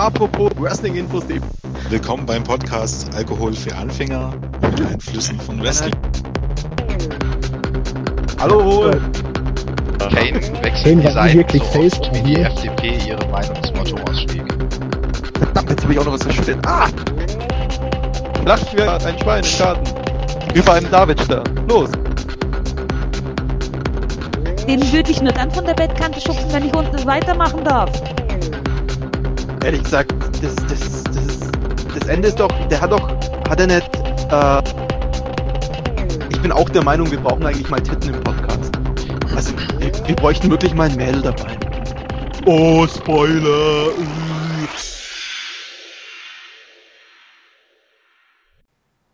apropos Wrestling-Infos. Willkommen beim Podcast Alkohol für Anfänger und Einflüssen von Wrestling. Hallo, Hol. Kane wechselt Kane wirklich so oft, wie die hier. FDP ihre Meinungsmotto ausschlägt. Verdammt, jetzt habe ich auch noch was verschüttet. Ah! Lacht wie ein Schwein im Garten. Über einem Davidstern. Los. Den würde ich nur dann von der Bettkante schubsen, wenn ich unten weitermachen darf. Ehrlich gesagt, das, das, das, das Ende ist doch, der hat doch, hat er nicht, äh, ich bin auch der Meinung, wir brauchen eigentlich mal Titten im Podcast. Also, wir, wir bräuchten wirklich mal ein Mädel dabei. Oh, Spoiler!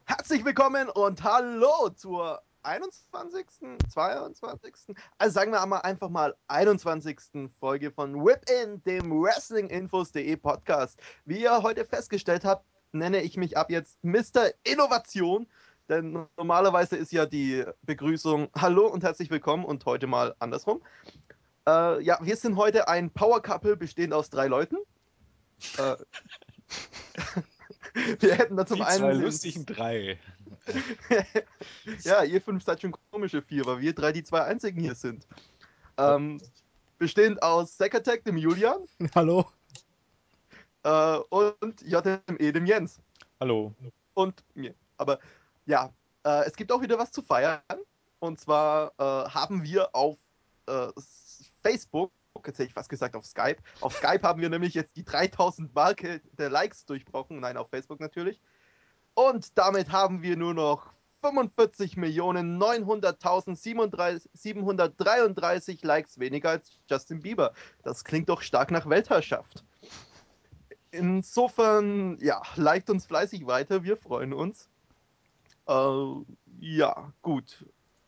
Herzlich willkommen und hallo zur 21., 22., also sagen wir einmal einfach mal 21. Folge von Whip In, dem Wrestlinginfos.de Podcast. Wie ihr heute festgestellt habt, nenne ich mich ab jetzt Mr. Innovation, denn normalerweise ist ja die Begrüßung Hallo und herzlich willkommen und heute mal andersrum. Äh, ja, wir sind heute ein Power Couple bestehend aus drei Leuten. Äh, wir hätten da zum Die einen zwei lustigen drei. ja, ihr fünf seid schon komische vier, weil wir drei die zwei einzigen hier sind. Ähm, bestehend aus Sekatek, dem Julian, Hallo. äh, und JME, dem Jens. Hallo. Und mir. Aber ja, äh, es gibt auch wieder was zu feiern. Und zwar äh, haben wir auf äh, Facebook, jetzt hätte ich fast gesagt auf Skype, auf Skype haben wir nämlich jetzt die 3000 Marke der Likes durchbrochen. Nein, auf Facebook natürlich. Und damit haben wir nur noch 45.900.733 Likes weniger als Justin Bieber. Das klingt doch stark nach Weltherrschaft. Insofern, ja, liked uns fleißig weiter, wir freuen uns. Äh, ja, gut.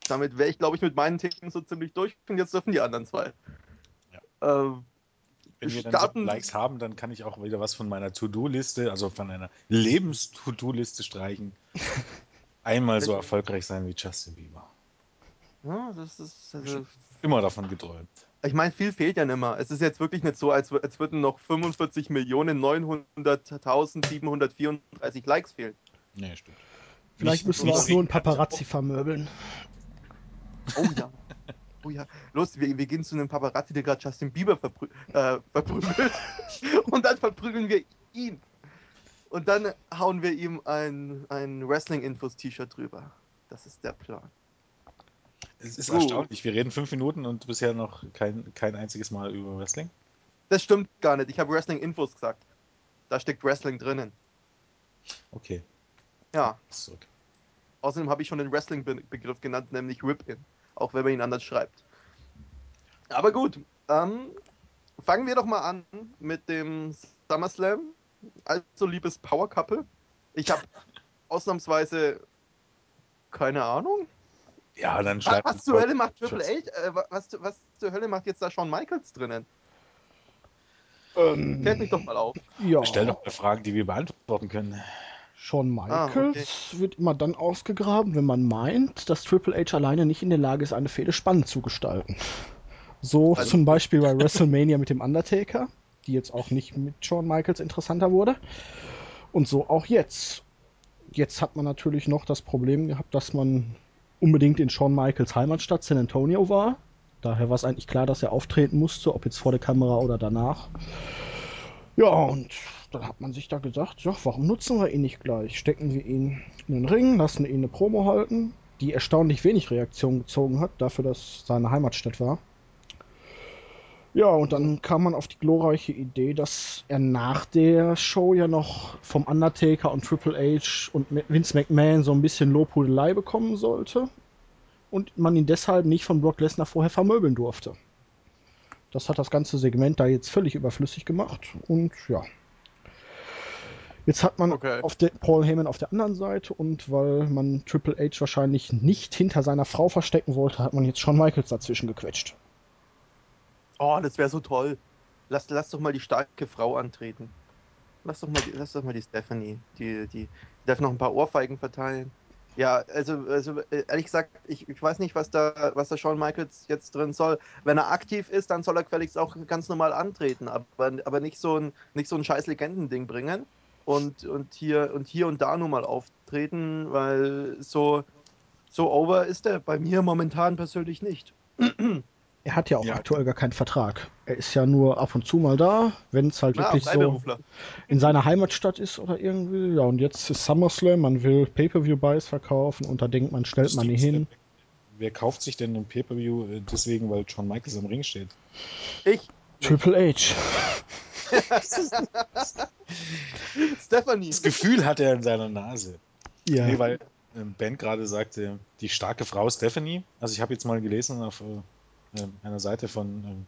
Damit wäre ich, glaube ich, mit meinen Themen so ziemlich durch und jetzt dürfen die anderen zwei. Äh, Wenn wir dann Starten- so Likes haben, dann kann ich auch wieder was von meiner To-Do-Liste, also von einer Lebens-To-Do-Liste streichen. Einmal so erfolgreich sein wie Justin Bieber. ja, das ist, also, Immer davon geträumt. ich meine, viel fehlt ja nicht mehr. Es ist jetzt wirklich nicht so, als, als würden noch 45.900.734 Likes fehlen. Nee, stimmt. Vielleicht müssen wir auch nur sehen. Paparazzi vermöbeln. Oh ja. Oh ja. Los, wir, wir gehen zu einem Paparazzi, der gerade Justin Bieber verprü äh, verprügelt. Und dann verprügeln wir ihn. Und dann hauen wir ihm ein, ein Wrestling-Infos-T-Shirt drüber. Das ist der Plan. Es ist Oh. erstaunlich. Wir reden fünf Minuten und bisher noch kein, kein einziges Mal über Wrestling. Das stimmt gar nicht. Ich habe Wrestling-Infos gesagt. Da steckt Wrestling drinnen. Okay, Ja. Außerdem habe ich schon den Wrestling-Begriff genannt, nämlich Whip-In. Auch wenn man ihn anders schreibt. Aber gut. Ähm, fangen wir doch mal an mit dem SummerSlam. Also, liebes Power Couple. Ich habe ausnahmsweise keine Ahnung. Ja, dann Was, schreibt was uns zur Hölle macht Triple. H? Äh, was, was zur Hölle macht jetzt da Shawn Michaels drinnen? Ähm, Klärt mich doch mal auf. ja, Stell doch mal Fragen, die wir beantworten können. Shawn Michaels Ah, wird immer dann ausgegraben, wenn man meint, dass Triple H alleine nicht in der Lage ist, eine Fehde spannend zu gestalten. So Also- zum Beispiel bei WrestleMania mit dem Undertaker, die jetzt auch nicht mit Shawn Michaels interessanter wurde. Und so auch jetzt. Jetzt hat man natürlich noch das Problem gehabt, dass man unbedingt in Shawn Michaels Heimatstadt San Antonio war. Daher war es eigentlich klar, dass er auftreten musste, ob jetzt vor der Kamera oder danach. Ja, und dann hat man sich da gesagt, ja, warum nutzen wir ihn nicht gleich? Stecken wir ihn in den Ring, lassen ihn eine Promo halten, die erstaunlich wenig Reaktion gezogen hat, dafür, dass seine Heimatstadt war. Ja, und dann kam man auf die glorreiche Idee, dass er nach der Show ja noch vom Undertaker und Triple H und Vince McMahon so ein bisschen Lobhudelei bekommen sollte. Und man ihn deshalb nicht von Brock Lesnar vorher vermöbeln durfte. Das hat das ganze Segment da jetzt völlig überflüssig gemacht. Und ja. Jetzt hat man Okay. auf der, Paul Heyman auf der anderen Seite und weil man Triple H wahrscheinlich nicht hinter seiner Frau verstecken wollte, hat man jetzt Shawn Michaels dazwischen gequetscht. Oh, das wäre so toll. Lass, lass doch mal die starke Frau antreten. Lass doch mal die, lass doch mal die Stephanie. Die, die darf noch ein paar Ohrfeigen verteilen. Ja, also, also äh, ehrlich gesagt, ich, ich weiß nicht, was da, was da Shawn Michaels jetzt drin soll. Wenn er aktiv ist, dann soll er gefälligst auch ganz normal antreten, aber, aber nicht so ein, nicht so ein scheiß Legendending bringen und, und, hier, und hier und da nur mal auftreten, weil so, so over ist er bei mir momentan persönlich nicht. Er hat ja auch Ja. aktuell gar keinen Vertrag. Er ist ja nur ab und zu mal da, wenn es halt Na, wirklich so in seiner Heimatstadt ist oder irgendwie. Ja, und jetzt ist SummerSlam, man will Pay-Per-View-Buys verkaufen und da denkt man, stellt man ihn hin. Wer kauft sich denn ein Pay-Per-View äh, deswegen, weil Shawn Michaels am Ring steht? Ich, Triple H. Stephanie. Das Gefühl hat er in seiner Nase. Ja. Nee, weil ähm, Ben gerade sagte, die starke Frau Stephanie. Also ich habe jetzt mal gelesen auf äh, äh, einer Seite von ähm,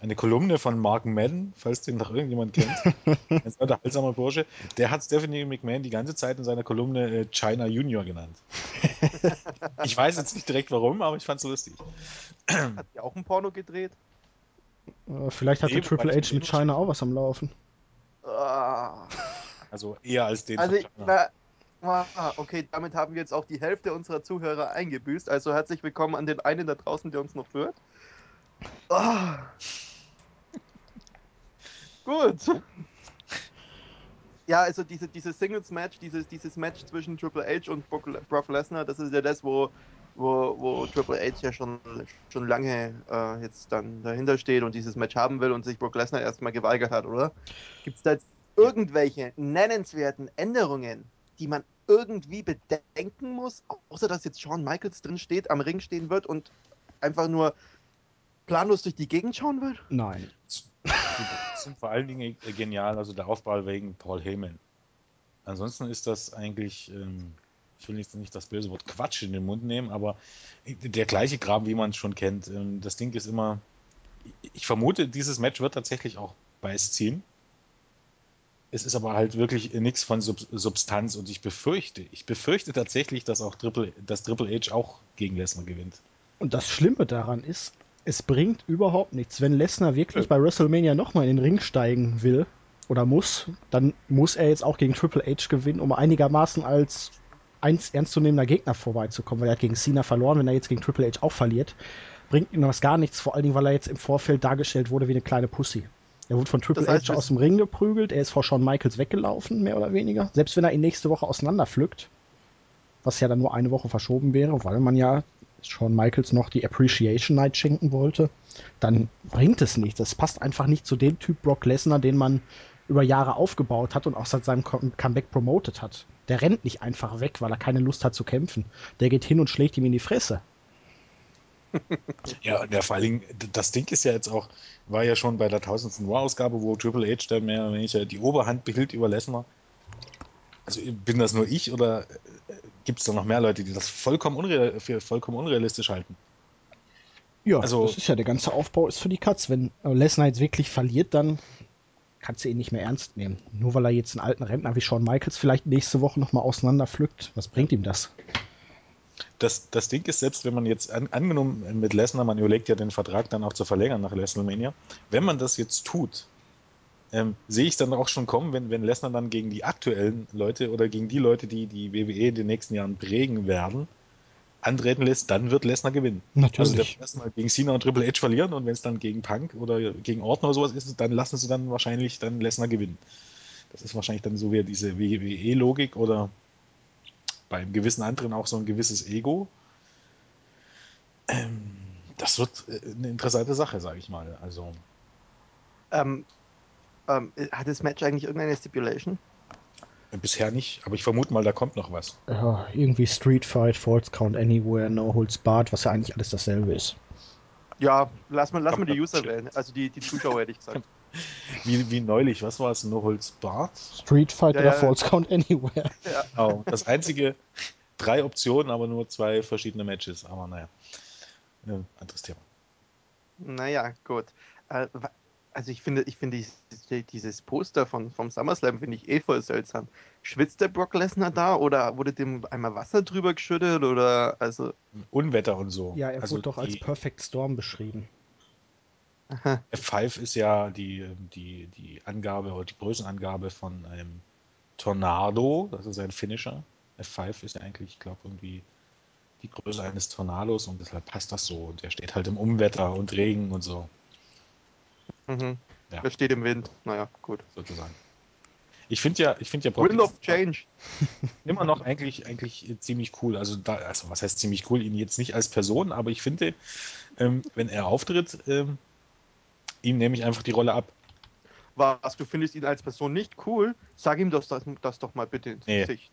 eine Kolumne von Mark Madden, falls den noch irgendjemand kennt. Ein sehr unterhaltsamer Bursche. Der hat Stephanie McMahon die ganze Zeit in seiner Kolumne äh, China Junior genannt. ich weiß jetzt nicht direkt warum, aber ich fand es lustig. Hat ja auch ein Porno gedreht. Äh, Vielleicht hatte Nee, Triple H ich mit China auch was am Laufen. Ah. Also eher als den Also, von China. na, ah, okay, damit haben wir jetzt auch die Hälfte unserer Zuhörer eingebüßt. Also herzlich willkommen an den einen da draußen, der uns noch hört. Ah. Gut. Ja, also diese, dieses Singles-Match, dieses, dieses Match zwischen Triple H und Brock, Brock Lesnar, das ist ja das, wo, wo, wo Triple H ja schon, schon lange äh, jetzt dann dahinter steht und dieses Match haben will und sich Brock Lesnar erstmal geweigert hat, oder? Gibt es da jetzt irgendwelche nennenswerten Änderungen, die man irgendwie bedenken muss, außer dass jetzt Shawn Michaels drin steht, am Ring stehen wird und einfach nur planlos durch die Gegend schauen wird? Nein. Die sind vor allen Dingen äh, genial, also der Aufbau wegen Paul Heyman. Ansonsten ist das eigentlich, ähm, ich will jetzt nicht das böse Wort Quatsch in den Mund nehmen, aber der gleiche Kram, wie man es schon kennt. Ähm, Das Ding ist immer, ich vermute, dieses Match wird tatsächlich auch Beiß ziehen. Es ist aber halt wirklich nichts von Sub Substanz und ich befürchte, ich befürchte tatsächlich, dass auch Triple, dass Triple H auch gegen Lesnar gewinnt. Und das Schlimme daran ist, es bringt überhaupt nichts. Wenn Lesnar wirklich bei WrestleMania nochmal in den Ring steigen will oder muss, dann muss er jetzt auch gegen Triple H gewinnen, um einigermaßen als eins ernstzunehmender Gegner vorbeizukommen, weil er hat gegen Cena verloren. Wenn er jetzt gegen Triple H auch verliert, bringt ihm das gar nichts, vor allen Dingen, weil er jetzt im Vorfeld dargestellt wurde wie eine kleine Pussy. Er wurde von Triple Das heißt, H aus dem Ring geprügelt, er ist vor Shawn Michaels weggelaufen, mehr oder weniger. Selbst wenn er ihn nächste Woche auseinanderpflückt, was ja dann nur eine Woche verschoben wäre, weil man ja Shawn Michaels noch die Appreciation Night schenken wollte, dann bringt es nichts. Das passt einfach nicht zu dem Typ Brock Lesnar, den man über Jahre aufgebaut hat und auch seit seinem Com- Comeback promoted hat. Der rennt nicht einfach weg, weil er keine Lust hat zu kämpfen. Der geht hin und schlägt ihm in die Fresse. Ja, ja, vor allen Dingen, das Ding ist ja jetzt auch, war ja schon bei der tausendsten War-Ausgabe, wo Triple H dann mehr oder weniger die Oberhand behielt über Lesnar. Also bin das nur ich oder gibt es da noch mehr Leute, die das vollkommen unreal, für vollkommen unrealistisch halten? Ja, Also- das ist ja der ganze Aufbau ist für die Katz. Wenn äh, Lesnar jetzt wirklich verliert, dann kannst du ihn nicht mehr ernst nehmen. Nur weil er jetzt einen alten Rentner wie Shawn Michaels vielleicht nächste Woche nochmal auseinanderpflückt. Was bringt ihm das? Das, das Ding ist, selbst wenn man jetzt an, angenommen mit Lesnar, man überlegt ja den Vertrag dann auch zu verlängern nach WrestleMania, wenn man das jetzt tut, ähm, sehe ich dann auch schon kommen, wenn, wenn Lesnar dann gegen die aktuellen Leute oder gegen die Leute, die die WWE in den nächsten Jahren prägen werden, antreten lässt, dann wird Lesnar gewinnen. Natürlich. Also der wird erstmal gegen Cena und Triple H verlieren und wenn es dann gegen Punk oder gegen Orton oder sowas ist, dann lassen sie dann wahrscheinlich dann Lesnar gewinnen. Das ist wahrscheinlich dann so wie diese WWE-Logik oder beim gewissen anderen auch so ein gewisses Ego. Ähm, das wird äh, eine interessante Sache, sage ich mal. Also Ähm, ähm, hat das Match eigentlich irgendeine Stipulation? äh, bisher nicht, aber ich vermute mal, da kommt noch was. ja, irgendwie Street Fight, Falls Count Anywhere, No Holds Barred, was ja eigentlich alles dasselbe ist. Ja, lass mal, lass mal die User wählen. Also die, die Zuschauer hätte ich gesagt. Wie, wie neulich, was war es? No Holds Barred? Street Fight Ja, oder ja. Falls Count Anywhere. Ja. Oh, das einzige, drei Optionen, aber nur zwei verschiedene Matches. Aber naja, äh, anderes Thema. Naja, gut. Äh, also ich finde, ich finde dieses, Poster von, vom SummerSlam finde ich eh voll seltsam. Schwitzt der Brock Lesnar da oder wurde dem einmal Wasser drüber geschüttet oder also Unwetter und so. Ja, er also wurde doch als Perfect Storm beschrieben. aha, F5 ist ja die, die, die Angabe oder die Größenangabe von einem Tornado, das ist ein Finisher. F5 ist ja eigentlich, ich glaube, irgendwie die Größe eines Tornados und deshalb passt das so. Und der steht halt im Umwetter und Regen und so, Mhm. Ja. Der steht im Wind. Naja, gut. sozusagen. Ich finde ja, ich finde ja Wind of Change. immer noch eigentlich, eigentlich ziemlich cool. Also da, also was heißt ziemlich cool? Ihn jetzt nicht als Person, aber ich finde, ähm, wenn er auftritt, ähm, ihm nehme ich einfach die Rolle ab. Was, du findest ihn als Person nicht cool? Sag ihm das, das, das doch mal bitte ins Nee. Gesicht.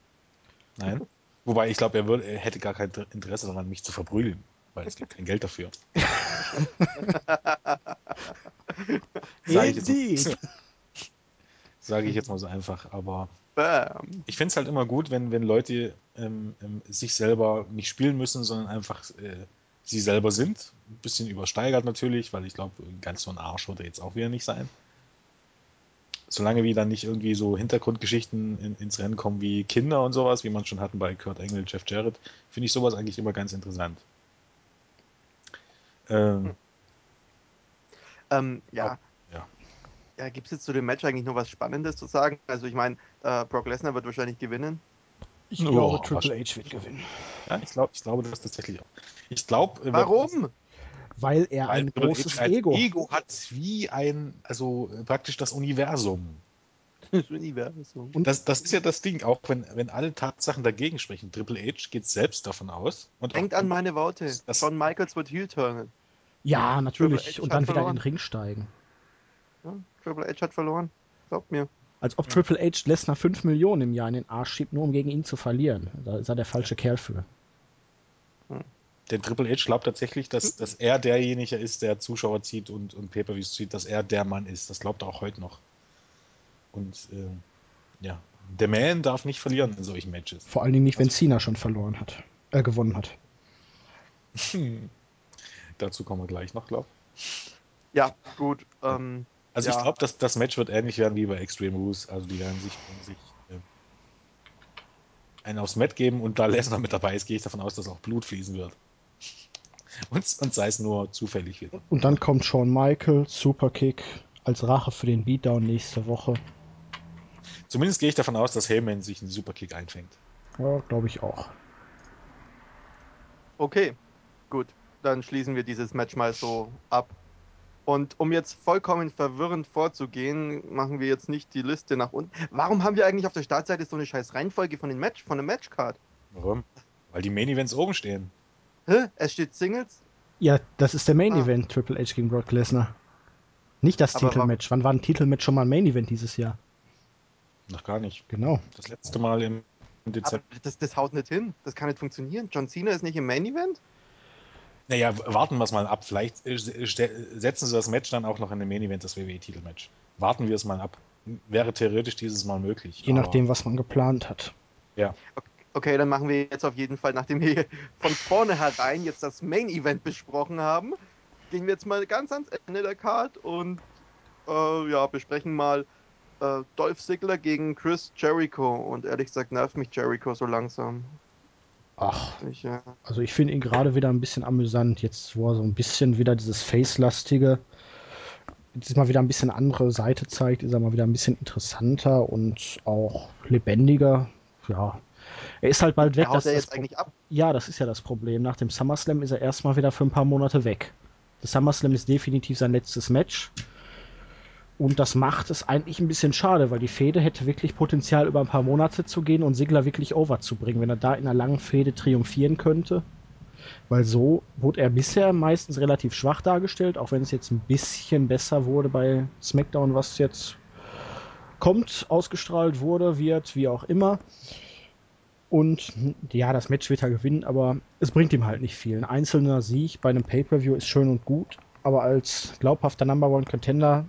Nein. Wobei ich glaube, er, würde- er hätte gar kein Interesse daran, mich zu verprügeln, weil es gibt kein Geld dafür. Sage ich, jetzt mal- sage ich jetzt mal so einfach. Aber Bam. ich finde es halt immer gut, wenn, wenn Leute ähm, ähm, sich selber nicht spielen müssen, sondern einfach äh, sie selber sind. Ein bisschen übersteigert natürlich, weil ich glaube, ganz so ein Arsch wird er jetzt auch wieder nicht sein. Solange wie dann nicht irgendwie so Hintergrundgeschichten in, ins Rennen kommen wie Kinder und sowas, wie man schon hatten bei Kurt Engel, Jeff Jarrett, finde ich sowas eigentlich immer ganz interessant. Ähm, Ähm, ja. ja. Ja, gibt es jetzt zu dem Match eigentlich noch was Spannendes zu sagen? Also ich meine, äh, Brock Lesnar wird wahrscheinlich gewinnen. Ich Oh, glaube, Triple wahrscheinlich. H wird gewinnen. ja, ich glaube ich glaube das tatsächlich auch. Ich glaube, Warum? Weil er Weil ein großes als Ego. Ego hat wie ein, also praktisch das Universum. Das Universum. Und- Das, das ist ja das Ding, auch wenn, wenn alle Tatsachen dagegen sprechen. Triple H geht selbst davon aus. Und Denkt auch, an meine Worte. Das- Shawn Michaels wird Heel turnen. Ja, natürlich. Und dann wieder in verloren. den Ring steigen. Ja, Triple H hat verloren. Glaubt mir. Als ob Triple H Lesnar 5 Millionen im Jahr in den Arsch schiebt, nur um gegen ihn zu verlieren. Da ist er der falsche Kerl für. Denn Triple H glaubt tatsächlich, dass, dass er derjenige ist, der Zuschauer zieht und, und Pay-Per-Views zieht, dass er der Mann ist. Das glaubt er auch heute noch. Und äh, ja, der Man darf nicht verlieren in solchen Matches. Vor allen Dingen nicht, wenn Also- Cena schon verloren hat. Äh, gewonnen hat. Dazu kommen wir gleich noch, glaube Ja, gut. Ähm, Also Ja. ich glaube, dass das Match wird ähnlich werden wie bei Extreme Rules. Also die werden sich, werden sich äh, einen aufs Mat geben und da Lesnar mit dabei ist, gehe ich davon aus, dass auch Blut fließen wird. Und, und sei es nur zufällig wieder. Und dann kommt Shawn Michaels, Superkick, als Rache für den Beatdown nächste Woche. Zumindest gehe ich davon aus, dass Heyman sich einen Superkick einfängt. Ja, glaube ich auch. okay, gut. Dann schließen wir dieses Match mal so ab. Und um jetzt vollkommen verwirrend vorzugehen, machen wir jetzt nicht die Liste nach unten. Warum haben wir eigentlich auf der Startseite so eine scheiß Reihenfolge von den Match, von der Matchcard? Warum? Weil die Main Events oben stehen. Hä? Es steht Singles? Ja, das ist der Main Ah. Event, Triple H gegen Brock Lesnar. Nicht das Aber Titelmatch. Wann war ein Titelmatch schon mal ein Main Event dieses Jahr? Noch gar nicht. Genau. Das letzte Mal im Aber Dezember. das, das haut nicht hin. Das kann nicht funktionieren. John Cena ist nicht im Main Event? Naja, warten wir es mal ab. Vielleicht äh, setzen sie das Match dann auch noch in den Main Event, das WWE-Titelmatch. Warten wir es mal ab. Wäre theoretisch dieses Mal möglich. Je aber- nachdem, was man geplant hat. Ja. Okay, dann machen wir jetzt auf jeden Fall, nachdem wir hier von vornherein jetzt das Main Event besprochen haben, gehen wir jetzt mal ganz ans Ende der Card und äh, ja, besprechen mal äh, Dolph Ziggler gegen Chris Jericho. Und ehrlich gesagt nervt mich Jericho so langsam. Ach, Ich, äh, also ich finde ihn gerade wieder ein bisschen amüsant, jetzt wo er so ein bisschen wieder dieses Face-lastige, jetzt mal wieder ein bisschen andere Seite zeigt, ist er mal wieder ein bisschen interessanter und auch lebendiger. Ja, er ist halt bald weg. wer haut er jetzt eigentlich ab? Ja, das ist ja das Problem. Nach dem SummerSlam ist er erstmal wieder für ein paar Monate weg. Das SummerSlam ist definitiv sein letztes Match. Und das macht es eigentlich ein bisschen schade, weil die Fehde hätte wirklich Potenzial, über ein paar Monate zu gehen und Sigler wirklich over zu bringen, wenn er da in einer langen Fehde triumphieren könnte. Weil so wurde er bisher meistens relativ schwach dargestellt, auch wenn es jetzt ein bisschen besser wurde bei SmackDown, was jetzt kommt, ausgestrahlt wurde, wird, wie auch immer. Und ja, das Match wird er gewinnen, aber es bringt ihm halt nicht viel. Ein einzelner Sieg bei einem Pay-Per-View ist schön und gut, aber als glaubhafter Number One Contender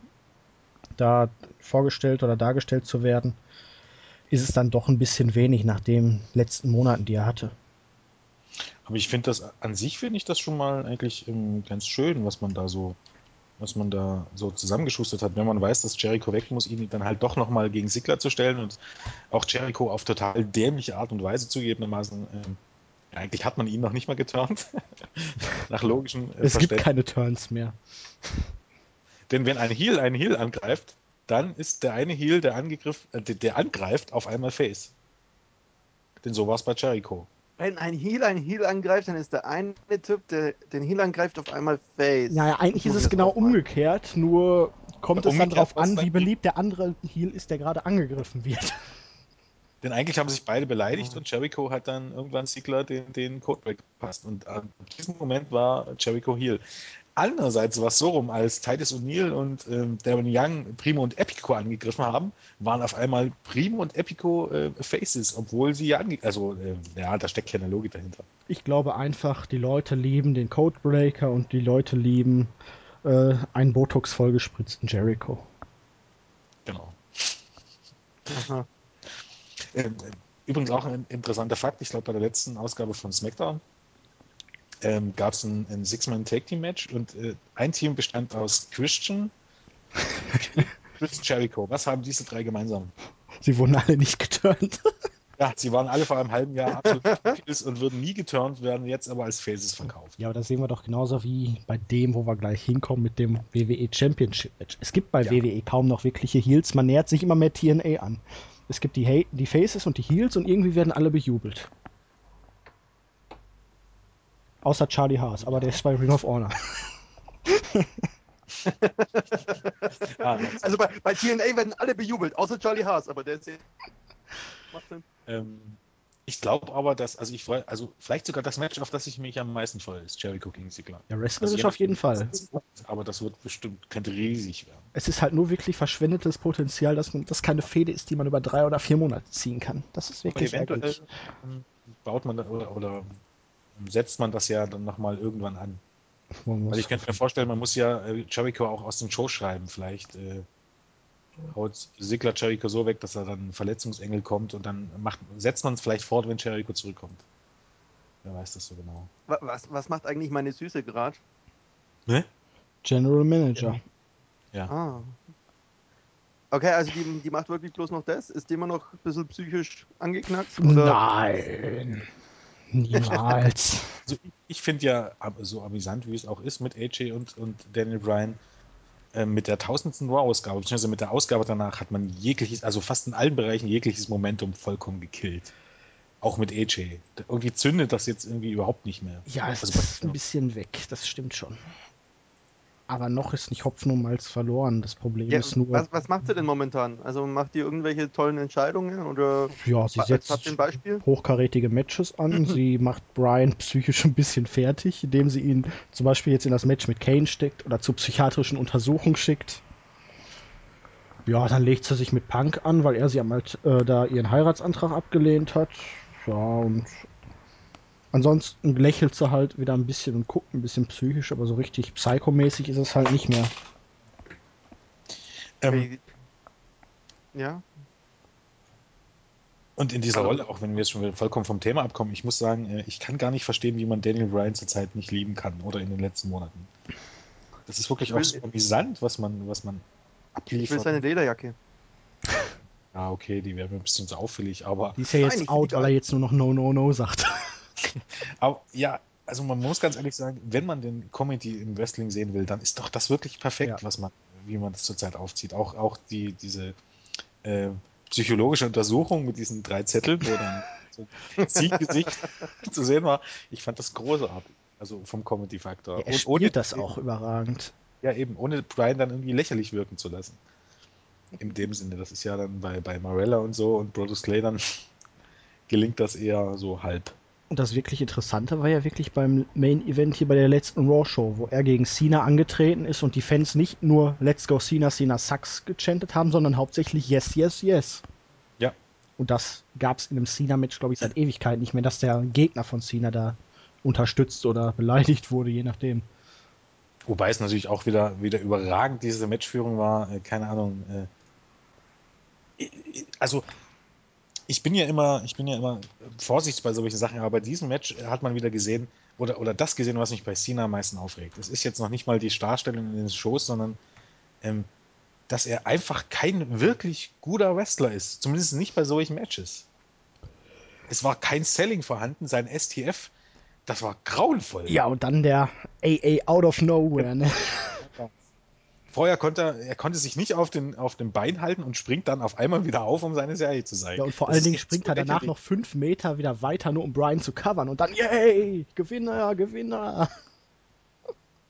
da vorgestellt oder dargestellt zu werden, ist es dann doch ein bisschen wenig nach den letzten Monaten, die er hatte. Aber ich finde das an sich finde ich das schon mal eigentlich ähm, ganz schön, was man da so, was man da so zusammengeschustert hat, wenn man weiß, dass Jericho weg muss, ihn dann halt doch nochmal gegen Sigler zu stellen und auch Jericho auf total dämliche Art und Weise zugegebenermaßen. Ja, eigentlich hat man ihn noch nicht mal geturnt. Nach logischem äh, Es gibt keine Turns mehr. Denn wenn ein Heel einen Heel angreift, dann ist der eine Heel, der, angegriff, äh, der, der angreift, auf einmal Face. Denn so war es bei Jericho. Wenn ein Heel einen Heel angreift, dann ist der eine Typ, der den Heel angreift, auf einmal Face. Naja, eigentlich ist es genau umgekehrt, nur kommt es dann drauf was an, wie beliebt der andere Heel ist, der gerade angegriffen wird. Denn eigentlich haben sich beide beleidigt und Jericho hat dann irgendwann Ziggler den, den Codebreak gepasst. Und an diesem Moment war Jericho Heel. Andererseits war es so rum, als Titus O'Neill und ähm, Darren Young Primo und Epico angegriffen haben, waren auf einmal Primo und Epico äh, Faces, obwohl sie ja ange Also, äh, ja, da steckt keine Logik dahinter. Ich glaube einfach, die Leute lieben den Codebreaker und die Leute lieben äh, einen Botox vollgespritzten Jericho. Genau. Aha. Ähm, äh, übrigens auch ein interessanter Fakt, ich glaube bei der letzten Ausgabe von SmackDown ähm, gab es ein, ein Six-Man-Tag-Team-Match und äh, ein Team bestand aus Christian, Chris Jericho. Was haben diese drei gemeinsam? Sie wurden alle nicht geturnt. Ja, sie waren alle vor einem halben Jahr absolut und würden nie geturnt, werden jetzt aber als Faces verkauft. Ja, aber das sehen wir doch genauso wie bei dem, wo wir gleich hinkommen mit dem WWE Championship Match. Es gibt bei Ja. WWE kaum noch wirkliche Heels. Man nähert sich immer mehr TNA an. Es gibt die, Ha- die Faces und die Heels und irgendwie werden alle bejubelt. Außer Charlie Haas, aber der ist bei Ring of Honor. Ah, Also bei, bei TNA werden alle bejubelt, außer Charlie Haas, aber der ist ja. Macht Sinn. ähm, ich glaube aber, dass, also ich freue, also vielleicht sogar das Match, auf das ich mich am meisten freue, ist Jericho gegen Ziggler. Ja, Wrestler Also auf jeden Fall. wird, Aber das wird bestimmt, könnte riesig werden. Es ist halt nur wirklich verschwendetes Potenzial, dass man das keine Fehde ist, die man über drei oder vier Monate ziehen kann. Das ist wirklich eventuell ärgerlich. ähm, baut man da, oder, oder setzt man das ja dann nochmal irgendwann an. Weil ich könnte mir vorstellen, man muss ja äh, Jericho auch aus den Shows schreiben. Vielleicht äh, haut Sigler Jericho so weg, dass er dann ein Verletzungsengel kommt und dann macht, setzt man es vielleicht fort, wenn Jericho zurückkommt. Wer weiß das so genau. Wa- Was, was macht eigentlich meine Süße gerade? Ne? General Manager. Ja. Ah. Okay, also die, die macht wirklich bloß noch das? Ist die immer noch ein bisschen psychisch angeknackt? Oder? Nein. Niemals. Also ich, ich finde ja, so amüsant wie es auch ist mit AJ und, und Daniel Bryan, äh, mit der tausendsten Raw-Ausgabe, beziehungsweise mit der Ausgabe danach hat man jegliches, also fast in allen Bereichen jegliches Momentum vollkommen gekillt. Auch mit AJ. Irgendwie zündet das jetzt irgendwie überhaupt nicht mehr. Ja, es Also ist ein bisschen weg, das stimmt schon. Aber noch ist nicht Hopfen und Malz verloren. Das Problem Ja, ist nur, was, was macht sie denn momentan? Also macht die irgendwelche tollen Entscheidungen? Oder ja, sie setzt ihr hochkarätige Matches an. sie macht Brian psychisch ein bisschen fertig, indem sie ihn zum Beispiel jetzt in das Match mit Kane steckt oder zur psychiatrischen Untersuchung schickt. Ja, dann legt sie sich mit Punk an, weil er sie halt äh, da ihren Heiratsantrag abgelehnt hat. Ja, und ansonsten lächelt sie halt wieder ein bisschen und guckt ein bisschen psychisch, aber so richtig psychomäßig ist es halt nicht mehr. ähm, ja? und in dieser Also- Rolle, auch wenn wir jetzt schon wieder vollkommen vom Thema abkommen, ich muss sagen, äh, ich kann gar nicht verstehen, wie man Daniel Bryan zurzeit nicht lieben kann oder in den letzten Monaten. Das ist wirklich Ich auch so amüsant, was man, was man Ich will abliefert. seine Lederjacke. Ja, okay, die wäre mir ein bisschen zu auffällig, aber, Die ist ja jetzt out, weil er jetzt nur noch No, No, No sagt. aber ja, also man muss ganz ehrlich sagen, wenn man den Comedy im Wrestling sehen will, dann ist doch das wirklich perfekt, Ja. was man, wie man das zurzeit aufzieht. Auch, auch die, diese äh, psychologische Untersuchung mit diesen drei Zetteln, wo dann so ein Zielgesicht zu sehen war. Ich fand das großartig. Also vom Comedy-Faktor. Ja, er Und spielt das auch überragend. Ja, eben, ohne Brian dann irgendwie lächerlich wirken zu lassen. In dem Sinne, das ist ja dann bei, bei Marella und so und Brodus Clay dann gelingt das eher so halb. Und das wirklich Interessante war ja wirklich beim Main Event hier bei der letzten Raw Show, wo er gegen Cena angetreten ist und die Fans nicht nur Let's Go Cena, Cena sucks gechantet haben, sondern hauptsächlich Yes, Yes, Yes. Ja. Und das gab es in einem Cena-Match, glaube ich, seit Ewigkeit nicht mehr, dass der Gegner von Cena da unterstützt oder beleidigt wurde, je nachdem. Wobei es natürlich auch wieder, wieder überragend diese Matchführung war. Äh, keine Ahnung. Äh, also ich bin ja immer, ich bin ja immer vorsichtig bei solchen Sachen, aber bei diesem Match hat man wieder gesehen, oder, oder das gesehen, was mich bei Cena am meisten aufregt. Es ist jetzt noch nicht mal die Starstellung in den Shows, sondern ähm, dass er einfach kein wirklich guter Wrestler ist. Zumindest nicht bei solchen Matches. Es war kein Selling vorhanden, sein STF, das war grauenvoll. Ja, und dann der AA out of nowhere, ne? Vorher konnte er, er konnte sich nicht auf, den, auf dem Bein halten und springt dann auf einmal wieder auf, um seine Serie zu zeigen. Ja, und vor Das allen Dingen springt so er danach noch fünf Meter wieder weiter, nur um Brian zu covern und dann, yay, Gewinner, Gewinner.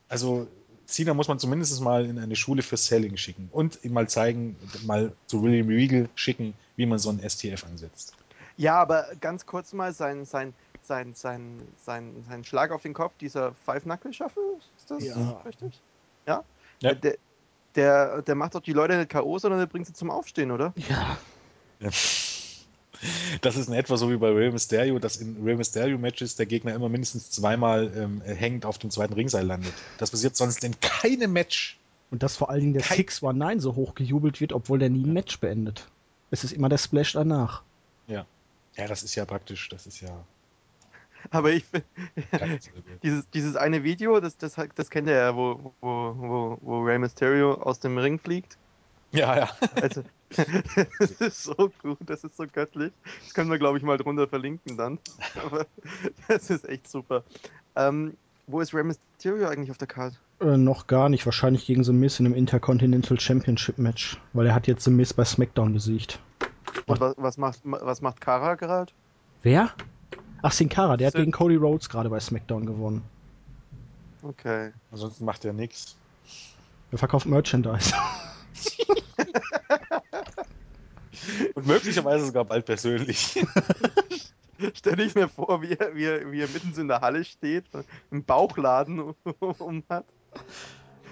Also, Cena muss man zumindest mal in eine Schule für Selling schicken und ihm mal zeigen, mal zu William Regal schicken, wie man so ein STF ansetzt. Ja, aber ganz kurz mal sein, sein, sein, sein, sein, sein Schlag auf den Kopf, dieser Five-Knuckle-Shuffle, ist das Ja. richtig? Ja? Ja. Der, der, der macht doch die Leute nicht K.O., sondern der bringt sie zum Aufstehen, oder? Ja, Das ist in etwa so wie bei Rey Mysterio, dass in Rey Mysterio Matches der Gegner immer mindestens zweimal ähm, hängend auf dem zweiten Ringseil landet. Das passiert sonst in keinem Match. und dass vor allen Dingen der Kein- 619 so hoch gejubelt wird, obwohl der nie ein Match beendet. Es ist immer der Splash danach. Ja. Ja, das ist ja praktisch, das ist ja Aber ich finde, dieses, dieses eine Video, das, das, das kennt ihr ja, wo, wo, wo, wo Rey Mysterio aus dem Ring fliegt. Ja, ja. Also, das ist so gut, das ist so göttlich. Das können wir, glaube ich, mal drunter verlinken dann. Aber das ist echt super. Ähm, wo ist Rey Mysterio eigentlich auf der Karte? Äh, noch gar nicht, wahrscheinlich gegen The Miz in einem Intercontinental Championship Match, weil er hat jetzt The Miz bei SmackDown besiegt. Und was, was, macht, was macht Kara gerade? Wer? Ach, Sin Cara, der hat Sin- gegen Cody Rhodes gerade bei SmackDown gewonnen. Okay. Ansonsten macht er nichts. Er verkauft Merchandise. Und möglicherweise sogar bald persönlich. Stell dich mir vor, wie er, wie, er, wie er mitten in der Halle steht, im Bauchladen um hat.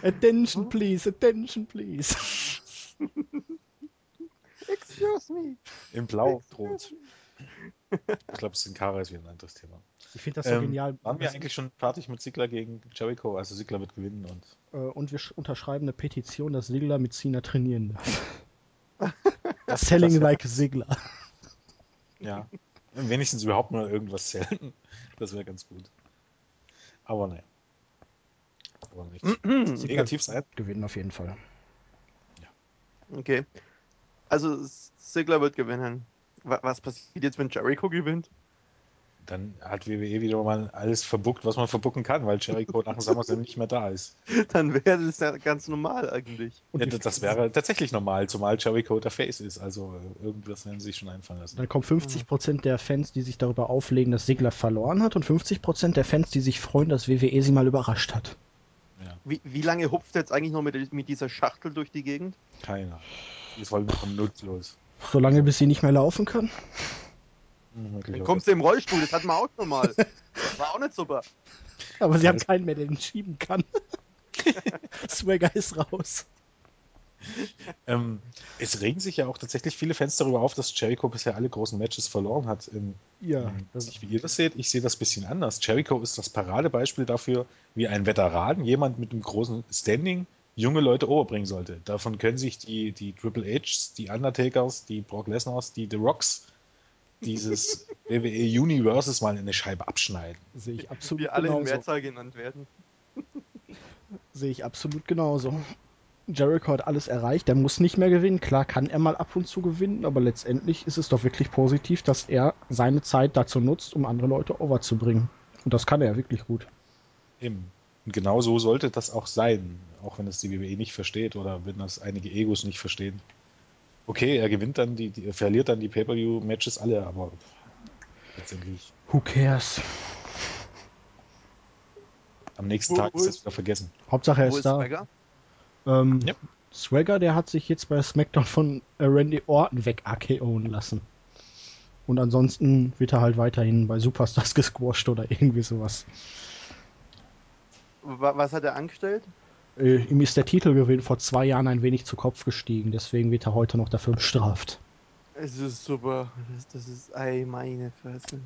attention please, attention please. Excuse me. Im Blau droht. Ich glaube, Sin Cara ist wieder ein anderes Thema. Ich finde das so Ähm, genial. Waren wir eigentlich schon fertig mit Sigler gegen Jericho? Also Sigler wird gewinnen und Äh, und wir sch- unterschreiben eine Petition, dass Sigler mit Cena trainieren darf. Selling das- like Sigler. ja. Wenigstens überhaupt mal irgendwas zählen. Das wäre ganz gut. Aber naja. Aber nichts. Negativ sein. Gewinnen auf jeden Fall. Okay. Also Sigler wird gewinnen. Wa- Was passiert jetzt, wenn Jericho gewinnt? Dann hat WWE wieder mal alles verbuckt, was man verbucken kann, weil Jericho nach dem SummerSlam nicht mehr da ist. Dann wäre das ja ganz normal eigentlich. Ja, wir- das wäre tatsächlich normal, zumal Jericho der Face ist. Also äh, irgendwas werden sie sich schon einfallen lassen. Dann kommen 50% der Fans, die sich darüber auflegen, dass Sigler verloren hat und 50% der Fans, die sich freuen, dass WWE sie mal überrascht hat. Ja, Wie, wie lange hupft er jetzt eigentlich noch mit, mit dieser Schachtel durch die Gegend? keiner. Die ist voll nutzlos. Solange bis sie nicht mehr laufen kann. Dann kommst du im Rollstuhl, das hatten wir auch schon mal. War auch nicht super. Aber sie haben Alles- keinen mehr, der den schieben kann. Swagger ist raus. Ähm, es regen sich ja auch tatsächlich viele Fans darüber auf, dass Jericho bisher alle großen Matches verloren hat. Ähm, Ja. weiß nicht, wie ihr das seht. Ich sehe das ein bisschen anders. Jericho ist das Paradebeispiel dafür, wie ein Veteran, jemand mit einem großen Standing, junge Leute overbringen sollte. Davon können sich die, die Triple Hs, die Undertakers, die Brock Lesnars, die The Rocks dieses WWE Universes mal in eine Scheibe abschneiden. Sehe ich absolut Wir alle in genauso. Mehrzahl genannt werden. Sehe ich absolut genauso. Jericho hat alles erreicht, er muss nicht mehr gewinnen. Klar kann er mal ab und zu gewinnen, aber letztendlich ist es doch wirklich positiv, dass er seine Zeit dazu nutzt, um andere Leute overzubringen. Und das kann er wirklich gut. Eben. Und genau so sollte das auch sein, auch wenn es die WWE nicht versteht oder wenn das einige Egos nicht verstehen. Okay, er gewinnt dann die, die er verliert dann die Pay-Per-View-Matches alle, aber letztendlich Who cares? am nächsten Wo- Tag wo ist das ist- wieder vergessen. Hauptsache er ist ist da. Swagger? Ähm, Ja. Swagger, der hat sich jetzt bei SmackDown von äh, Randy Orton weg AKOen lassen. Und ansonsten wird er halt weiterhin bei Superstars gesquasht oder irgendwie sowas. Wa- Was hat er angestellt? Äh, ihm ist der Titelgewinn vor zwei Jahren ein wenig zu Kopf gestiegen, deswegen wird er heute noch dafür bestraft. Es ist super. Das, das ist, ey, meine Fresse.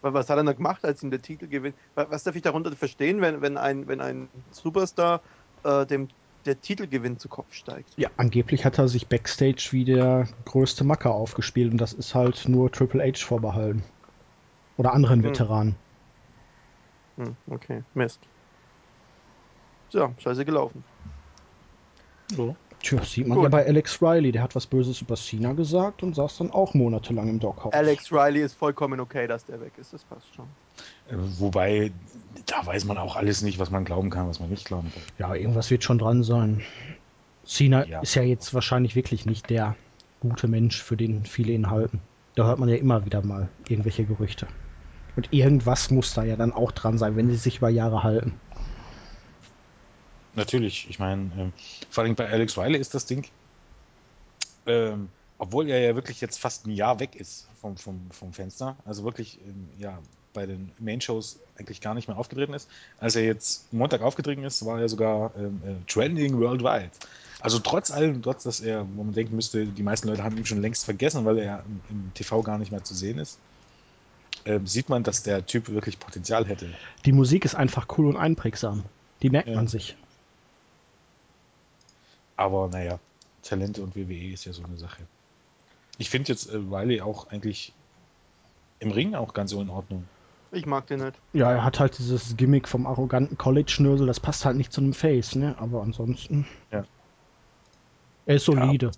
Wa- Was hat er noch gemacht, als ihm der Titel gewinnt? Wa- Was darf ich darunter verstehen, wenn, wenn, ein, wenn ein Superstar äh, dem der Titelgewinn zu Kopf steigt? Ja, angeblich hat er sich backstage wie der größte Macker aufgespielt und das ist halt nur Triple H vorbehalten. Oder anderen Hm. Veteranen. Hm, okay, Mist. Tja, scheiße gelaufen. So. Tja, sieht man Gut. ja bei Alex Riley, der hat was Böses über Cena gesagt und saß dann auch monatelang im Doghouse. Alex Riley ist vollkommen okay, dass der weg ist, das passt schon. Äh, Wobei, da weiß man auch alles nicht, was man glauben kann, was man nicht glauben kann. Ja, irgendwas wird schon dran sein. Cena Ja. ist ja jetzt wahrscheinlich wirklich nicht der gute Mensch, für den viele ihn halten. Da hört man ja immer wieder mal irgendwelche Gerüchte. Und irgendwas muss da ja dann auch dran sein, wenn sie sich über Jahre halten. Natürlich, ich meine, ähm, vor allem bei Alex Riley ist das Ding, ähm, obwohl er ja wirklich jetzt fast ein Jahr weg ist vom, vom, vom Fenster, also wirklich ähm, ja, bei den Main-Shows eigentlich gar nicht mehr aufgetreten ist. Als er jetzt Montag aufgetreten ist, war er sogar ähm, äh, trending worldwide. Also trotz allem, trotz dass er, wo man denken müsste, die meisten Leute haben ihn schon längst vergessen, weil er im, im TV gar nicht mehr zu sehen ist, ähm, sieht man, dass der Typ wirklich Potenzial hätte. Die Musik ist einfach cool und einprägsam. Die merkt Ja. man sich. Aber naja, Talente und WWE ist ja so eine Sache. Ich finde jetzt äh, Riley auch eigentlich im Ring auch ganz so in Ordnung. Ich mag den nicht. Ja, er hat halt dieses Gimmick vom arroganten College-Schnösel, das passt halt nicht zu einem Face, ne? Aber ansonsten. Ja. Er ist solide.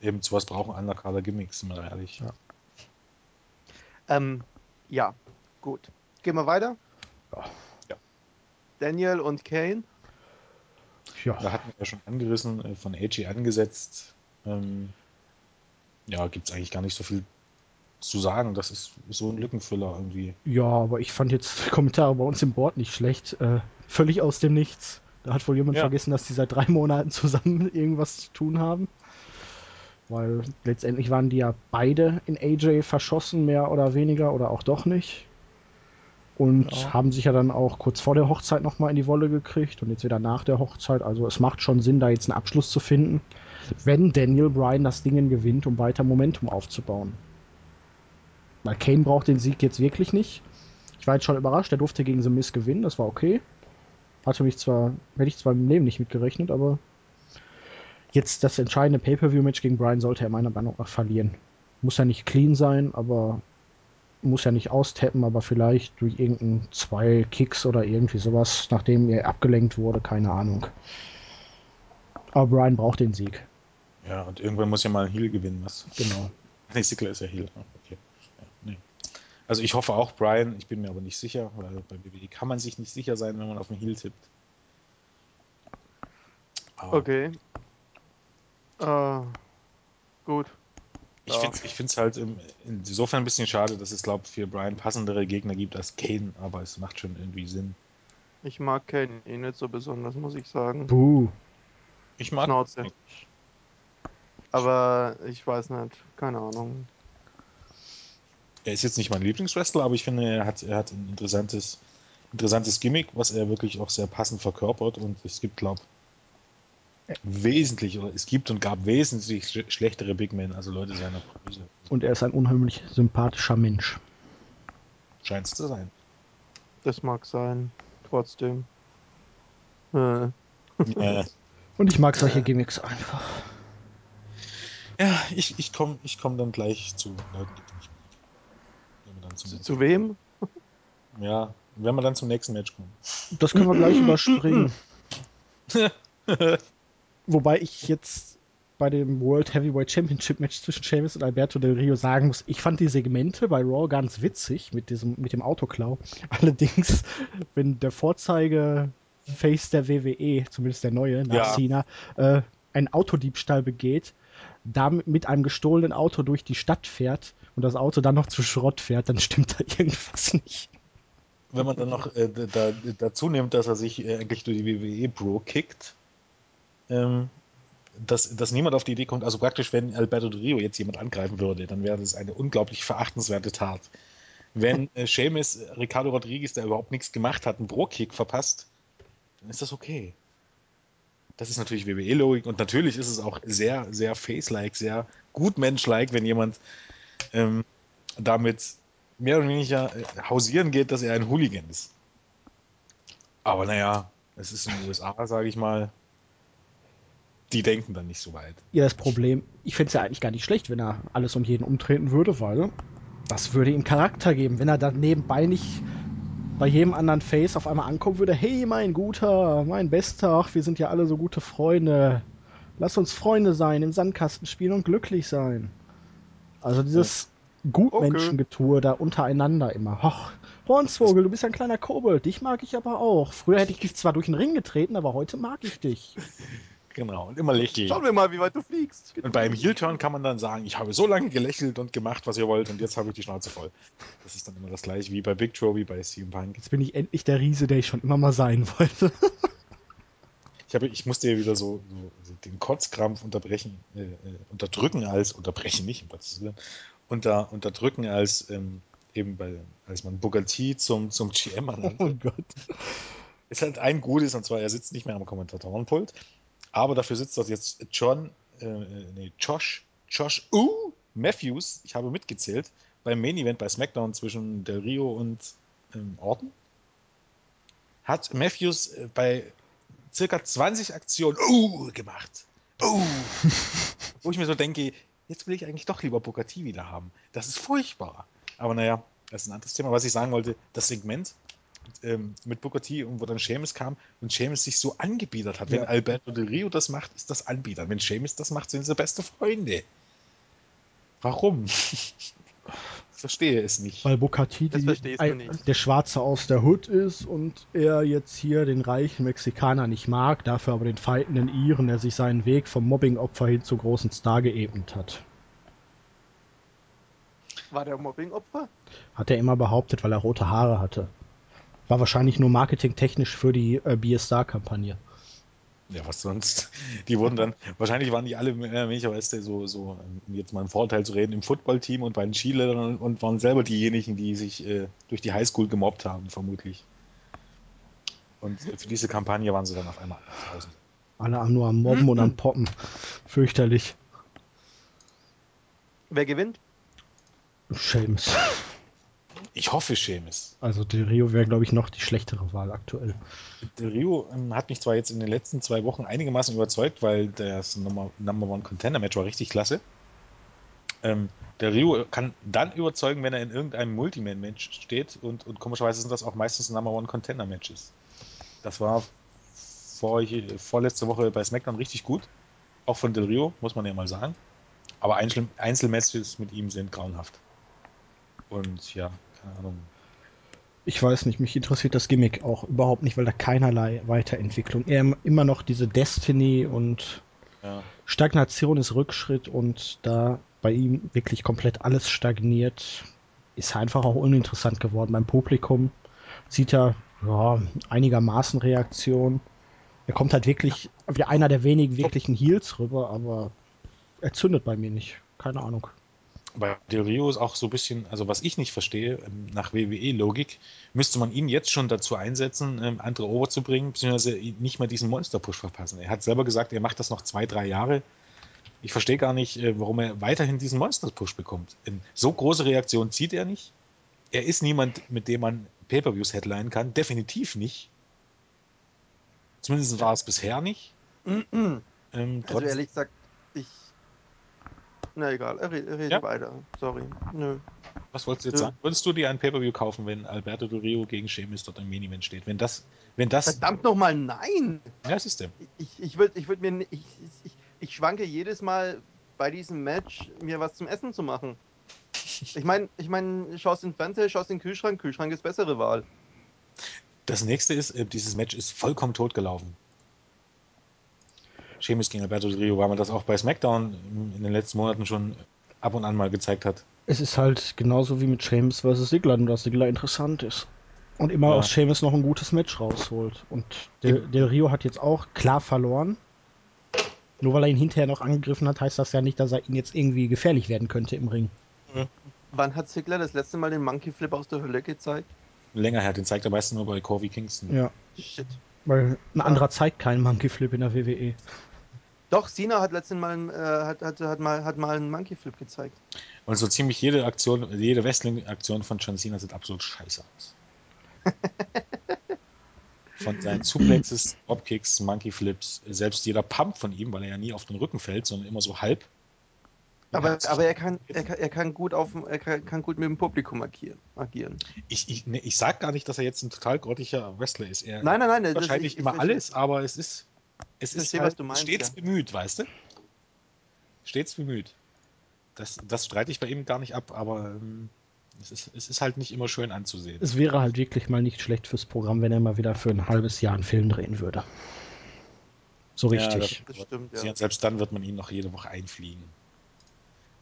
Ja, eben sowas brauchen Undercover Gimmicks, sind wir ehrlich. Ja. Ähm, ja, gut. Gehen wir weiter. Ja. Ja. Daniel und Kane. Ja. Da hatten wir ja schon angerissen, äh, von AJ angesetzt. Ähm, ja, gibt es eigentlich gar nicht so viel zu sagen. Das ist so ein Lückenfüller irgendwie. Ja, aber ich fand jetzt die Kommentare bei uns im Board nicht schlecht. Äh, völlig aus dem Nichts. Da hat wohl jemand Ja. vergessen, dass die seit drei Monaten zusammen irgendwas zu tun haben. Weil letztendlich waren die ja beide in AJ verschossen, mehr oder weniger, oder auch doch nicht. Und Ja. haben sich ja dann auch kurz vor der Hochzeit nochmal in die Wolle gekriegt und jetzt wieder nach der Hochzeit. Also es macht schon Sinn, da jetzt einen Abschluss zu finden, wenn Daniel Bryan das Ding gewinnt, um weiter Momentum aufzubauen. Weil Kane braucht den Sieg jetzt wirklich nicht. Ich war jetzt schon überrascht, er durfte gegen The Miz gewinnen, das war okay. Hatte mich zwar, hätte ich zwar im Leben nicht mitgerechnet, aber jetzt das entscheidende Pay-Per-View-Match gegen Bryan sollte er meiner Meinung nach verlieren. Muss ja nicht clean sein, aber muss ja nicht austappen, aber vielleicht durch irgendeinen zwei Kicks oder irgendwie sowas, nachdem er abgelenkt wurde, keine Ahnung. Aber Bryan braucht den Sieg, Ja, und irgendwann muss ja mal ein Heal gewinnen. Was? genau. Nee, Sickler ist ja Heal. Ah, Okay. Ja, nee. Also ich hoffe auch Brian, ich bin mir aber nicht sicher, weil bei WWE kann man sich nicht sicher sein, wenn man auf den Heal tippt. Aber Okay. Äh, gut. Ich Ja. finde es ich find's halt im, insofern ein bisschen schade, dass es, glaube für Brian passendere Gegner gibt als Kane, aber es macht schon irgendwie Sinn. Ich mag Kane eh nicht so besonders, muss ich sagen. Buh. Ich mag Schnauze. Aber ich weiß nicht. Keine Ahnung. Er ist jetzt nicht mein Lieblingswrestler, aber ich finde, er hat, er hat ein interessantes, interessantes Gimmick, was er wirklich auch sehr passend verkörpert und es gibt, glaube wesentlich, oder es gibt und gab wesentlich sch schlechtere Big Men, also Leute seiner Größe. Und er ist ein unheimlich sympathischer Mensch. Scheint es zu sein. Das mag sein. Trotzdem. Äh, äh, Und ich mag solche Gimmicks einfach. ja, ich, ich komme ich komm dann gleich zu Leuten, die ich mag. Zu, zu wem? Ja, wenn wir dann zum nächsten Match kommen. Das können wir gleich überspringen. Wobei ich jetzt bei dem World Heavyweight Championship Match zwischen Sheamus und Alberto Del Rio sagen muss, ich fand die Segmente bei Raw ganz witzig mit diesem mit dem Autoklau. Allerdings, wenn der Vorzeige Face der WWE, zumindest der neue, nach Ja. Cena, äh, einen Autodiebstahl begeht, damit mit einem gestohlenen Auto durch die Stadt fährt und das Auto dann noch zu Schrott fährt, dann stimmt da irgendwas nicht. Wenn man dann noch äh, da, dazu nimmt, dass er sich äh, eigentlich durch die WWE Bro kickt, ähm, dass, dass niemand auf die Idee kommt, also praktisch, wenn Alberto Rio jetzt jemand angreifen würde, dann wäre das eine unglaublich verachtenswerte Tat. Wenn äh, Seamus äh, Ricardo Rodriguez, der überhaupt nichts gemacht hat, einen Bro-Kick verpasst, dann ist das okay. Das ist natürlich WWE-Logik und natürlich ist es auch sehr, sehr face-like, sehr gut Mensch-like, wenn jemand ähm, damit mehr oder weniger äh, hausieren geht, dass er ein Hooligan ist. Aber naja, es ist in den USA, sage ich mal. Die denken dann nicht so weit. Ja, das Problem, ich fände es ja eigentlich gar nicht schlecht, wenn er alles um jeden umtreten würde, weil das würde ihm Charakter geben. Wenn er dann nebenbei nicht bei jedem anderen Face auf einmal ankommen würde, hey, mein Guter, mein Bester, ach, wir sind ja alle so gute Freunde. Lass uns Freunde sein, im Sandkasten spielen und glücklich sein. Also dieses Gutmenschengetue da untereinander immer. Ach, Hornsvogel, du bist ein kleiner Kobold. Dich mag ich aber auch. Früher hätte ich dich zwar durch den Ring getreten, aber heute mag ich dich. Genau, und immer lächeln. Schauen wir mal, wie weit du fliegst. Und beim Heel-Turn kann man dann sagen, ich habe so lange gelächelt und gemacht, was ihr wollt, und jetzt habe ich die Schnauze voll. Das ist dann immer das gleiche wie bei Big Show, wie bei CM Punk. Jetzt bin ich endlich der Riese, der ich schon immer mal sein wollte. Ich, habe, ich musste ja wieder so, so den Kotzkrampf unterbrechen, äh, äh, unterdrücken als, unterbrechen nicht, um unter, unterdrücken als, ähm, eben bei, als man T zum, zum GM ernannte. Oh Gott. ist halt ein Gutes, und zwar er sitzt nicht mehr am Kommentatorenpult, aber dafür sitzt dort jetzt John, äh, nee, Josh, Josh uh, Matthews, ich habe mitgezählt, beim Main Event bei SmackDown zwischen Del Rio und ähm, Orton. Hat Matthews äh, bei circa 20 Aktionen uh, gemacht. Uh, wo ich mir so denke, jetzt will ich eigentlich doch lieber Booker wieder haben. Das ist furchtbar. Aber naja, das ist ein anderes Thema. Was ich sagen wollte, das Segment ähm, mit Booker T, wo dann Seamus kam und Seamus sich so angebiedert hat. Wenn Ja. Alberto Del Rio das macht, ist das Anbiedern. Wenn Seamus das macht, sind sie beste Freunde. Warum? Ich verstehe es nicht. Weil Das verstehst du ein, nicht. der Schwarze aus der Hood ist und er jetzt hier den reichen Mexikaner nicht mag, dafür aber den feitenden Iren, der sich seinen Weg vom Mobbing-Opfer hin zu großen Star geebnet hat. War der Mobbing-Opfer? Hat er immer behauptet, weil er rote Haare hatte. War wahrscheinlich nur marketingtechnisch für die äh, BS-Star-Kampagne. Ja, was sonst? Die wurden dann, wahrscheinlich waren die alle weißt du, so, so, um jetzt mal einen Vorteil zu reden, im Footballteam und bei den Skilehrern und waren selber diejenigen, die sich äh, durch die Highschool gemobbt haben, vermutlich. Und für diese Kampagne waren sie dann auf einmal 1000. Alle am- nur am Mobben und am Poppen. Fürchterlich. Wer gewinnt? Seamus. Ich hoffe, Seamus. Also Del Rio wäre, glaube ich, noch die schlechtere Wahl aktuell. Del Rio ähm, hat mich zwar jetzt in den letzten zwei Wochen einigermaßen überzeugt, weil das Number, Number One Contender Match war richtig klasse. Ähm, der Rio kann dann überzeugen, wenn er in irgendeinem Multiman-Match steht und, und komischerweise sind das auch meistens Number One Contender Matches. Das war vor, vorletzte Woche bei SmackDown richtig gut. Auch von Del Rio, muss man ja mal sagen. Aber Einzel Einzelmatches mit ihm sind grauenhaft. Und ja, keine Ahnung. Ich weiß nicht, mich interessiert das Gimmick auch überhaupt nicht, weil da keinerlei Weiterentwicklung. Eher immer noch diese Destiny und Ja. Stagnation ist Rückschritt und da bei ihm wirklich komplett alles stagniert, ist einfach auch uninteressant geworden beim Publikum. Sieht er ja, einigermaßen Reaktion. Er kommt halt wirklich wie einer der wenigen wirklichen Heels rüber, aber er zündet bei mir nicht. Keine Ahnung. Bei Del Rio ist auch so ein bisschen, also was ich nicht verstehe, ähm, nach WWE-Logik, müsste man ihn jetzt schon dazu einsetzen, ähm, andere over zu bringen, beziehungsweise nicht mehr diesen Monster-Push verpassen. Er hat selber gesagt, er macht das noch zwei, drei Jahre. Ich verstehe gar nicht, äh, warum er weiterhin diesen Monster-Push bekommt. Ähm, So große Reaktion zieht er nicht. Er ist niemand, mit dem man Pay-Per-Views headline kann. Definitiv nicht. Zumindest war es bisher nicht. Ähm, Also ehrlich gesagt, ich. Na egal, er red- redet Ja? weiter. Sorry. Nö. Was wolltest du jetzt Ja. sagen? Würdest du dir ein Pay-Per-View kaufen, wenn Alberto Del Rio gegen Sheamus dort im Main-Event steht? Wenn das, wenn das, Verdammt nochmal, nein! ja, siehst du. Ich, ich würde ich würd mir. Ich, ich, ich schwanke jedes Mal bei diesem Match, mir was zum Essen zu machen. Ich meine, ich mein, schaust in den Fernseher, schaust in den Kühlschrank, Kühlschrank ist bessere Wahl. Das nächste ist, äh, dieses Match ist vollkommen tot gelaufen. Sheamus gegen Alberto Del Rio, weil man das auch bei SmackDown in- den letzten Monaten schon ab und an mal gezeigt hat. Es ist halt genauso wie mit Seamus vs. Ziggler, nur dass Ziggler interessant ist. Und immer Ja. aus Seamus noch ein gutes Match rausholt. Und Del. Del Rio hat jetzt auch klar verloren. Nur weil er ihn hinterher noch angegriffen hat, heißt das ja nicht, dass er ihn jetzt irgendwie gefährlich werden könnte im Ring. Wann hat Ziggler das letzte Mal den Monkey Flip aus der Hölle gezeigt? Länger her, den zeigt er meistens nur bei Corey Kingston. Ja. Shit. Weil ein anderer zeigt keinen Monkey Flip in der. WWE. Doch, Cena hat letztens mal, einen, äh, hat, hat, hat, mal, hat mal einen Monkey Flip gezeigt. Und so ziemlich jede Aktion, jede Wrestling-Aktion von John Cena sieht absolut scheiße aus. Von seinen Suplexes, Dropkicks, Monkey Flips, selbst jeder Pump von ihm, weil er ja nie auf den Rücken fällt, sondern immer so halb. Aber, aber er, kann, er, kann, er, kann gut auf, er kann, kann gut mit dem Publikum agieren. agieren. Ich, ich, ne, ich sag gar nicht, dass er jetzt ein total grottiger Wrestler ist. Er Nein, nein, nein. wahrscheinlich ich- ich immer verstehe- alles, aber es ist, es ist verstehe, halt was du meinst, stets ja. bemüht, weißt du? Stets bemüht. Das, das streite ich bei ihm gar nicht ab, aber ähm, Es ist, es ist halt nicht immer schön anzusehen. Es wäre halt wirklich mal nicht schlecht fürs Programm, wenn er mal wieder für ein halbes Jahr einen Film drehen würde. So Ja, richtig. Das stimmt, ja. Selbst dann wird man ihn noch jede Woche einfliegen.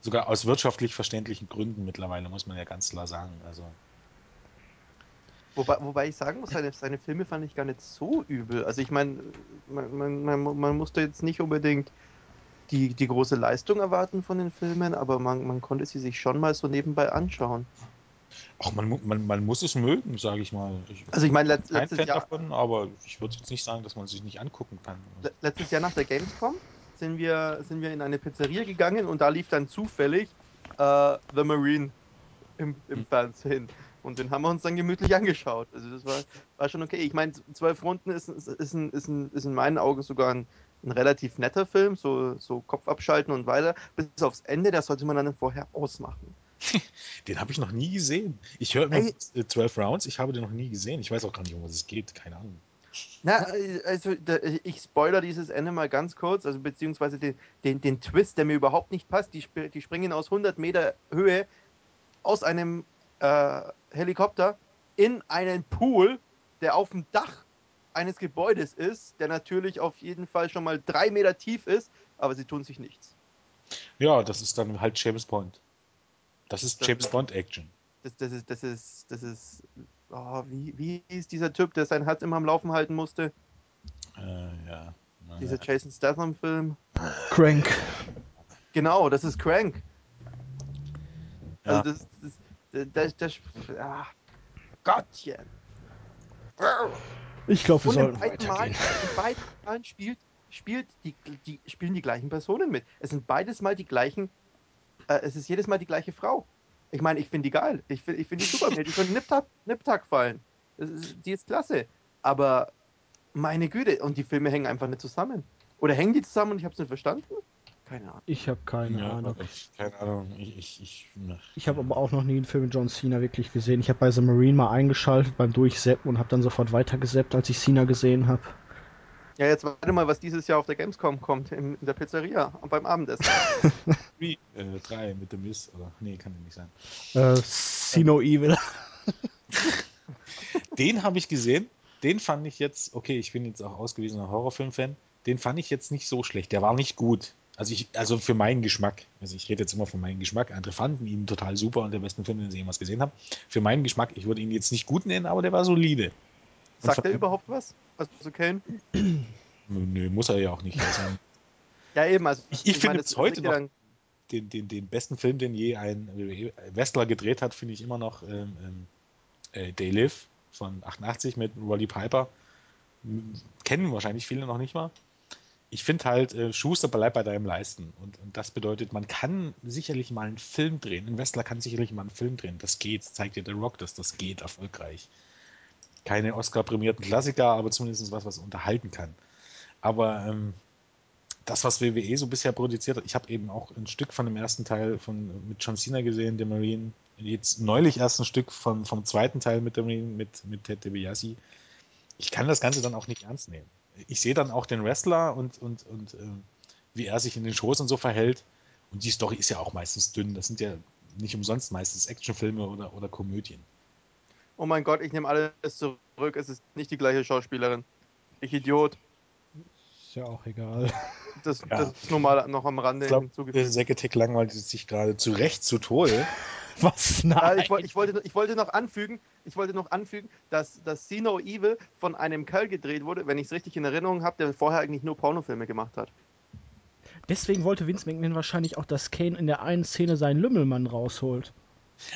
Sogar aus wirtschaftlich verständlichen Gründen mittlerweile, muss man ja ganz klar sagen. Also, Wobei, wobei ich sagen muss, seine, seine Filme fand ich gar nicht so übel. Also ich meine, man, man, man, man musste jetzt nicht unbedingt die, die große Leistung erwarten von den Filmen, aber man, man konnte sie sich schon mal so nebenbei anschauen. auch man, man, man muss es mögen, sage ich mal. Ich Also ich meine, letzt, kein letztes Fan Jahr, davon, aber ich würde jetzt nicht sagen, dass man sich nicht angucken kann. le- letztes Jahr nach der Gamescom sind wir, sind wir in eine Pizzeria gegangen und da lief dann zufällig äh, The Marine im, im. Fernsehen. Und den haben wir uns dann gemütlich angeschaut. Also das war, war schon okay. Ich meine, zwölf Runden ist, ist, ist, ein, ist, ein, ist in meinen Augen sogar ein, ein relativ netter Film, so, so Kopf abschalten und weiter. Bis aufs Ende, das sollte man dann vorher ausmachen. Den habe ich noch nie gesehen. Ich höre immer 12 Rounds, ich habe den noch nie gesehen. Ich weiß auch gar nicht, um was es geht. Keine Ahnung. Na, also ich spoiler dieses Ende mal ganz kurz, also beziehungsweise den, den, den Twist, der mir überhaupt nicht passt. Die, die springen aus 100 Meter Höhe aus einem äh, Helikopter in einen Pool, der auf dem Dach eines Gebäudes ist, der natürlich auf jeden Fall schon mal drei Meter tief ist, aber sie tun sich nichts. Ja, das ist dann halt James Bond. Das ist Das James ist- Bond Action. Das, das ist, das ist, das ist, oh, wie, wie hieß dieser Typ, der sein Herz immer am Laufen halten musste? Äh, ja. Dieser Jason Statham-Film? Crank. Genau, das ist Crank. Ja. Also das, das, das, das, ah, Gottchen. Ich glaube, wir sollten beiden weitergehen. in beiden Malen spielt, spielt die, die, spielen die gleichen Personen mit. Es sind beides mal die gleichen, äh, es ist jedes Mal die gleiche Frau. Ich meine, ich finde die geil. Ich finde ich find die super. Mir die von Niptak, Niptak fallen. Ist, die ist klasse. Aber meine Güte, und die Filme hängen einfach nicht zusammen. Oder hängen die zusammen und ich habe es nicht verstanden? Keine Ahnung. Ich habe keine ja, Ahnung. Ich, keine Ahnung. Ich, ich, ich, ne. Ich habe aber auch noch nie einen Film mit John Cena wirklich gesehen. Ich habe bei The Marine mal eingeschaltet beim Durchseppen und habe dann sofort weitergeseppt, als ich Cena gesehen habe. Ja, jetzt warte mal, was dieses Jahr auf der Gamescom kommt, in, in der Pizzeria und beim Abendessen. Wie? Äh, drei mit dem Miss, oder? Nee, kann ja nicht sein. Äh, Sino Evil. Den habe ich gesehen. Den fand ich jetzt, okay, ich bin jetzt auch ausgewiesener Horrorfilm-Fan. Den fand ich jetzt nicht so schlecht. Der war nicht gut. Also ich, also für meinen Geschmack. Also ich rede jetzt immer von meinem Geschmack. Andere fanden ihn total super und der besten Film, den ich jemals gesehen habe. Für meinen Geschmack, ich würde ihn jetzt nicht gut nennen, aber der war solide. Sagt er überhaupt was? Also Kane? Nö, muss er ja auch nicht. Also Ja, eben. Also, Ich- ich finde bis heute noch- den, den, den besten Film, den je ein Wrestler gedreht hat, finde ich immer noch ähm, ähm, äh, They Live von 88 mit Roddy Piper. Kennen wahrscheinlich viele noch nicht mal. Ich finde halt, äh, Schuster bleib bei deinem Leisten. Und, und das bedeutet, man kann sicherlich mal einen Film drehen. Ein Wrestler kann sicherlich mal einen Film drehen. Das geht. Zeigt dir der Rock, dass das geht erfolgreich. Keine Oscar-prämierten Klassiker, aber zumindest was, was unterhalten kann. Aber ähm, das, was WWE so bisher produziert hat, ich habe eben auch ein Stück von dem ersten Teil von, mit John Cena gesehen, der Marine. Jetzt neulich erst ein Stück von, vom zweiten Teil mit der Marine, mit, mit Ted DiBiase. Ich kann das Ganze dann auch nicht ernst nehmen. Ich sehe dann auch den Wrestler und, und, und ähm, wie er sich in den Shows und so verhält. Und die Story ist ja auch meistens dünn. Das sind ja nicht umsonst meistens Actionfilme oder, oder Komödien. Oh mein Gott, ich nehme alles zurück. Es ist nicht die gleiche Schauspielerin. Ich Idiot. Ist ja auch egal. Das, Ja. das ist nur mal noch am Rande Ich glaube, hinzugefügt. Säcketek langweilt sich gerade zu Recht zu Tode. Was? Nein. ich, ich, wollte, ich wollte noch anfügen, ich wollte noch anfügen, dass, dass See No Evil von einem Kerl gedreht wurde, wenn ich es richtig in Erinnerung habe, der vorher eigentlich nur Pornofilme gemacht hat. Deswegen wollte Vince McMahon wahrscheinlich auch, dass Kane in der einen Szene seinen Lümmelmann rausholt.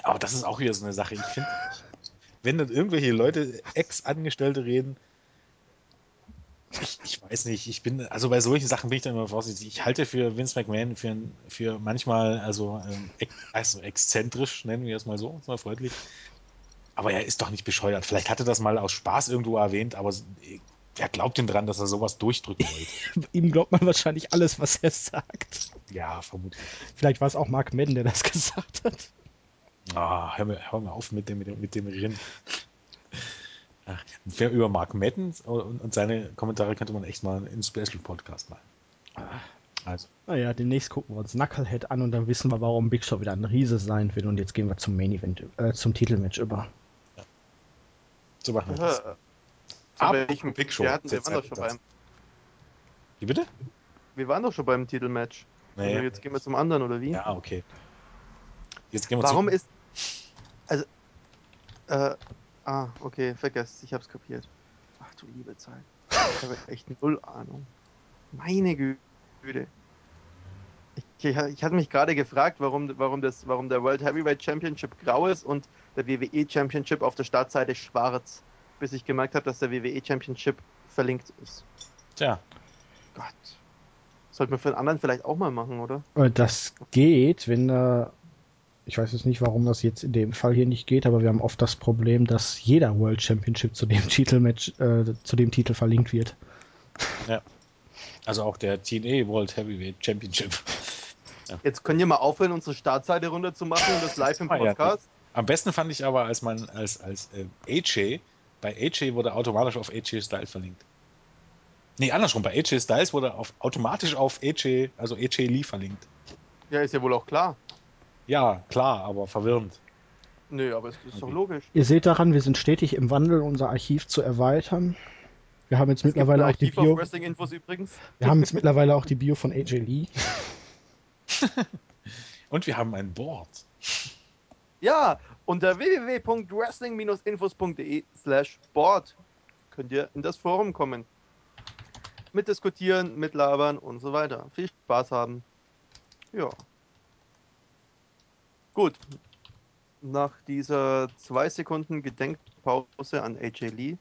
Aber das ist auch wieder so eine Sache. Ich finde, wenn dann irgendwelche Leute, Ex-Angestellte reden, ich, ich weiß nicht, ich bin, also bei solchen Sachen bin ich dann immer vorsichtig. Ich halte für Vince McMahon für, für manchmal, also, ähm, also exzentrisch, nennen wir es mal so, mal freundlich. Aber er ist doch nicht bescheuert. Vielleicht hat er das mal aus Spaß irgendwo erwähnt, aber wer glaubt denn dran, dass er sowas durchdrücken wollte? Ihm glaubt man wahrscheinlich alles, was er sagt. Ja, vermutlich. Vielleicht war es auch Mark Madden, der das gesagt hat. Ah, hör, mir, hör mir auf mit dem, mit dem, mit dem Rind. Ach, über Mark Madden und, und seine Kommentare könnte man echt mal einen Special-Podcast machen. Also, Naja, demnächst gucken wir uns Knucklehead an und dann wissen wir, warum Big Show wieder ein Riese sein will. Und jetzt gehen wir zum Main Event, äh, zum Titelmatch über. so machen wir das. zu Apropos welchem- Big Show, Wir, hatten, wir, waren doch halt schon beim, Wie bitte? wir waren doch schon beim Titelmatch. Naja. Also jetzt gehen wir zum anderen, oder wie? Ja, okay. Jetzt gehen wir Warum zu. ist. Also. Äh, ah, okay, vergesst, ich hab's kapiert. Ach du liebe Zeit. Ich habe echt null Ahnung. Meine Güte. Ich, ich, ich hatte mich gerade gefragt, warum, warum, das, warum der World Heavyweight Championship grau ist und der WWE Championship auf der Startseite schwarz, bis ich gemerkt habe, dass der WWE Championship verlinkt ist. Tja, Gott. Sollte man für den anderen vielleicht auch mal machen, oder? Äh, Das geht, wenn da. Ich weiß jetzt nicht, warum das jetzt in dem Fall hier nicht geht, aber wir haben oft das Problem, dass jeder World Championship zu dem Titelmatch, äh, zu dem Titel verlinkt wird. also auch der TNA World Heavyweight Championship. Jetzt könnt ihr mal aufhören, unsere Startseite runterzumachen und das live im Ah, ja, Podcast. Am besten fand ich aber, als man als, als äh, AJ, bei AJ wurde automatisch auf AJ Styles verlinkt. Nee, andersrum, bei AJ Styles wurde auf, automatisch auf AJ, also AJ Lee verlinkt. Ja, ist ja wohl auch klar. Ja, klar, aber verwirrend. Nö, aber es ist doch Okay. logisch. Ihr seht daran, wir sind stetig im Wandel, unser Archiv zu erweitern. Wir haben jetzt Es mittlerweile auch die Bio. Wrestling-Infos übrigens. Wir haben jetzt mittlerweile auch die Bio von AJ Lee. Und wir haben ein Board. Ja, unter www.wrestling-infos.de slash board könnt ihr in das Forum kommen. Mitdiskutieren, mitlabern und so weiter. Viel Spaß haben. Ja. Gut. Nach dieser zwei Sekunden Gedenkpause an AJ Lee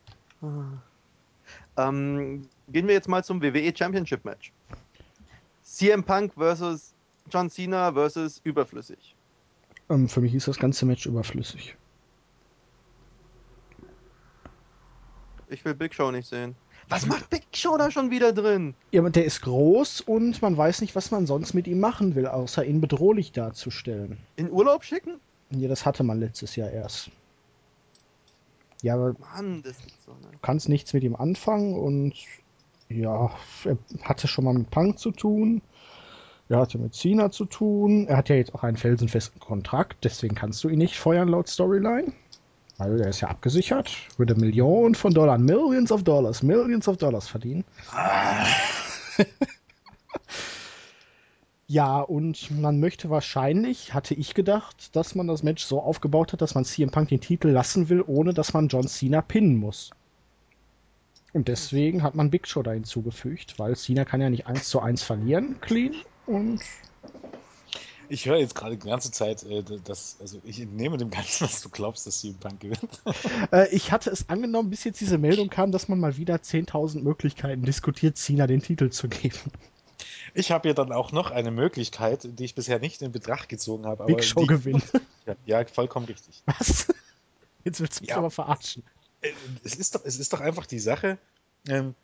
ähm, gehen wir jetzt mal zum WWE Championship Match. CM Punk versus John Cena versus überflüssig. Ähm, für mich ist das ganze Match überflüssig. Ich will Big Show nicht sehen. Was macht Big Show da schon wieder drin? Ja, aber der ist groß und man weiß nicht, was man sonst mit ihm machen will, außer ihn bedrohlich darzustellen. In Urlaub schicken? Ja, das hatte man letztes Jahr erst. Ja, aber du Mann, das gibt's doch nicht. kannst nichts mit ihm anfangen und ja, er hatte schon mal mit Punk zu tun. Er hatte mit Cena zu tun. Er hat ja jetzt auch einen felsenfesten Kontrakt, deswegen kannst du ihn nicht feuern laut Storyline. Weil er ist ja abgesichert, würde Millionen von Dollar, Millions of Dollars, Millions of Dollars verdienen. Ja, und man möchte wahrscheinlich, hatte ich gedacht, dass man das Match so aufgebaut hat, dass man CM Punk den Titel lassen will, ohne dass man John Cena pinnen muss. Und deswegen hat man Big Show da hinzugefügt, weil Cena kann ja nicht eins zu eins verlieren, clean. Und Ich höre jetzt gerade die ganze Zeit, äh, dass, also ich entnehme dem Ganzen, dass du glaubst, dass CM Punk gewinnt. äh, ich hatte es angenommen, bis jetzt diese Meldung kam, dass man mal wieder 10.000 Möglichkeiten diskutiert, Cena den Titel zu geben. Ich habe ja dann auch noch eine Möglichkeit, die ich bisher nicht in Betracht gezogen habe. Big Show die, gewinnt. Ja, ja, vollkommen richtig. Was? Jetzt willst du mich Ja. aber verarschen. Äh, Es ist doch, es ist doch einfach die Sache. Ähm,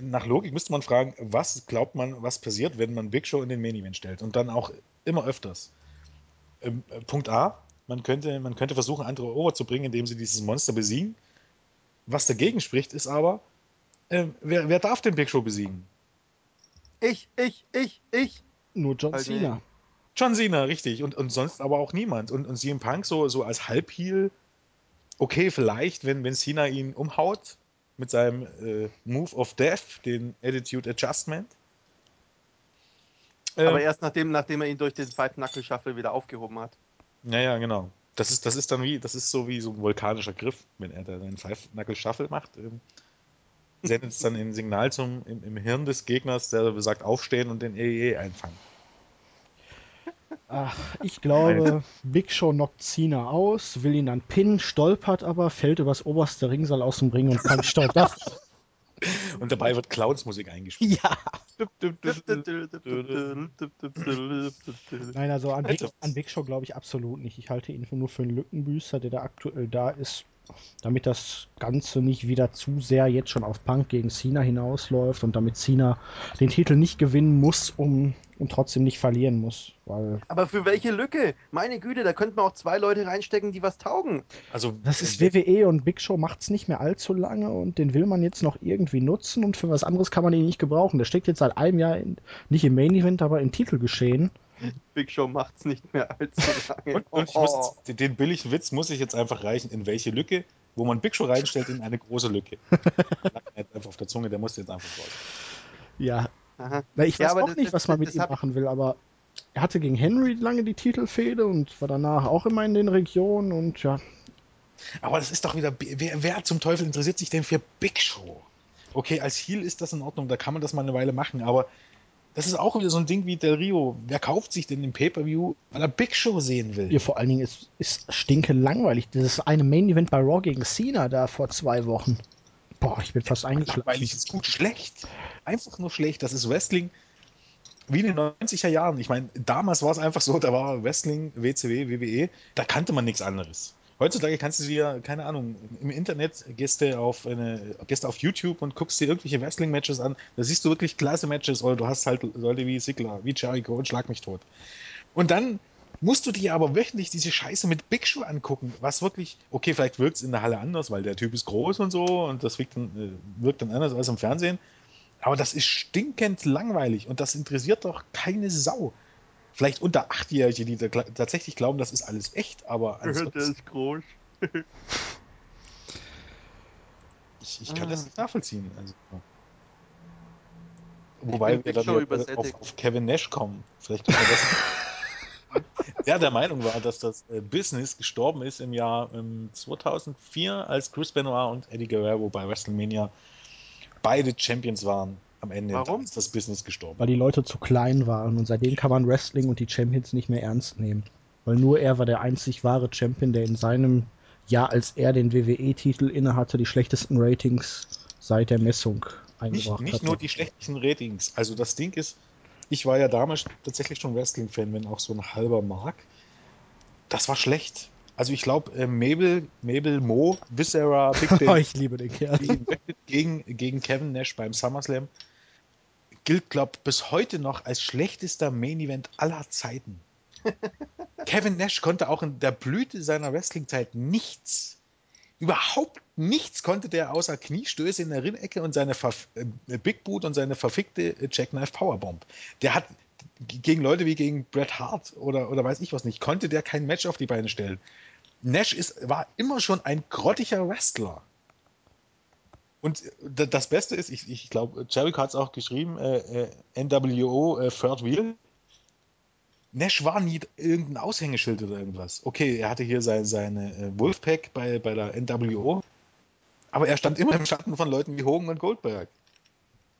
nach Logik müsste man fragen, was glaubt man, was passiert, wenn man Big Show in den Main Event stellt? Und dann auch immer öfters. Ähm, äh, Punkt A, man könnte, man könnte versuchen, andere over zu bringen, indem sie dieses Monster besiegen. Was dagegen spricht, ist aber, ähm, wer, wer darf den Big Show besiegen? Ich, ich, ich, ich. Nur John Halt Cena. John Cena, richtig. Und, und sonst aber auch niemand. Und, und CM Punk so, so als Halbheal, okay, vielleicht, wenn, wenn Cena ihn umhaut mit seinem äh, Move of Death, den Attitude Adjustment. Ähm, Aber erst nachdem, nachdem er ihn durch den Five Knuckle Shuffle wieder aufgehoben hat. Ja, ja, genau. Das ist, das ist dann wie, das ist so wie so ein vulkanischer Griff, wenn er da einen Five Knuckle Shuffle macht. Ähm, sendet es dann ein Signal zum, im, im Hirn des Gegners, der sagt aufstehen und den EE einfangen. Ach, ich glaube, Big Show knockt Cena aus, will ihn dann pinnen, stolpert aber, fällt übers oberste Ringseil aus dem Ring und dort ab. Und dabei wird Clowns-Musik eingespielt. Ja. Nein, also an Big, Alter. an Big Show glaube ich absolut nicht. Ich halte ihn nur für einen Lückenbüßer, der da aktuell da ist, damit das Ganze nicht wieder zu sehr jetzt schon auf Punk gegen Cena hinausläuft und damit Cena den Titel nicht gewinnen muss, um und trotzdem nicht verlieren muss. Weil Aber für welche Lücke? Meine Güte, da könnten wir auch zwei Leute reinstecken, die was taugen. Also das ist WWE und Big Show macht's nicht mehr allzu lange und den will man jetzt noch irgendwie nutzen und für was anderes kann man ihn nicht gebrauchen. Der steckt jetzt seit einem Jahr in, nicht im Main Event, aber im Titelgeschehen. Big Show macht's nicht mehr allzu lange. Und, und ich muss jetzt, den billigen Witz muss ich jetzt einfach reichen. In welche Lücke? Wo man Big Show reinstellt, in eine große Lücke. Lag mir jetzt einfach auf der Zunge, der musste jetzt einfach raus. Ja. Na, ich Ja, weiß auch das- nicht, das- was man mit ihm machen will, aber er hatte gegen Henry lange die Titelfehde und war danach auch immer in den Regionen und ja, Aber das ist doch wieder. Wer, wer zum Teufel interessiert sich denn für Big Show? Okay, als Heel ist das in Ordnung, da kann man das mal eine Weile machen, aber das ist auch wieder so ein Ding wie Del Rio. Wer kauft sich denn den Pay-Per-View, weil er Big Show sehen will? ihr vor allen Dingen ist, ist stinke langweilig. Dieses eine Main Event bei Raw gegen Cena da vor zwei Wochen. Boah, ich bin fast eingeschlafen. Langweilig ist gut schlecht. Einfach nur schlecht. Das ist Wrestling wie in den 90er Jahren. Ich meine, damals war es einfach so, da war Wrestling, WCW, WWE, da kannte man nichts anderes. Heutzutage kannst du dir, keine Ahnung, im Internet gehst du auf eine, gehst auf YouTube und guckst dir irgendwelche Wrestling-Matches an. Da siehst du wirklich klasse Matches oder du hast halt Leute wie Sigler, wie Jericho und Schlag mich tot. Und dann musst du dir aber wöchentlich diese Scheiße mit Big Show angucken, was wirklich, okay, vielleicht wirkt es in der Halle anders, weil der Typ ist groß und so und das wirkt dann, äh, wirkt dann anders als im Fernsehen. Aber das ist stinkend langweilig und das interessiert doch keine Sau. Vielleicht unter Achtjährige, die tatsächlich glauben, das ist alles echt, aber Der ansonsten, ist groß. ich, ich kann Ah. das nicht nachvollziehen. Also, wobei wir dann übersättigt. auf, auf Kevin Nash kommen. Vielleicht können wir das. der der Meinung war, dass das äh, Business gestorben ist im Jahr ähm, 2004, als Chris Benoit und Eddie Guerrero bei WrestleMania beide Champions waren. Am Ende Warum? Ist das Business gestorben. Weil die Leute zu klein waren und seitdem kann man Wrestling und die Champions nicht mehr ernst nehmen. Weil nur er war der einzig wahre Champion, der in seinem Jahr, als er den WWE-Titel innehatte, die schlechtesten Ratings seit der Messung Nicht, eingebracht nicht hatte. nur die schlechten Ratings. Also das Ding ist, ich war ja damals tatsächlich schon Wrestling-Fan, wenn auch so ein halber Mark. Das war schlecht. Also ich glaube, äh, Mabel, Mabel Mo, Viscera, Big Oh, Ben ich liebe den Kerl. gegen, gegen, gegen Kevin Nash beim SummerSlam gilt, glaube bis heute noch als schlechtester Main-Event aller Zeiten. Kevin Nash konnte auch in der Blüte seiner Wrestling-Zeit nichts. Überhaupt nichts konnte der außer Kniestöße in der Rinnecke und seine Verf äh, Big Boot und seine verfickte Jackknife Powerbomb. Der hat gegen Leute wie gegen Bret Hart oder, oder weiß ich was nicht, konnte der kein Match auf die Beine stellen. Nash ist, war immer schon ein grottiger Wrestler. Und äh, das Beste ist, ich, ich glaube, Jericho hat es auch geschrieben, äh, äh, NWO äh, Third Wheel. Nash war nie irgendein Aushängeschild oder irgendwas. Okay, er hatte hier sein, seine äh, Wolfpack bei, bei der NWO, aber er stand immer im Schatten von Leuten wie Hogan und Goldberg.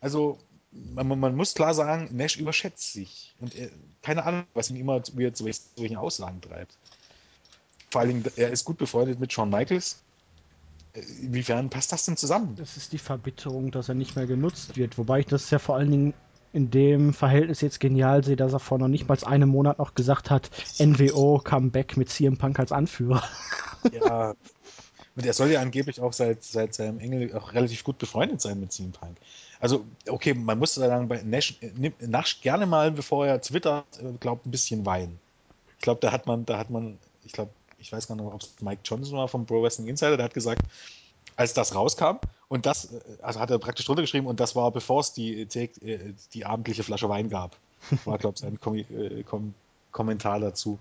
Also, man, man- muss klar sagen, Nash überschätzt sich. Und er, keine Ahnung, was ihn immer zu, solchen Aussagen treibt. Vor Dingen, er ist gut befreundet mit Shawn Michaels. Inwiefern passt das denn zusammen? Das ist die Verbitterung, dass er nicht mehr genutzt wird. Wobei ich das ja vor allen Dingen in dem Verhältnis jetzt genial sehe, dass er vor noch nicht mal einem Monat noch gesagt hat, NWO Comeback mit CM Punk als Anführer. Ja. Und er soll ja angeblich auch seit, seit seinem Engel auch relativ gut befreundet sein mit CM Punk. Also, okay, man muss sagen, bei Nash, nascht gerne mal, bevor er twittert, äh, glaubt ein bisschen Wein. Ich glaube, da hat man, da hat man, ich glaube, ich weiß gar nicht, ob es Mike Johnson war vom Pro Wrestling Insider, der hat gesagt, als das rauskam, und das, also hat er praktisch drunter geschrieben, und das war, bevor es die, äh, die abendliche Flasche Wein gab. War, glaube ich, sein Kom äh, Kom Kommentar dazu.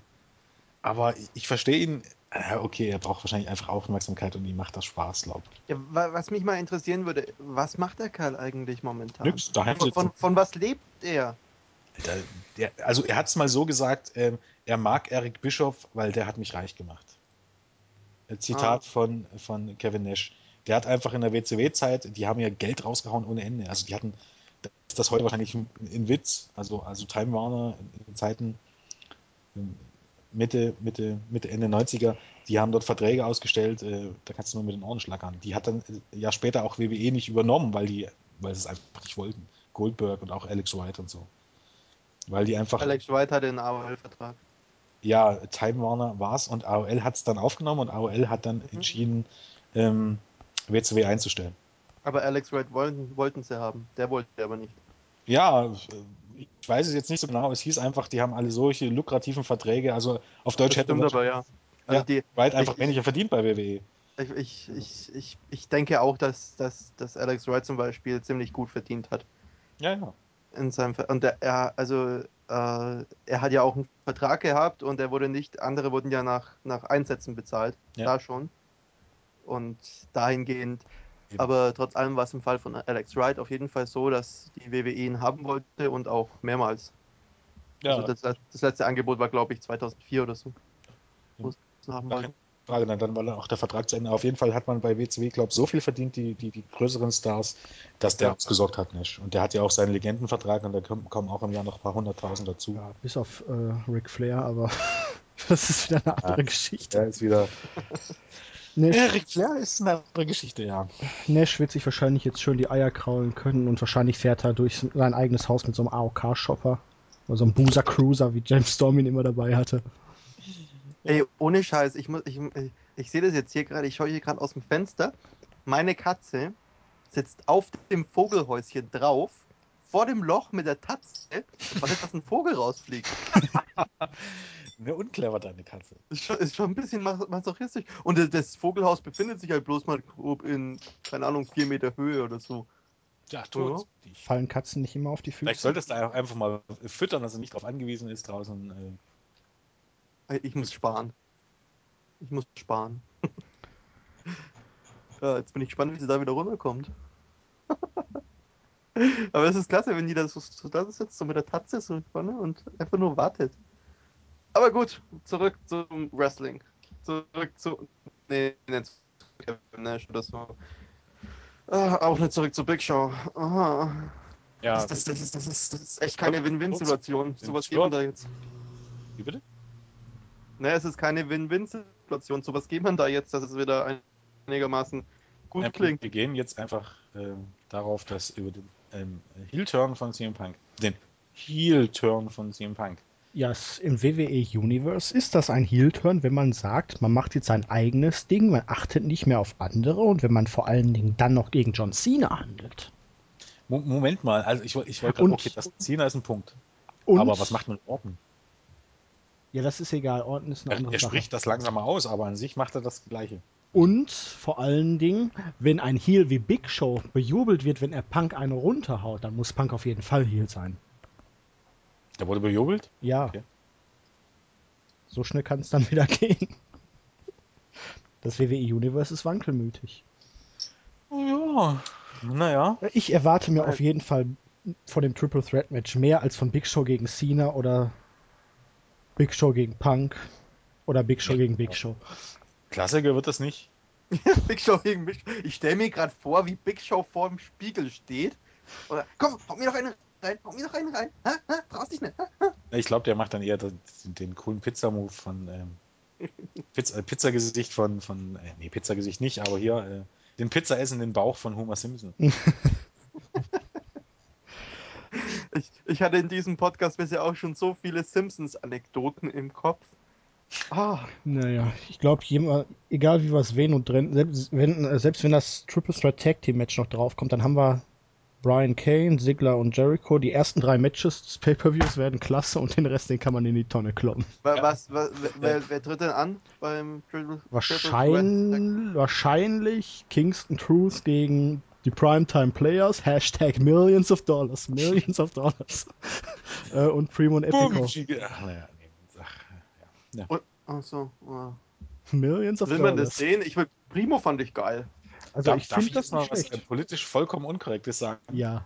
Aber ich, verstehe ihn, äh, okay, er braucht wahrscheinlich einfach Aufmerksamkeit und ihm macht das Spaß, glaube ich. Ja, wa- was mich mal interessieren würde, was macht der Kerl eigentlich momentan? Nix, daheim Von, von, von was lebt er? Der, der, also er hat es mal so gesagt, ähm, er mag Eric Bischoff, weil der hat mich reich gemacht. Äh, Zitat Ah. von, von Kevin Nash. Der hat einfach in der WCW-Zeit, die haben ja Geld rausgehauen ohne Ende. Also die hatten, das ist das heute wahrscheinlich ein, ein Witz, also, also Time Warner in Zeiten ähm, Mitte, Mitte, Mitte, Ende 90er, die haben dort Verträge ausgestellt, äh, da kannst du nur mit den Ohren schlackern. Die hat dann äh, ja später auch WWE nicht übernommen, weil die, weil sie es einfach nicht wollten. Goldberg und auch Alex White und so. Weil die einfach. Alex White hatte einen AOL-Vertrag. Ja, Time Warner war es und AOL hat es dann aufgenommen und AOL hat dann entschieden, ähm, WCW einzustellen. Aber Alex Wright wollten, wollten sie haben. Der wollte aber nicht. Ja, ich weiß es jetzt nicht so genau. Es hieß einfach, die haben alle solche lukrativen Verträge. Also auf Deutsch Das hätte man aber, ja. Also Ja, die, Wright einfach ich- weniger verdient bei. WWE. ich, ich, ich, ich, ich denke auch, dass, dass, dass Alex Wright zum Beispiel ziemlich gut verdient hat. Ja, ja. In seinem Ver und der, er, also, äh, er hat ja auch einen Vertrag gehabt und er wurde nicht, andere wurden ja nach, nach Einsätzen bezahlt. Ja. Da schon. Und dahingehend. Eben. Aber trotz allem war es im Fall von Alex Wright auf jeden Fall so, dass die WWE ihn haben wollte und auch mehrmals. Ja, Also das, das letzte Angebot war, glaube ich, 2004 oder so. Ja. Haben keine Frage, dann, dann war dann auch der Vertrag zu Ende. Auf jeden Fall hat man bei WCW, glaube ich, so viel verdient, die, die, die größeren Stars, dass der Ja. ausgesorgt hat, Nash. Und der hat ja auch seinen Legendenvertrag und da kommen, auch im Jahr noch ein paar hunderttausend dazu. Ja, bis auf äh, Ric Flair, aber das ist wieder eine andere Ja. Geschichte. Der ist wieder. Nash, Ja, Ric Flair ist eine andere Geschichte, ja. Nash wird sich wahrscheinlich jetzt schön die Eier kraulen können und wahrscheinlich fährt er durch sein eigenes Haus mit so einem AOK-Shopper. Oder so einem Boozer Cruiser, wie James Storm ihn immer dabei hatte. Ey, ohne Scheiß, ich, muss, ich, ich, ich sehe das jetzt hier gerade, ich schaue hier gerade aus dem Fenster. Meine Katze sitzt auf dem Vogelhäuschen drauf, vor dem Loch mit der Tatze wartet, dass ein Vogel rausfliegt. Ne, unclever, deine Katze. Ist schon, ist schon ein bisschen mas- masochistisch. Und das, das Vogelhaus befindet sich halt bloß mal grob in, keine Ahnung, vier Meter Höhe oder so. Ja, nicht. Fallen Katzen nicht immer auf die Vielleicht Füße? solltest du auch einfach mal füttern, dass er nicht darauf angewiesen ist, draußen. Äh, Ich muss sparen. Ich muss sparen. ja, jetzt bin ich gespannt, wie sie da wieder runterkommt. Aber es ist klasse, wenn die da so, so da sitzt, so mit der Tatze so vorne und einfach nur wartet. Aber gut, zurück zum Wrestling. Zurück zu. Nee, nicht zu Kevin Nash oder so. Ah, auch nicht zurück zu Big Show. Aha. ja, Das, das, das, ist, das, ist, das ist echt keine Win-Win-Situation. Sowas geht Ja. man da jetzt. wie bitte? Ne, es ist keine Win-Win-Situation. Sowas geht man da jetzt, dass es wieder einigermaßen gut Ähm, klingt. Wir gehen jetzt einfach ähm, darauf, dass über den ähm, Heel-Turn von CM Punk, den Heel-Turn von CM Punk, Ja, es, im WWE Universe ist das ein Heel-Turn, wenn man sagt, man macht jetzt sein eigenes Ding, man achtet nicht mehr auf andere und wenn man vor allen Dingen dann noch gegen John Cena handelt. Mo Moment mal, also ich, ich wollte gerade, okay, das Cena ist ein Punkt. Und, aber was macht man mit Orton? Ja, das ist egal, Orton ist eine Er, andere er Sache. spricht das langsam mal aus, aber an sich macht er das Gleiche. Und vor allen Dingen, wenn ein Heel wie Big Show bejubelt wird, wenn er Punk eine runterhaut, dann muss Punk auf jeden Fall Heel sein. Der wurde bejubelt? Ja. Okay. So schnell kann es dann wieder gehen. Das WWE Universe ist wankelmütig. Oh ja, naja. Ich erwarte mir auf jeden Fall von dem Triple Threat Match mehr als von Big Show gegen Cena oder Big Show gegen Punk oder Big Show gegen Big Show. Klassiker wird das nicht. Big Show gegen Big Show. Ich stelle mir gerade vor, wie Big Show vor dem Spiegel steht. Oder, komm, hau mir noch einen rein, hau mir noch einen rein. Ha, ha, traust dich nicht. Ha? Ich glaube, der macht dann eher den, den coolen Pizza-Move von ähm, Pizza, äh, Pizzagesicht von, von äh, nee, Pizzagesicht nicht, aber hier äh, den Pizza essenden Bauch von Homer Simpson. Ich, ich hatte in diesem Podcast bisher auch schon so viele Simpsons-Anekdoten im Kopf. Ah, Naja, ich glaube, egal wie wir es wählen und drin, selbst wenn, äh, selbst wenn das Triple Threat Tag Team Match noch draufkommt, dann haben wir Brian Kane, Ziggler und Jericho. Die ersten drei Matches des Pay-Per-Views werden klasse und den Rest, den kann man in die Tonne kloppen. wa- Ja. was, wa- wer, wer, tritt denn an beim Triple Triple Threat? Wahrscheinlich, wahrscheinlich Kingston Truth gegen die Primetime Players, Hashtag Millions of Dollars, Millions of Dollars. äh, und Primo und Epico. Ach, ja. ja. Achso. ah. Millions of Will man Dollars. das sehen? Ich will, Primo fand ich geil. Also Darf, ich darf finde ich das jetzt mal was schlecht. äh, politisch vollkommen Unkorrektes sagen? Ja.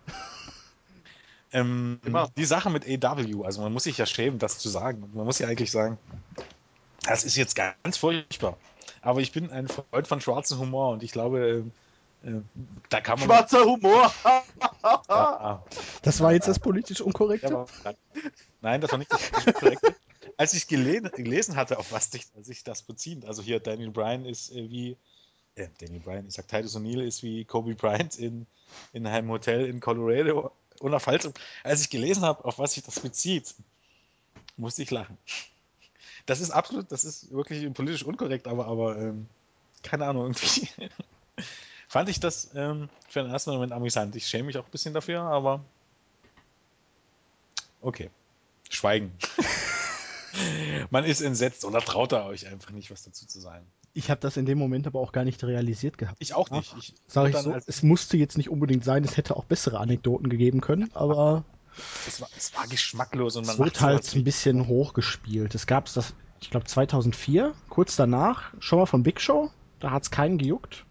Ähm, Immer. die Sache mit AW, also man muss sich ja schämen, das zu sagen. Man muss ja eigentlich sagen, das ist jetzt ganz furchtbar. Aber ich bin ein Freund von schwarzem Humor und ich glaube, äh, äh, da kann man. Schwarzer Humor. Ja, Das war jetzt das politisch Unkorrekte? ja, nein, das war nicht das politisch korrekte. Als ich gelesen, gelesen hatte, auf was sich, das bezieht, also hier Daniel Bryan ist äh, wie, äh, Daniel Bryan, ich sag Titus O'Neill ist wie Kobe Bryant in, in einem Hotel in Colorado unaufhaltsam. Als ich gelesen habe, auf was sich das bezieht, musste ich lachen. Das ist absolut, das ist wirklich politisch unkorrekt, aber, aber ähm, keine Ahnung, irgendwie fand ich das ähm, für den ersten Moment amüsant. Ich schäme mich auch ein bisschen dafür, aber okay. Schweigen. Man ist entsetzt oder traut er euch einfach nicht, was dazu zu sagen. Ich habe das in dem Moment aber auch gar nicht realisiert gehabt. Ich auch nicht. Ich, Sag ich so, als- es musste jetzt nicht unbedingt sein, es hätte auch bessere Anekdoten gegeben können, aber es, war, es war geschmacklos und man es wurde halt ein bisschen hochgespielt. Es gab das, ich glaube 2004, kurz danach, schon mal von Big Show, da hat es keinen gejuckt.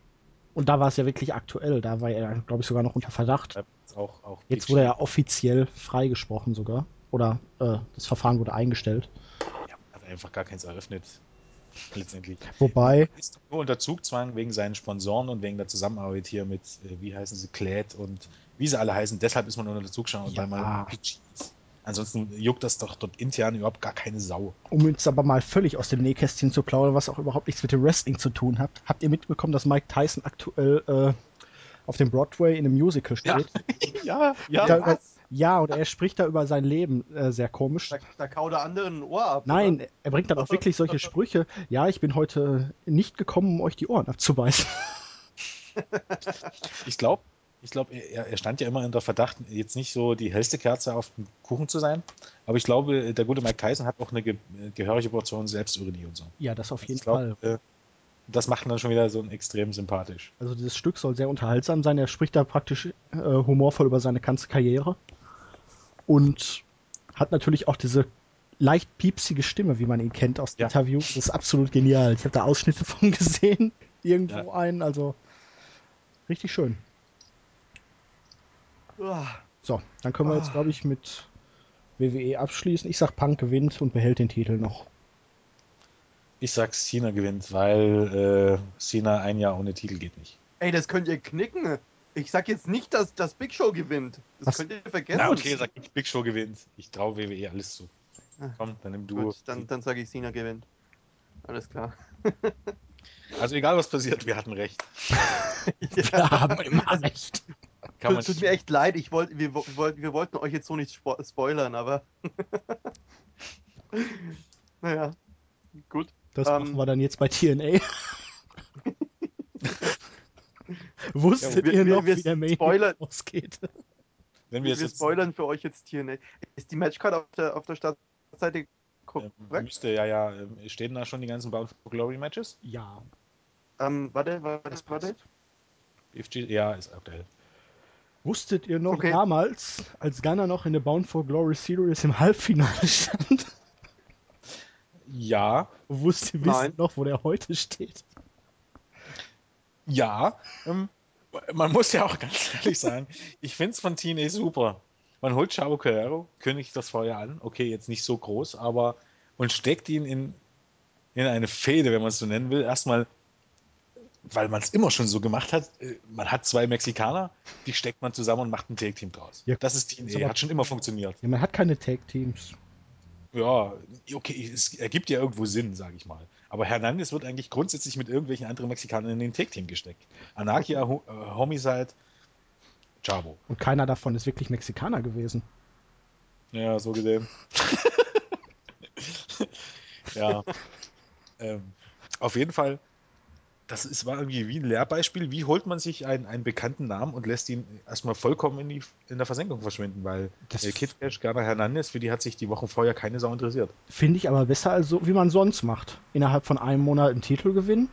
Und da war es ja wirklich aktuell, da war er, glaube ich, sogar noch unter Verdacht. Auch, auch Jetzt wurde er offiziell freigesprochen sogar. Oder äh, das Verfahren wurde eingestellt. Ja, hat einfach gar keins eröffnet. Letztendlich. Wobei, Ist doch nur unter Zugzwang wegen seinen Sponsoren und wegen der Zusammenarbeit hier mit, äh, wie heißen sie, Klät und wie sie alle heißen. Deshalb ist man unter Zugschau, Ja. weil man PG ist. Ansonsten juckt das doch dort intern überhaupt gar keine Sau. um jetzt aber mal völlig aus dem Nähkästchen zu plaudern, was auch überhaupt nichts mit dem Wrestling zu tun hat, habt ihr mitbekommen, dass Mike Tyson aktuell äh, auf dem Broadway in einem Musical steht? ja, ja. Da- Was? Ja, und er spricht da über sein Leben äh, sehr komisch. Da, da kaut der anderen ein Ohr ab. Nein, oder? er bringt dann auch wirklich solche Sprüche. Ja, ich bin heute nicht gekommen, um euch die Ohren abzubeißen. Ich glaube, ich glaub, er, er stand ja immer unter Verdacht, jetzt nicht so die hellste Kerze auf dem Kuchen zu sein. Aber ich glaube, der gute Mike Tyson hat auch eine ge gehörige Portion Selbstironie und so. Ja, das auf jeden ich glaub, Fall. Äh, das macht ihn dann schon wieder so extrem sympathisch. Also dieses Stück soll sehr unterhaltsam sein. Er spricht da praktisch äh, humorvoll über seine ganze Karriere. Und hat natürlich auch diese leicht piepsige Stimme, wie man ihn kennt aus Ja. Interviews. Das ist absolut genial. Ich habe da Ausschnitte von gesehen. Irgendwo Ja. einen, also richtig schön. So, dann können wir jetzt, glaube ich, mit WWE abschließen. Ich sag, Punk gewinnt und behält den Titel noch. Ich sag, Cena gewinnt, weil äh, Cena ein Jahr ohne Titel geht nicht. Ey, das könnt ihr knicken. Ich sag jetzt nicht, dass das Big Show gewinnt. Das Was? könnt ihr vergessen. Na okay, sag ich, Big Show gewinnt. Ich traue WWE alles zu. Ah. Komm, dann nimm du. Gut, dann, dann sage ich, Cena gewinnt. Alles klar. Also egal was passiert, wir hatten recht. Wir haben immer recht. Kann man Tut, tut mir echt leid, ich wollt, wir, wollt, wir wollten euch jetzt so nicht spo spoilern, aber. naja, gut. Das Ähm, machen wir dann jetzt bei TNA. Wusstet wir- ihr wir- noch, wir wie der Main spoilern- ausgeht? Wenn wir Wir, spoilern für euch jetzt TNA. Ist die Matchcard auf der, auf der Startseite ähm, korrekt? müsste ja ja ähm, stehen da schon die ganzen Bound for Glory Matches? Ja. Ähm, warte, warte, warte. BFG, ja, ist aktuell. Wusstet ihr noch Okay. damals, als Gunner noch in der Bound for Glory Series im Halbfinale stand? Ja, Wusst ihr Nein. wisst noch, wo der heute steht? ja. Ähm, man muss ja auch ganz ehrlich sagen, ich finde es von TNA super. Man holt Chavo Guerrero, kündigt das Feuer an, okay, jetzt nicht so groß, aber und steckt ihn in, in eine Fehde, wenn man es so nennen will. Erstmal, weil man es immer schon so gemacht hat, äh, man hat zwei Mexikaner, die steckt man zusammen und macht ein Take-Team draus. Ja, das ist TNA, aber- hat schon immer funktioniert. Ja, man hat keine Tag-Teams. Ja, okay, es ergibt ja irgendwo Sinn, sage ich mal. Aber Hernandez wird eigentlich grundsätzlich mit irgendwelchen anderen Mexikanern in den Take-Team gesteckt. Anarchia, Ho äh, Homicide, Chavo. Und keiner davon ist wirklich Mexikaner gewesen. Ja, so gesehen. ja. Ähm, auf jeden Fall, das ist, war irgendwie wie ein Lehrbeispiel. Wie holt man sich einen, einen bekannten Namen und lässt ihn erstmal vollkommen in, die, in der Versenkung verschwinden? Weil Das äh, Kid Cash, Garner Hernandez, für die hat sich die Wochen vorher keine Sau interessiert. Finde ich aber besser als so, wie man sonst macht. Innerhalb von einem Monat einen Titel gewinnen,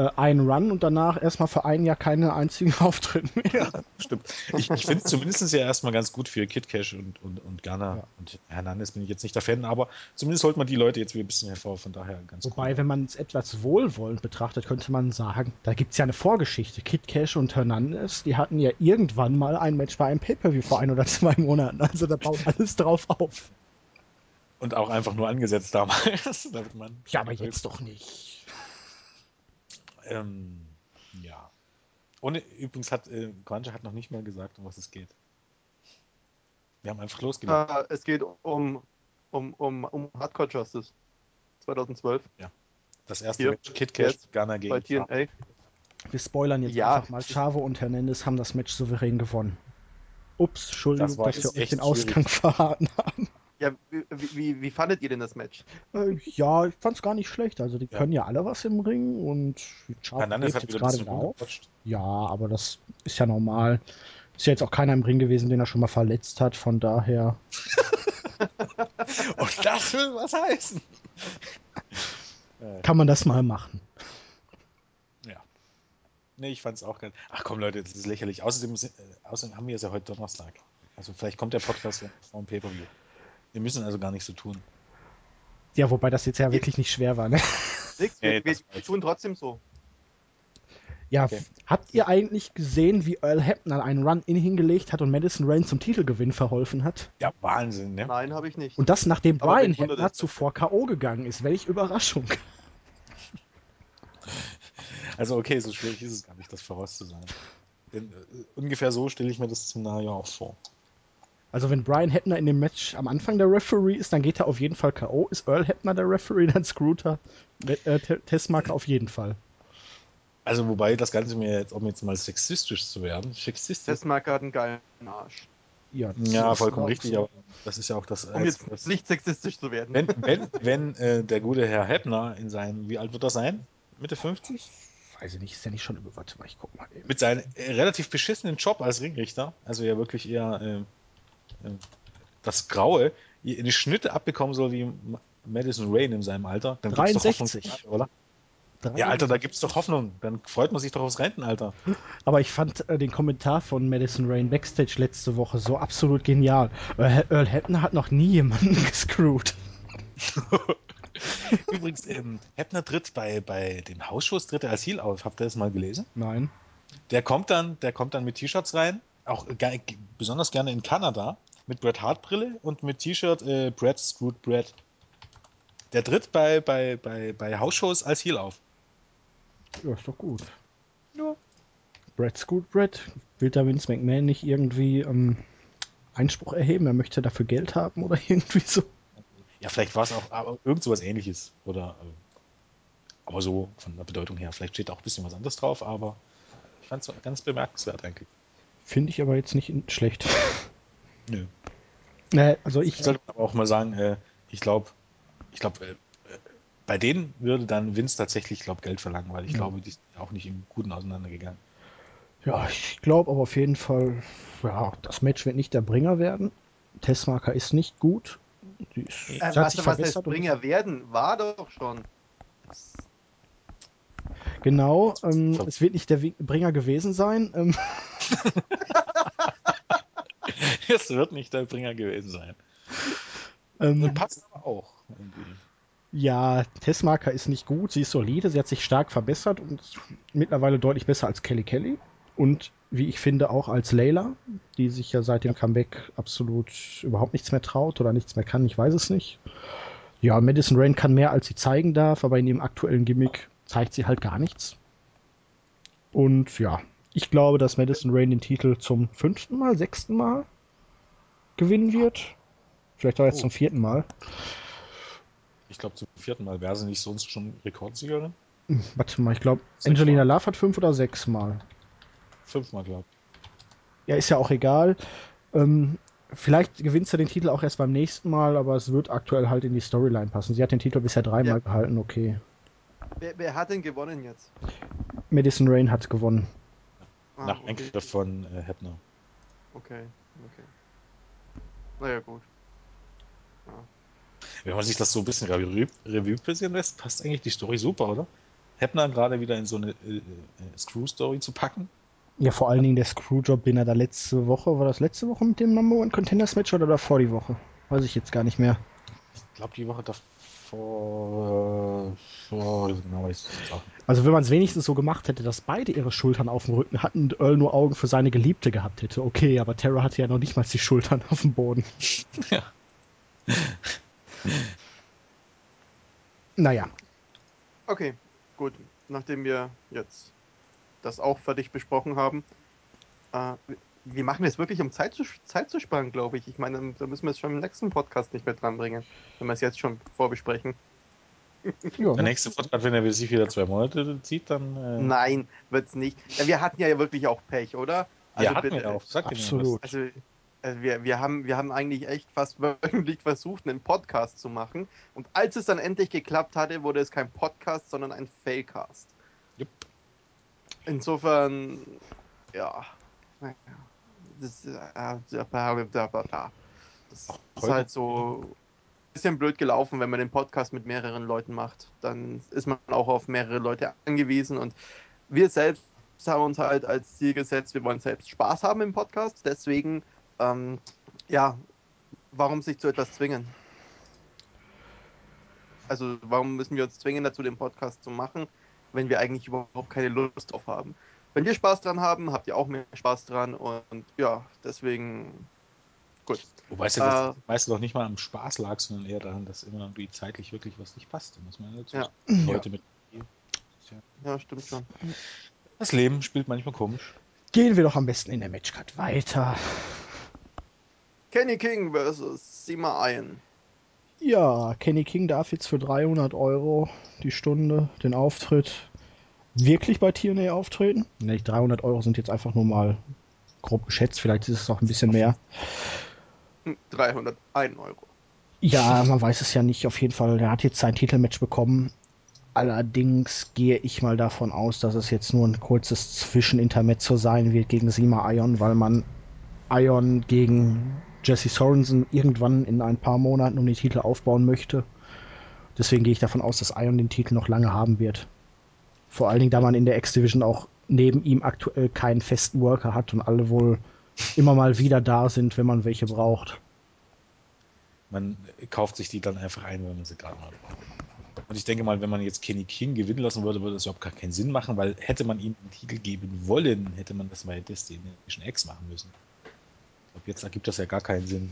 äh, einen Run und danach erstmal für ein Jahr keine einzigen Auftritte mehr. Stimmt. Ich, ich finde es zumindest ja erstmal ganz gut für Kid Cash und, und, und Garner Ja. und Hernandez bin ich jetzt nicht der Fan, aber zumindest holt man die Leute jetzt wieder ein bisschen hervor, von daher ganz Wobei, cool. wenn man es etwas wohlwollend betrachtet, könnte man sagen, da gibt es ja eine Vorgeschichte. Kid Cash und Hernandez, die hatten ja irgendwann mal ein Match bei einem Pay-Per-View vor ein oder zwei Monaten. Also da baut alles drauf auf. Und auch einfach nur angesetzt damals. damit man Ja, aber jetzt doch nicht. Ähm, ja. Ohne, übrigens hat äh, Quanja hat noch nicht mal gesagt, um was es geht. Wir haben einfach losgelegt. Äh, es geht um, um, um, um Hardcore Justice 2012 das erste hier, Match Kid Cash, jetzt Ghana bei gegen TNA. Wir spoilern jetzt Ja. einfach mal. Chavo und Hernandez haben das Match souverän gewonnen. Ups, Entschuldigung, Das dass wir euch den Ausgang verraten haben. Ja, wie, wie, wie fandet ihr denn das Match? Äh, ja, ich fand's gar nicht schlecht. Also die Ja. können ja alle was im Ring und Hernandez hat jetzt gerade auf. Ja, aber das ist ja normal. Ist ja jetzt auch keiner im Ring gewesen, den er schon mal verletzt hat. Von daher, Und das will was heißen. Kann man das mal machen. nee, ich fand's auch geil. Ach komm, Leute, das ist lächerlich. Außerdem, sind- äh, außerdem haben wir es ja heute Donnerstag. Also vielleicht kommt der Podcast ja dem Pay-Per-View. Wir müssen also gar nicht so tun. Ja, wobei das jetzt ja wirklich nicht schwer war. Ne? Nix, wir, wir, wir tun trotzdem so. Ja, Okay. habt ihr eigentlich gesehen, wie Earl Hebner einen Run-In hingelegt hat und Madison Rain zum Titelgewinn verholfen hat? Ja, Wahnsinn, ne? Nein, habe ich nicht. Und das nachdem Aber Brian das? zuvor K.O. gegangen ist. Welch Überraschung. Also okay, so schwierig ist es gar nicht, das vorauszusagen. Denn, äh, ungefähr so stelle ich mir das Szenario auch vor. Also wenn Brian Hebner in dem Match am Anfang der Referee ist, dann geht er auf jeden Fall K.O. Ist Earl Hebner der Referee, dann screwt er äh, Te- Testmarker auf jeden Fall. Also wobei das Ganze mir jetzt, um jetzt mal sexistisch zu werden, sexistisch, Testmarker hat einen geilen Arsch. Ja, ja, vollkommen richtig, so. aber das ist ja auch das. Um jetzt das nicht sexistisch zu werden. wenn wenn, wenn äh, der gute Herr Heppner in seinen, wie alt wird er sein? Mitte 50? Weiß ich nicht, ist ja nicht schon über. Warte mal, ich guck mal eben. Mit seinem äh, relativ beschissenen Job als Ringrichter, also ja wirklich eher äh, äh, das Graue, eine Schnitte abbekommen soll wie Madison Rain in seinem Alter, dann gibt's doch 63. Hoffnung, oder? Ja, Alter, da gibt's doch Hoffnung. Dann freut man sich doch aufs Rentenalter. Aber ich fand äh, den Kommentar von Madison Rain Backstage letzte Woche so absolut genial. Earl, Earl Hebner hat noch nie jemanden gescrewt. Übrigens, ähm, Heppner tritt bei, bei dem Hausschuss tritt er als Heel auf. Habt ihr das mal gelesen? Nein. Der kommt dann, der kommt dann mit T-Shirts rein, auch ge besonders gerne in Kanada, mit Bret Hart Brille und mit T-Shirt äh, Brett Screwed Brett. Der tritt bei, bei, bei, bei Hausshows als Heel auf. Ja, ist doch gut. Ja. Brad Scoot Brad, will da Vince McMahon nicht irgendwie ähm, Einspruch erheben? Er möchte dafür Geld haben oder irgendwie so. Ja, vielleicht war es auch aber irgend sowas ähnliches. Oder äh, aber so von der Bedeutung her. Vielleicht steht auch ein bisschen was anderes drauf, aber ich fand es ganz bemerkenswert eigentlich. Finde ich aber jetzt nicht schlecht. Nö. Nee, also ich, sollte aber auch mal sagen, äh, ich glaube, ich glaube, äh, äh, bei denen würde dann Vince tatsächlich, glaube Geld verlangen, weil ich Ja. glaube, die sind auch nicht im Guten auseinandergegangen. ja, ich glaube aber auf jeden Fall, ja, das Match wird nicht der Bringer werden. Testmarker ist nicht gut. Die ist, Äh, hat was, sich was heißt Bringer werden? War doch schon. Genau, ähm, es wird nicht der Bringer gewesen sein. Ähm, Es wird nicht der Bringer gewesen sein. ähm, Passt aber auch. Irgendwie. ja, Testmarker ist nicht gut, sie ist solide, sie hat sich stark verbessert und mittlerweile deutlich besser als Kelly Kelly. Und wie ich finde, auch als Layla, die sich ja seit dem Comeback absolut überhaupt nichts mehr traut oder nichts mehr kann, ich weiß es nicht. Ja, Madison Rain kann mehr, als sie zeigen darf, aber in ihrem aktuellen Gimmick zeigt sie halt gar nichts. Und ja, ich glaube, dass Madison Rain den Titel zum fünften Mal, sechsten Mal gewinnen wird. Vielleicht auch jetzt Oh. zum vierten Mal. Ich glaube, zum vierten Mal wäre sie nicht sonst schon Rekordsiegerin. Warte mal, ich glaube, Angelina. Love hat fünf oder sechs Mal. Fünfmal, glaube Ja, ist ja auch egal. Ähm, vielleicht gewinnt sie den Titel auch erst beim nächsten Mal, aber es wird aktuell halt in die Storyline passen. Sie hat den Titel bisher dreimal Ja. gehalten, okay. Wer, wer hat denn gewonnen jetzt? Madison Rain hat gewonnen. Ah, Nach okay. Eingriff von äh, Heppner. Okay, okay. Naja, gut. Wenn man sich das so ein bisschen Revue, Revue passieren lässt, passt eigentlich die Story super, oder? Heppner gerade wieder in so eine äh, äh, Screw-Story zu packen. Ja, vor allen Dingen der Screwjob, den er da letzte Woche, war das letzte Woche mit dem Number One Contenders Match oder davor die Woche? Weiß ich jetzt gar nicht mehr. Ich glaube, die Woche davor. Also wenn man es wenigstens so gemacht hätte, dass beide ihre Schultern auf dem Rücken hatten und Earl nur Augen für seine Geliebte gehabt hätte, okay, aber Tara hatte ja noch nicht mal die Schultern auf dem Boden. Ja. Naja, Okay, gut. Nachdem wir jetzt das auch fertig besprochen haben, äh, wir machen es wirklich, um Zeit zu, Zeit zu sparen, glaube ich. Ich meine, da müssen wir es schon im nächsten Podcast nicht mehr dranbringen, wenn wir es jetzt schon vorbesprechen. ja, Der nächste Podcast, wenn er sich wieder zwei Monate zieht, dann. Äh, Nein, wird's nicht. Wir hatten ja wirklich auch Pech, oder? ja, hatten bitte. wir auch. Sag absolut. Also, Also wir, wir, haben, wir haben eigentlich echt fast wöchentlich versucht, einen Podcast zu machen. Und als es dann endlich geklappt hatte, wurde es kein Podcast, sondern ein Failcast. Jupp. Insofern, ja. naja, Das, äh, das ist halt so ein bisschen blöd gelaufen, wenn man den Podcast mit mehreren Leuten macht. Dann ist man auch auf mehrere Leute angewiesen. Und wir selbst haben uns halt als Ziel gesetzt, wir wollen selbst Spaß haben im Podcast. Deswegen, ähm, ja, warum sich zu etwas zwingen? Also, warum müssen wir uns zwingen, dazu den Podcast zu machen, wenn wir eigentlich überhaupt keine Lust drauf haben? Wenn wir Spaß dran haben, habt ihr auch mehr Spaß dran und ja, deswegen gut. Wobei es ja Äh. das meistens noch nicht mal am Spaß lag, sondern eher daran, dass immer irgendwie zeitlich wirklich was nicht passte, muss man dazu Ja. Leute mit. Ja, stimmt schon. Das Leben spielt manchmal komisch. Gehen wir doch am besten in der Matchcard weiter. Kenny King versus Sima Iron. Ja, Kenny King darf jetzt für 300 Euro die Stunde den Auftritt wirklich bei TNA auftreten. Ne, 300 Euro sind jetzt einfach nur mal grob geschätzt, vielleicht ist es auch ein bisschen mehr. Hm, 301 Euro. Ja, man weiß es ja nicht. Auf jeden Fall, er hat jetzt sein Titelmatch bekommen. Allerdings gehe ich mal davon aus, dass es jetzt nur ein kurzes Zwischenintermezzo sein wird gegen Sima Ion, weil man Ion gegen Jesse Sorensen irgendwann in ein paar Monaten um die Titel aufbauen möchte. Deswegen gehe ich davon aus, dass Ion den Titel noch lange haben wird. Vor allen Dingen, da man in der X-Division auch neben ihm aktuell keinen festen Worker hat und alle wohl immer mal wieder da sind, wenn man welche braucht. Man kauft sich die dann einfach ein, wenn man sie gerade mal braucht. Und ich denke mal, wenn man jetzt Kenny King gewinnen lassen würde, würde das überhaupt gar keinen Sinn machen, weil hätte man ihm den Titel geben wollen, hätte man das bei Destination X machen müssen. Ich glaube, jetzt ergibt das ja gar keinen Sinn.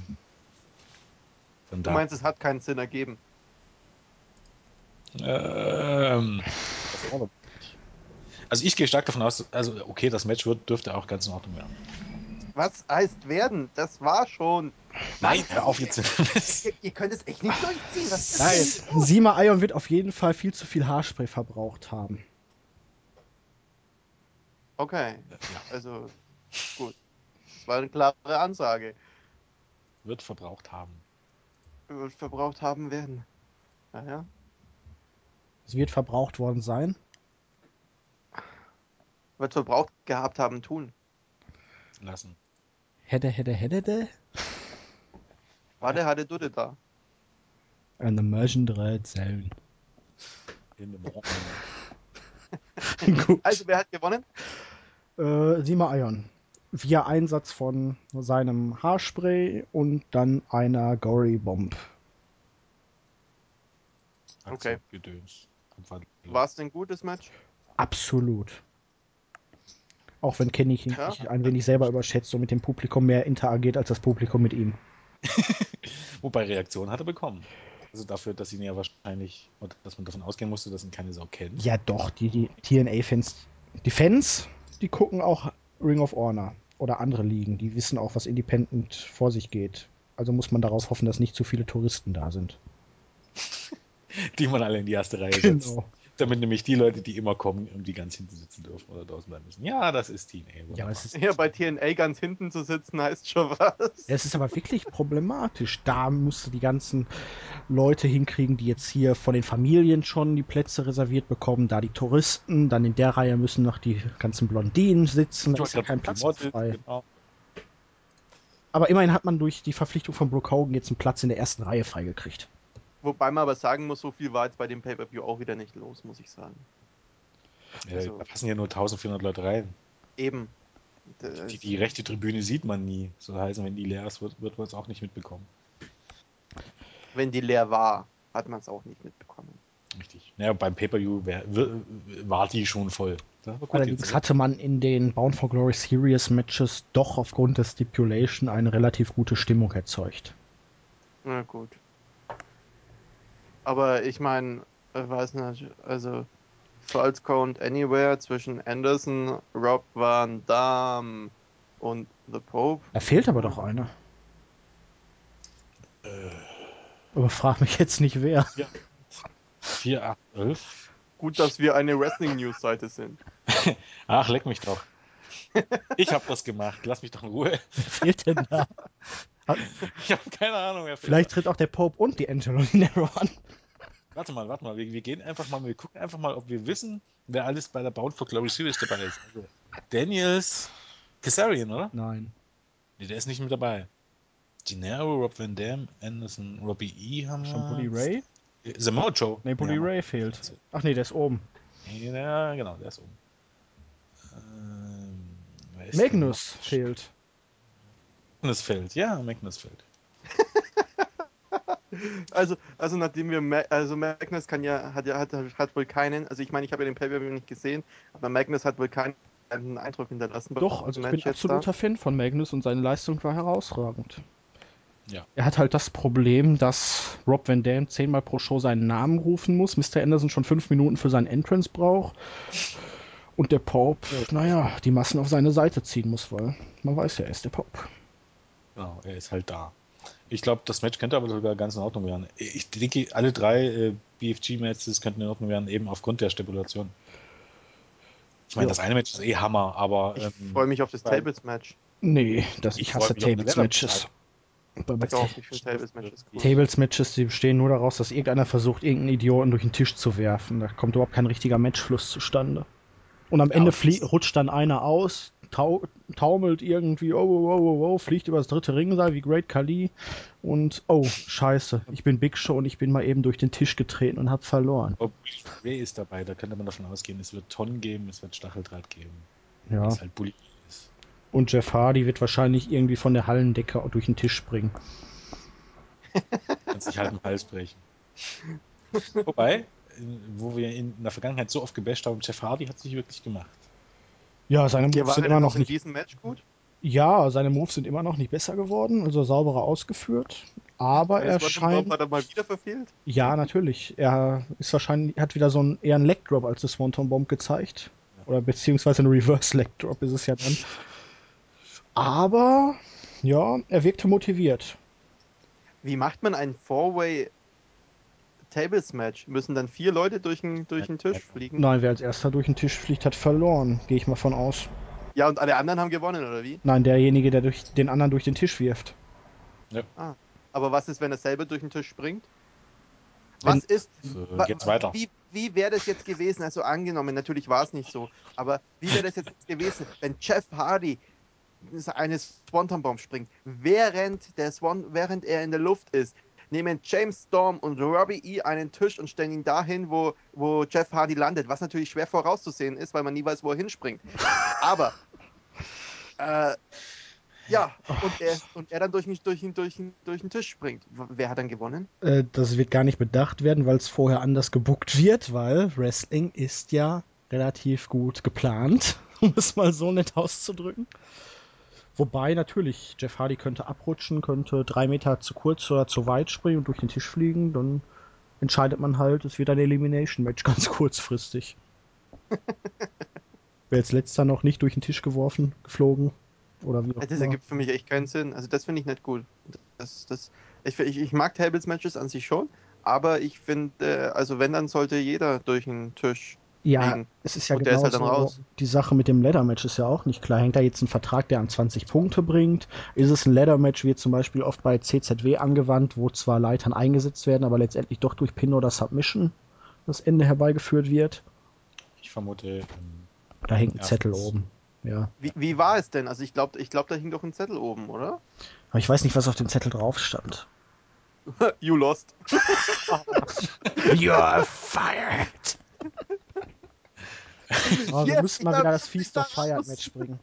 Von Du meinst, es hat keinen Sinn ergeben. Ähm, also ich gehe stark davon aus, also okay, das Match wird, dürfte auch ganz in Ordnung werden. Was heißt werden? Das war schon. Nein, hör auf jetzt. Ihr, ihr könnt es echt nicht durchziehen. Was ist Nein, los? Sima Ion wird auf jeden Fall viel zu viel Haarspray verbraucht haben. Okay, also gut. Das war eine klare Ansage. wird verbraucht haben. Wird verbraucht haben werden. Naja. Es wird verbraucht worden sein. Wird verbraucht gehabt haben tun. Lassen. Hätte, hätte, hätte, hätte. Warte, hatte Dutte da. An Immersion Red Zone. In the morning. Gut. Also, wer hat gewonnen? Äh, Sima Ion. Via Einsatz von seinem Haarspray und dann einer Gory Bomb. Okay. War es ein gutes Match? Absolut. Auch wenn Kenny Ja. sich ein wenig selber überschätzt und mit dem Publikum mehr interagiert als das Publikum mit ihm. Wobei Reaktion hat er bekommen. Also dafür, dass ihn ja wahrscheinlich, oder dass man davon ausgehen musste, dass ihn keine Sau kennt. Ja, doch, die, die TNA-Fans, die Fans, die gucken auch Ring of Honor oder andere Ligen. Die wissen auch, was Independent vor sich geht. Also muss man darauf hoffen, dass nicht zu viele Touristen da sind. Die man alle in die erste Reihe Genau. Damit nämlich die Leute, die immer kommen, um die ganz hinten sitzen dürfen oder draußen bleiben müssen. Ja, das ist TNA. Ja, aber es ist, Hier bei TNA ganz hinten zu sitzen heißt schon was. es ist aber wirklich problematisch. Da musst du die ganzen Leute hinkriegen, die jetzt hier von den Familien schon die Plätze reserviert bekommen, da die Touristen, dann in der Reihe müssen noch die ganzen Blondinen sitzen, da ist ja kein Platz Models, frei. Genau. Aber immerhin hat man durch die Verpflichtung von Brooke Hogan jetzt einen Platz in der ersten Reihe freigekriegt. Wobei man aber sagen muss, so viel war jetzt bei dem Pay-Per-View auch wieder nicht los, muss ich sagen. Ja, Also- da passen ja nur 1400 Leute rein. Eben. Die, die rechte Tribüne sieht man nie. So heißen, wenn die leer ist, wird, wird man es auch nicht mitbekommen. Wenn die leer war, hat man es auch nicht mitbekommen. Richtig. Naja, beim Pay-Per-View war die schon voll. Das war gut Allerdings jetzt. hatte man in den Bound for Glory Series Matches doch aufgrund der Stipulation eine relativ gute Stimmung erzeugt. Na gut. Aber ich meine, ich weiß nicht, also False Count Anywhere zwischen Anderson, Rob Van Dam und The Pope. Da fehlt aber doch einer. Aber frag mich jetzt nicht wer. 4, 8, 11. Gut, dass wir eine Wrestling News Seite sind. Ach, leck mich doch. Ich habe das gemacht. Lass mich doch in Ruhe. Wer fehlt denn da? Ich habe keine Ahnung. Wer fehlt Vielleicht tritt auch der Pope und die Angelo Dinero an. Warte mal, warte mal. Wir, wir gehen einfach mal, wir gucken einfach mal, ob wir wissen, wer alles bei der Bound for Glory Series dabei ist. Also, Daniels Kazarian, oder? Nein. Nee, der ist nicht mit dabei. Dinero, Rob Van Dam, Anderson, Robbie E. haben wir. Schon Bully Ray? Samoa Joe. Nee, Bully Ja. Ray fehlt. Ach nee, der ist oben. Ja, genau, der ist oben. Ist Magnus noch? fehlt. Magnus fehlt, ja, Magnus fehlt. Also, also nachdem wir, Ma also Magnus kann ja, hat ja, hat, hat wohl keinen, also ich meine, ich habe ja den Pay-Per-View nicht gesehen, aber Magnus hat wohl keinen Eindruck hinterlassen. Doch, also ich bin absoluter Fan von Magnus und seine Leistung war herausragend. Ja. Er hat halt das Problem, dass Rob Van Dam zehnmal pro Show seinen Namen rufen muss, Mr. Anderson schon fünf Minuten für seinen Entrance braucht und der Pope, naja, die Massen auf seine Seite ziehen muss, weil man weiß ja, er ist der Pope. Genau, er ist halt da. Ich glaube, das Match könnte aber sogar ganz in Ordnung werden. Ich denke, alle drei äh, BFG-Matches könnten in Ordnung werden, eben aufgrund der Stipulation. Ich meine, Ja. das eine Match ist eh Hammer, aber Ich ähm, freue mich auf das Tables-Match. Nee, das, ich Ich hasse Tables-Matches. Ich ich. Tables-Matches, die bestehen nur daraus, dass irgendeiner versucht, irgendeinen Idioten durch den Tisch zu werfen. Da kommt überhaupt kein richtiger Matchfluss zustande. Und am Ja, Ende rutscht dann einer aus, tau taumelt irgendwie, oh, oh, oh, oh, oh, fliegt über das dritte Ringseil wie Great Khali und oh, scheiße, ich bin Big Show und ich bin mal eben durch den Tisch getreten und hab verloren. Rob Ray ist dabei, da könnte man davon ausgehen, es wird Tonnen geben, es wird Stacheldraht geben. Ja. Was halt Bully ist. Und Jeff Hardy wird wahrscheinlich irgendwie von der Hallendecke durch den Tisch springen. Kann sich halt den Hals brechen. Wobei, wo wir ihn in der Vergangenheit so oft gebasht haben, Jeff Hardy hat sich wirklich gemacht. Ja, seine Moves sind er immer noch in nicht diesem Match gut? Ja, seine Moves sind immer noch nicht besser geworden, also sauberer ausgeführt. Aber er scheint. Hat er mal wieder verfehlt? Ja, natürlich. Er ist wahrscheinlich, hat wieder so einen eher einen Leg Drop als das Swanton Bomb gezeigt. Oder beziehungsweise ein Reverse Leg Drop ist es ja dann. Aber ja, er wirkte motiviert. Wie macht man ein Four-Way Tables-Match? Müssen dann vier Leute durch den, durch den Tisch fliegen? Nein, wer als erster durch den Tisch fliegt, hat verloren. Gehe ich mal von aus. Ja, und alle anderen haben gewonnen, oder wie? Nein, derjenige, der durch den anderen durch den Tisch wirft. Aber was ist, wenn er selber durch den Tisch springt? Wenn- Was ist, So, wa- geht's weiter. wie, wie wäre das jetzt gewesen? Also angenommen, natürlich war es nicht so, aber wie wäre das jetzt gewesen, wenn Jeff Hardy eine Swanton Bomb springt, während, der Swan, während er in der Luft ist, nehmen James Storm und Robbie E einen Tisch und stellen ihn dahin, wo, wo Jeff Hardy landet, was natürlich schwer vorauszusehen ist, weil man nie weiß, wo er hinspringt. Aber äh, ja, und er, und er dann durch, durch, durch, durch den Tisch springt. Wer hat dann gewonnen? Äh, das wird gar nicht bedacht werden, weil es vorher anders gebuckt wird, weil Wrestling ist ja relativ gut geplant, um es mal so nett auszudrücken. Wobei natürlich, Jeff Hardy könnte abrutschen, könnte drei Meter zu kurz oder zu weit springen und durch den Tisch fliegen, dann entscheidet man halt, es wird ein Elimination-Match ganz kurzfristig. Wer als letzter noch nicht durch den Tisch geworfen, geflogen oder wie auch Das immer. ergibt für mich echt keinen Sinn. Also das finde ich nicht cool. Das, das, ich, ich, ich mag Tables-Matches an sich schon, aber ich finde, also wenn, dann sollte jeder durch den Tisch Ja, fliegen. es ist ja Und der genau ist halt dann raus. Die Sache mit dem Ladder-Match ist ja auch nicht klar. Hängt da jetzt ein Vertrag, der an 20 Punkte bringt? Ist es ein Ladder-Match, wie zum Beispiel oft bei CZW angewandt, wo zwar Leitern eingesetzt werden, aber letztendlich doch durch Pin oder Submission das Ende herbeigeführt wird? Ich vermute, ähm, Da hängt ein. Zettel oben. Ja. Wie, wie war es denn? Also ich glaube, ich glaub, da hing doch ein Zettel oben, oder? Aber ich weiß nicht, was auf dem Zettel drauf stand. you lost. You're fired! Oh, wir Yes, müssten mal wieder das Feast of raus. Match bringen.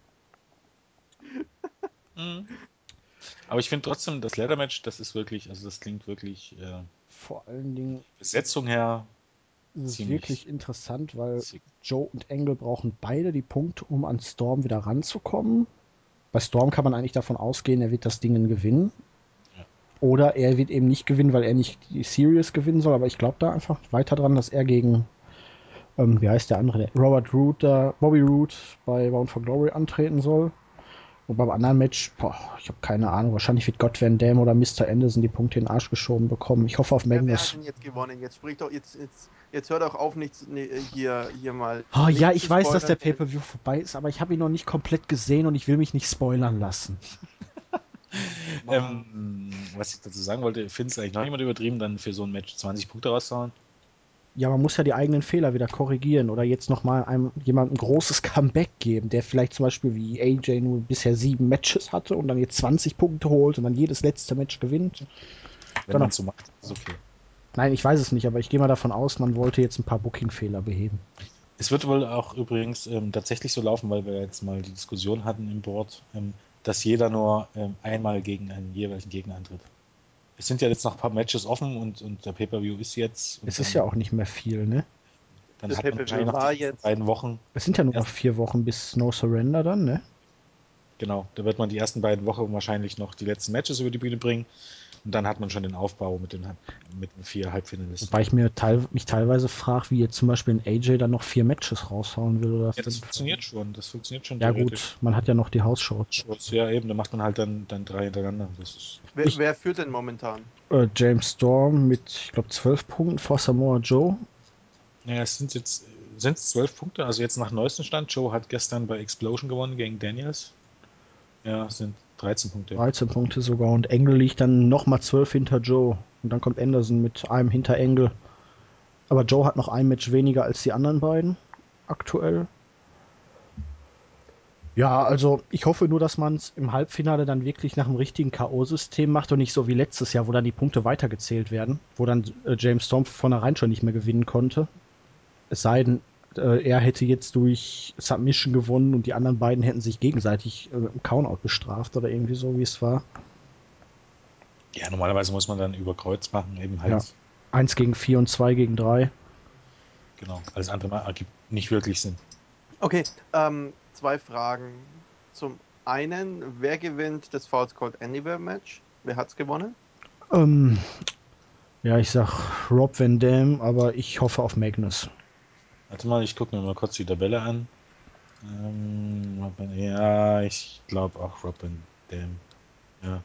aber ich finde trotzdem, das Leather-Match, das ist wirklich, also das klingt wirklich, äh, Vor allen Dingen Besetzung her, ist es Ziemlich. wirklich interessant, weil sick. Joe und Engel brauchen beide die Punkte, um an Storm wieder ranzukommen. Bei Storm kann man eigentlich davon ausgehen, er wird das Ding gewinnen. Ja. Oder er wird eben nicht gewinnen, weil er nicht die Series gewinnen soll. Aber ich glaube da einfach weiter dran, dass er gegen, ähm, wie heißt der andere, der Robert Root, da, Bobby Root bei Bound for Glory antreten soll. Und beim anderen Match, boah, ich habe keine Ahnung. Wahrscheinlich wird Gott Van Dam oder Mr. Anderson die Punkte in den Arsch geschoben bekommen. Ich hoffe auf Ja, Magnus. denn jetzt gewonnen? Jetzt sprich doch, jetzt, jetzt, jetzt hör doch auf, nicht nee, hier, hier mal. Oh, nicht ja, ich weiß, dass der. Pay-Per-View vorbei ist, aber ich habe ihn noch nicht komplett gesehen und ich will mich nicht spoilern lassen. Ähm, was ich dazu sagen wollte, findest du eigentlich noch jemand übertrieben, dann für so ein Match 20 Punkte rauszuhauen? Ja, man muss ja die eigenen Fehler wieder korrigieren oder jetzt nochmal einem jemandem ein großes Comeback geben, der vielleicht zum Beispiel wie AJ nur bisher sieben Matches hatte und dann jetzt 20 Punkte holt und dann jedes letzte Match gewinnt. Wenn Genau. man so macht, ist okay. Nein, ich weiß es nicht, aber ich gehe mal davon aus, man wollte jetzt ein paar Booking-Fehler beheben. Es wird wohl auch übrigens ähm, tatsächlich so laufen, weil wir jetzt mal die Diskussion hatten im Board, ähm, dass jeder nur ähm, einmal gegen einen jeweiligen Gegner antritt. Es sind ja jetzt noch ein paar Matches offen und, und der Pay-Per-View ist jetzt. Es ist ja auch nicht mehr viel, ne? Dann Das hat man war jetzt- beiden Wochen. Es sind ja nur noch vier Wochen bis No Surrender dann, ne? Genau, da wird man die ersten beiden Wochen wahrscheinlich noch die letzten Matches über die Bühne bringen. Und dann hat man schon den Aufbau mit den, mit den vier Halbfinalisten. Wobei ich mir teil, mich teilweise frage, wie jetzt zum Beispiel ein AJ dann noch vier Matches raushauen will oder Ja, das funktioniert schon. Das funktioniert schon. Ja gut, man hat ja noch die Hausshow. Shows, Ja, eben, da macht man halt dann, dann drei hintereinander. Das ist, Wer, Ich- wer führt denn momentan? Äh, James Storm mit, ich glaube, zwölf Punkten vor Samoa Joe. naja, es sind jetzt sind es zwölf Punkte. Also jetzt nach neuestem Stand. Joe hat gestern bei Explosion gewonnen gegen Daniels. Ja, sind 13 Punkte. 13 Punkte sogar. Und Engel liegt dann nochmal 12 hinter Joe. Und dann kommt Anderson mit einem hinter Engel. Aber Joe hat noch ein Match weniger als die anderen beiden. Aktuell. Ja, also ich hoffe nur, dass man es im Halbfinale dann wirklich nach dem richtigen K.O.-System macht und nicht so wie letztes Jahr, wo dann die Punkte weitergezählt werden, wo dann äh, James Storm vornherein schon nicht mehr gewinnen konnte. Es sei denn, äh, er hätte jetzt durch Submission gewonnen und die anderen beiden hätten sich gegenseitig äh, im Countout bestraft oder irgendwie so, wie es war. Ja, normalerweise muss man dann über Kreuz machen, eben halt. Ja. Eins gegen vier und zwei gegen drei. Genau. Alles andere mal ergibt nicht wirklich Sinn. Okay, ähm, zwei Fragen. Zum einen, wer gewinnt das Falls Called Anywhere Match? Wer hat's gewonnen? Ähm, ja, ich sag Rob Van Dam, aber ich hoffe auf Magnus. Warte mal, ich gucke mir mal kurz die Tabelle an. Ähm, Robin, ja, ich glaube auch Robin Dam. Ja.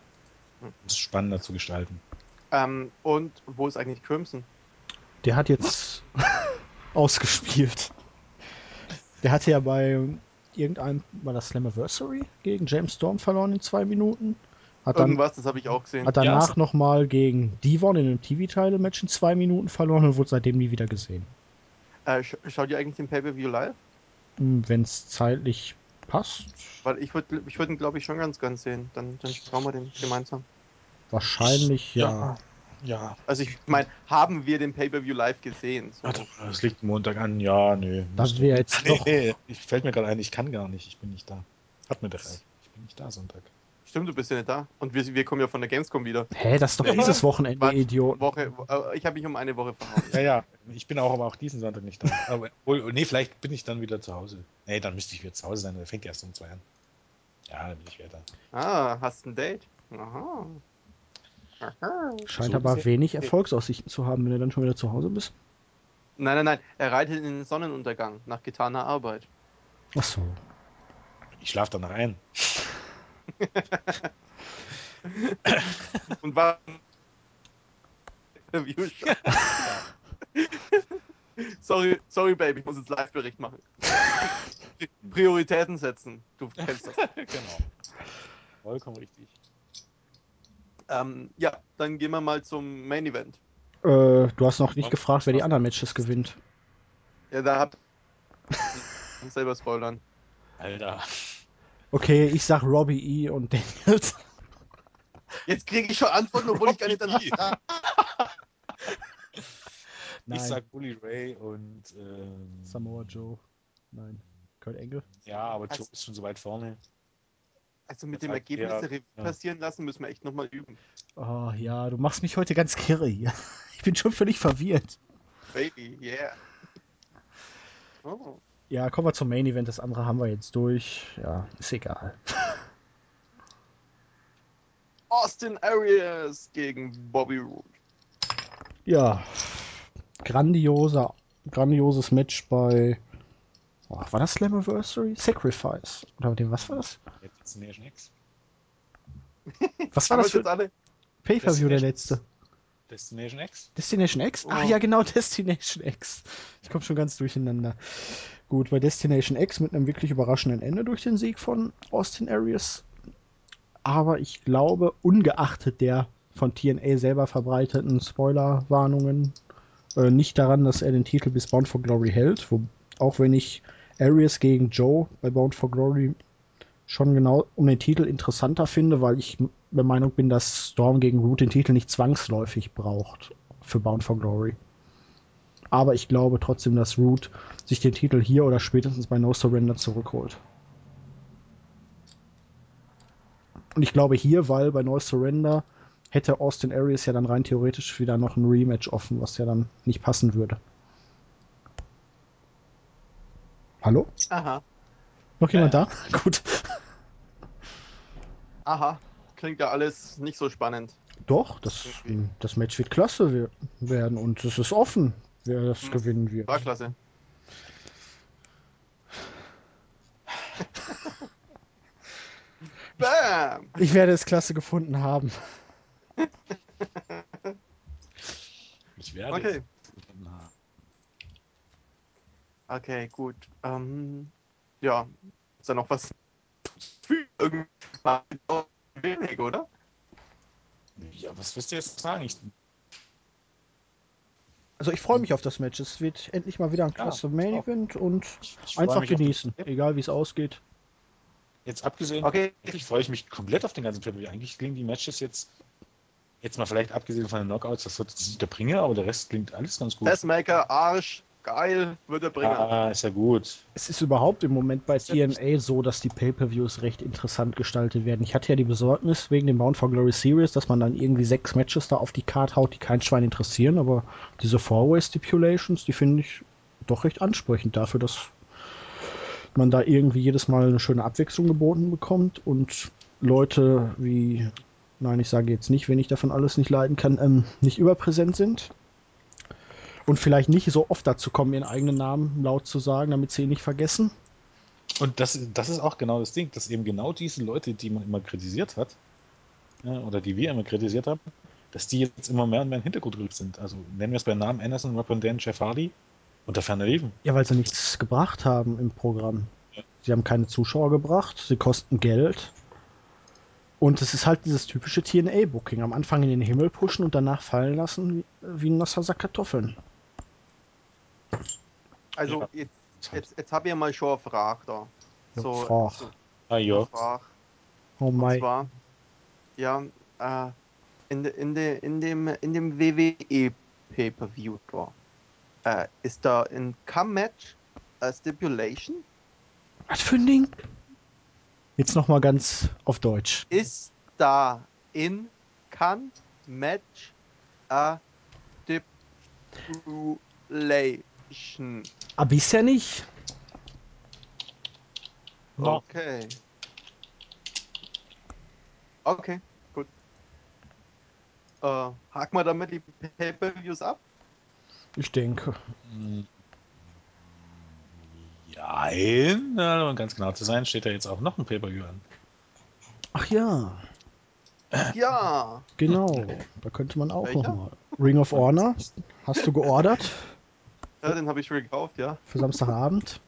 Ist spannender zu gestalten. Ähm, und wo ist eigentlich Crimson? Der hat jetzt ausgespielt. Der hatte ja bei irgendeinem, war das Slammiversary gegen James Storm verloren in zwei Minuten. Hat dann, Irgendwas, das habe ich auch gesehen. hat danach Ja. nochmal gegen Devon in einem TV-Title-Match in zwei Minuten verloren und wurde seitdem nie wieder gesehen. Äh, sch schaut ihr eigentlich den Pay-Per-View live? Wenn es zeitlich passt, Weil ich würde ich würd ihn, glaube ich, schon ganz ganz sehen. Dann, dann schauen wir den gemeinsam. wahrscheinlich ja. Ja. Also ich meine, haben wir den Pay-Per-View live gesehen? So. Warte, es liegt Montag an. Ja, nö. Das wäre jetzt nee, doch- nee, ich fällt mir gerade ein, ich kann gar nicht. Ich bin nicht da. Hat mir Fall. Ich bin nicht da Sonntag. Stimmt, du bist ja nicht da. Und wir, wir kommen ja von der Gamescom wieder. Hä, das ist doch dieses Wochenende, Warte, Idiot. Woche, äh, ich habe mich um eine Woche verhauen. Ja, ja. Ich bin auch aber auch diesen Sonntag nicht da. Aber, obwohl, nee, vielleicht bin ich dann wieder zu Hause. Nee, dann müsste ich wieder zu Hause sein. Der fängt erst um zwei an. Ja, dann bin ich wieder da. Ah, hast ein Date? Aha. Aha. Scheint So aber wenig Erfolgsaussichten zu haben, wenn du dann schon wieder zu Hause bist. Nein, nein, nein. Er reitet in den Sonnenuntergang nach getaner Arbeit. Ach so. Ich schlafe danach ein. Und war. Interview sorry, sorry, Baby, ich muss jetzt Live-Bericht machen. Prioritäten setzen. Du kennst das. genau. Vollkommen richtig. Ähm, ja, dann gehen wir mal zum Main Event. Äh, du hast noch nicht gefragt, wer die anderen Matches gewinnt. Ja, da habt ihr selber spoilern. Alter. Okay, ich sag Robbie E. und Daniels. Jetzt kriege ich schon Antworten, obwohl ich gar nicht danach frage. Nein, Ich sag Bully Ray und ähm, Samoa Joe. Nein, Kurt Engel. Ja, aber Joe Also- ist schon so weit vorne. Also mit Das dem Ergebnis er, der Revue ja. passieren lassen, müssen wir echt nochmal üben. Oh ja, du machst mich heute ganz kirre hier. Ich bin schon völlig verwirrt. Baby, yeah. Oh. Ja, kommen wir zum Main Event. Das andere haben wir jetzt durch. Ja, ist egal. Austin Arias gegen Bobby Roode. Ja, grandioser, grandioses Match bei Oh, war das Slammiversary? Sacrifice. Oder dem, was war das? Destination X. Was war das jetzt für alle? Pay-Per-View, der letzte? Destination X? Destination X? Ach Oh. ja, genau, Destination X. Ich komme schon ganz durcheinander. Gut, bei Destination X mit einem wirklich überraschenden Ende durch den Sieg von Austin Aries. Aber ich glaube, ungeachtet der von TNA selber verbreiteten Spoilerwarnungen, äh, nicht daran, dass er den Titel bis Bound for Glory hält. Wo, auch wenn ich Aries gegen Joe bei Bound for Glory schon genau um den Titel interessanter finde, weil ich der Meinung bin, dass Storm gegen Root den Titel nicht zwangsläufig braucht für Bound for Glory. Aber ich glaube trotzdem, dass Root sich den Titel hier oder spätestens bei No Surrender zurückholt. Und ich glaube hier, weil bei No Surrender hätte Austin Aries ja dann rein theoretisch wieder noch ein Rematch offen, was ja dann nicht passen würde. Hallo? Aha. Noch jemand da? Gut. Aha. Klingt ja alles nicht so spannend. Doch, das, das Match wird klasse we- werden und es ist offen, wer das Hm. gewinnen wird. War klasse. Bam! Ich werde es klasse gefunden haben. Ich werde Okay. es gefunden haben. Okay, gut. Ähm, ja. Ist da noch was für irgendwas wenig, oder? Ja, was willst du jetzt sagen? Ich, Also ich freue mich auf das Match. Es wird endlich mal wieder ein klasse Main auch. Event und ich, ich freu einfach genießen, den- egal wie es ausgeht. Jetzt abgesehen, Okay. eigentlich freue ich mich komplett auf den ganzen pay Eigentlich klingen die Matches jetzt, jetzt mal vielleicht abgesehen von den Knockouts, das wird der Bringer, aber der Rest klingt alles ganz gut. Testmaker, Arsch, geil, würde bringen. Ah, ist ja gut. Es ist überhaupt im Moment bei TNA so, dass die Pay-Per-Views recht interessant gestaltet werden. Ich hatte ja die Besorgnis wegen dem Bound for Glory Series, dass man dann irgendwie sechs Matches da auf die Card haut, die kein Schwein interessieren, aber diese Four-Way Stipulations, die finde ich doch recht ansprechend dafür, dass man da irgendwie jedes Mal eine schöne Abwechslung geboten bekommt und Leute wie, nein, ich sage jetzt nicht, wenn ich davon alles nicht leiden kann, ähm, nicht überpräsent sind. Und vielleicht nicht so oft dazu kommen, ihren eigenen Namen laut zu sagen, damit sie ihn nicht vergessen. Und das, das ist auch genau das Ding, dass eben genau diese Leute, die man immer kritisiert hat, oder die wir immer kritisiert haben, dass die jetzt immer mehr und mehr im Hintergrund gerückt sind. Also nennen wir es bei Namen Anderson, Dam, Jeff Hardy und der Ferner Liefen. Ja, weil sie nichts gebracht haben im Programm. Ja. Sie haben keine Zuschauer gebracht, sie kosten Geld. Und es ist halt dieses typische TNA-Booking. Am Anfang in den Himmel pushen und danach fallen lassen wie, wie ein nasser Sack Kartoffeln. Also, Ja. jetzt, jetzt, jetzt habe ich mal schon eine Frage da. Ja, So, Frage. so Ah eine ja. Frage. Oh Und mein. zwar, ja, äh, in, de, in, de, in dem, in dem WWE Pay-Per-View da, äh, ist da ein Come-Match a Stipulation? Was für ein Ding? Jetzt nochmal ganz auf Deutsch. Ist da in Come-Match a Stipulation? Aber bisher nicht. No. Okay. Okay, gut. Äh, haken wir damit die Pay-Per-Views ab? Ich denke. Nein, ja, um ganz genau zu sein, steht da jetzt auch noch ein Pay-Per-View an. Ach ja, Ja. genau. Da könnte man auch Welcher? nochmal. Ring of Honor. Hast du geordert Ja, den habe ich schon gekauft, ja. für Samstagabend?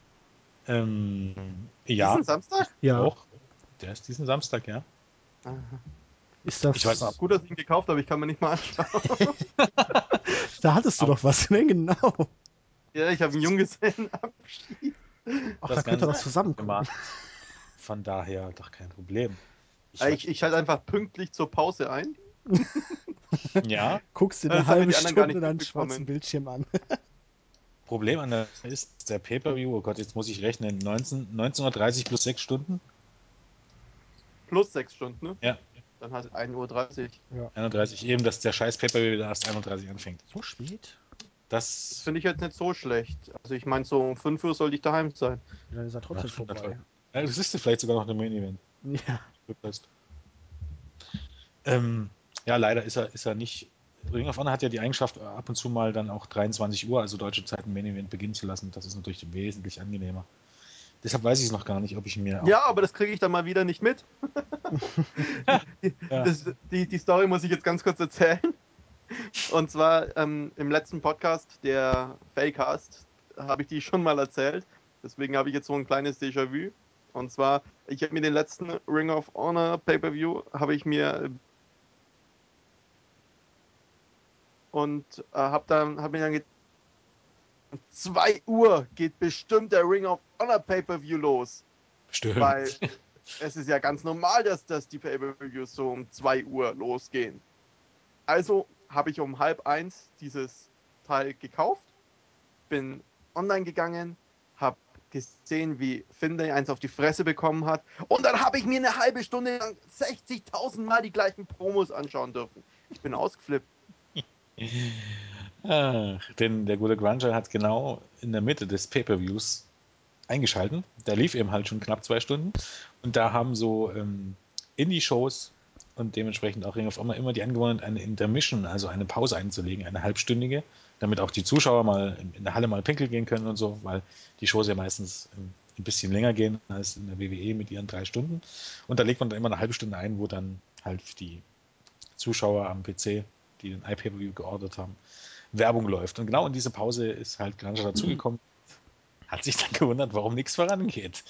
Ähm, ja, Diesen Samstag? Ja. auch. Der ist diesen Samstag, ja. Aha. Ist das. Ich weiß noch, Gut, dass ich ihn gekauft habe, ich kann mir nicht mal anschauen. Da hattest du doch was, ne? Genau. ja, ich habe einen Junggesellenabschied. Ach, Das da könnte das zusammenkommen. gemacht. Von daher doch kein Problem. Ich, Äh, Ich, ich schalte einfach pünktlich zur Pause ein. ja, Guckst dir eine halbe Stunde nicht deinen schwarzen Bildschirm an. Problem an der ist der Pay-Per-View, oh Gott, jetzt muss ich rechnen, 19, 19.30 plus 6 Stunden? Plus sechs Stunden, ne? Ja. Dann halt 1.30 Uhr. 31, eben, dass der scheiß Pay-Per-View erst 31 anfängt. So spät? Das Das, finde ich jetzt nicht so schlecht. Also ich meine, so um 5 Uhr sollte ich daheim sein. Dann ist er trotzdem Ja, stimmt, vorbei. ja, das ist ja vielleicht sogar noch eine Main-Event. Ja. Ähm, ja, leider ist er, ist er nicht. Ring of Honor hat ja die Eigenschaft, äh, ab und zu mal dann auch 23 Uhr, also deutsche Zeit, ein Main Event beginnen zu lassen. Das ist natürlich wesentlich angenehmer. Deshalb weiß ich es noch gar nicht, ob ich mir. Ja, aber das kriege ich dann mal wieder nicht mit. die, Ja. das, die, die Story muss ich jetzt ganz kurz erzählen. Und zwar ähm, im letzten Podcast, der Fakecast, habe ich die schon mal erzählt. Deswegen habe ich jetzt so ein kleines Déjà-vu. Und zwar, ich habe mir den letzten Ring of Honor Pay-Per-View, habe ich mir und äh, habe dann, habe mir dann ge- 2 Uhr geht bestimmt der Ring of Honor Pay-Per-View los. Stimmt. Weil es ist ja ganz normal, dass, dass die Pay-Per-Views so um 2 Uhr losgehen. Also habe ich um halb eins dieses Teil gekauft, bin online gegangen, habe gesehen, wie Finlay eins auf die Fresse bekommen hat und dann habe ich mir eine halbe Stunde lang 60.000 Mal die gleichen Promos anschauen dürfen. Ich bin ausgeflippt. Ach, denn der gute Granger hat genau in der Mitte des Pay-Per-Views eingeschalten. Der lief eben halt schon knapp zwei Stunden. Und da haben so ähm, Indie-Shows und dementsprechend auch Ring of Honor immer die Angewohnheit, eine Intermission, also eine Pause einzulegen, eine halbstündige, damit auch die Zuschauer mal in, in der Halle mal pinkeln gehen können und so, weil die Shows ja meistens ähm, ein bisschen länger gehen als in der WWE mit ihren drei Stunden. Und da legt man dann immer eine halbe Stunde ein, wo dann halt die Zuschauer am PC, die den iPay-Per-View geordert haben, Werbung läuft. Und genau in diese Pause ist halt Granger dazugekommen. Hat sich dann gewundert, warum nichts vorangeht.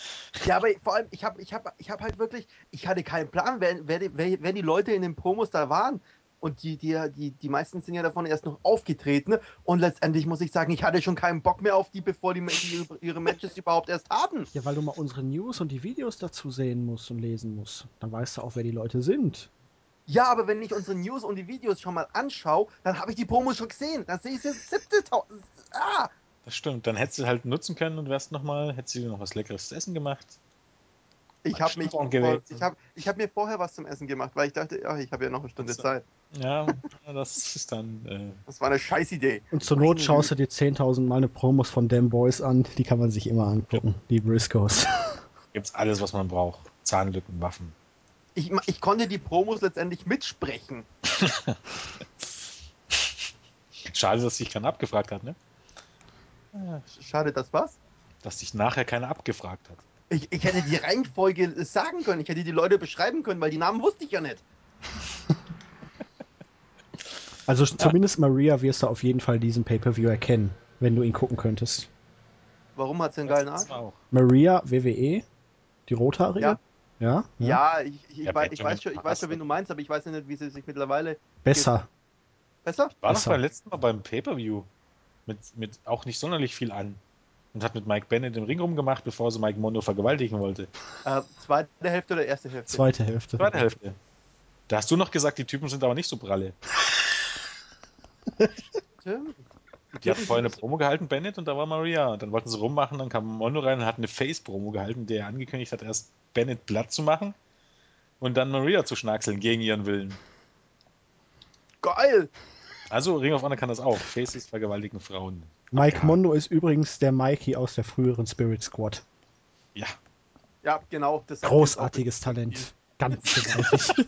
Ja, aber vor allem, ich habe ich hab, ich hab halt wirklich, ich hatte keinen Plan, wer, wer, die- wer, wer die Leute in den Promos da waren. Und die, die, die, die meisten sind ja davon erst noch aufgetreten. Und letztendlich muss ich sagen, ich hatte schon keinen Bock mehr auf die, bevor die, die ihre Matches überhaupt erst hatten. Ja, weil du mal unsere News und die Videos dazu sehen musst und lesen musst. Dann weißt du auch, wer die Leute sind. Ja, aber wenn ich unsere News und die Videos schon mal anschaue, dann habe ich die Promos schon gesehen. Dann sehe ich sie 70.000. Ah! Das stimmt. Dann hättest du halt nutzen können und wärst noch mal, hättest du dir noch was Leckeres zu essen gemacht. Ich habe mich vor, ich hab, ich hab mir vorher was zum Essen gemacht, weil ich dachte, ja, ich habe ja noch eine Stunde So. Zeit. Ja, das ist dann. Äh, Das war eine Scheißidee. Und zur Not schaust du dir 10.000 Mal eine Promos von Damn Boys an. Die kann man sich immer angucken. Die Briscoes. gibt's alles, was man braucht. Zahnlücken, Waffen. Ich, ich konnte die Promos letztendlich mitsprechen. Schade, dass sich keiner abgefragt hat, ne? Schade, das was? Dass sich nachher keiner abgefragt hat. Ich, ich hätte die Reihenfolge sagen können. Ich hätte die Leute beschreiben können, weil die Namen wusste ich ja nicht. Also zumindest Maria wirst du auf jeden Fall diesen Pay-Per-View erkennen, wenn du ihn gucken könntest. Warum hat sie einen geilen Arsch? Maria, WWE, die Rothaarige? Ja. Ja? Ja, ich, ich, ich, Ja, weiß, ich, weiß schon, ich weiß schon, wen du meinst, aber ich weiß ja nicht, wie sie sich mittlerweile. Besser. Besser? War noch Besser. beim letzten Mal beim Pay-Per-View. Mit, mit auch nicht sonderlich viel an. Und hat mit Mike Bennett im Ring rumgemacht, bevor sie Mike Mondo vergewaltigen wollte. Äh, zweite Hälfte oder erste Hälfte? Zweite Hälfte. Zweite Hälfte. Da hast du noch gesagt, die Typen sind aber nicht so pralle. Stimmt. Die hatten vorher eine Promo gehalten, Bennett, und da war Maria. Und dann wollten sie rummachen, dann kam Mondo rein und hat eine Face-Promo gehalten, der angekündigt hat, erst Bennett platt zu machen und dann Maria zu schnackseln gegen ihren Willen. Geil! Also Ring of Honor kann das auch. Faces vergewaltigen Frauen. Mike Ja. Mondo ist übrigens der Mikey aus der früheren Spirit Squad. Ja. Ja, genau. Großartiges Talent. Ganz gewaltig.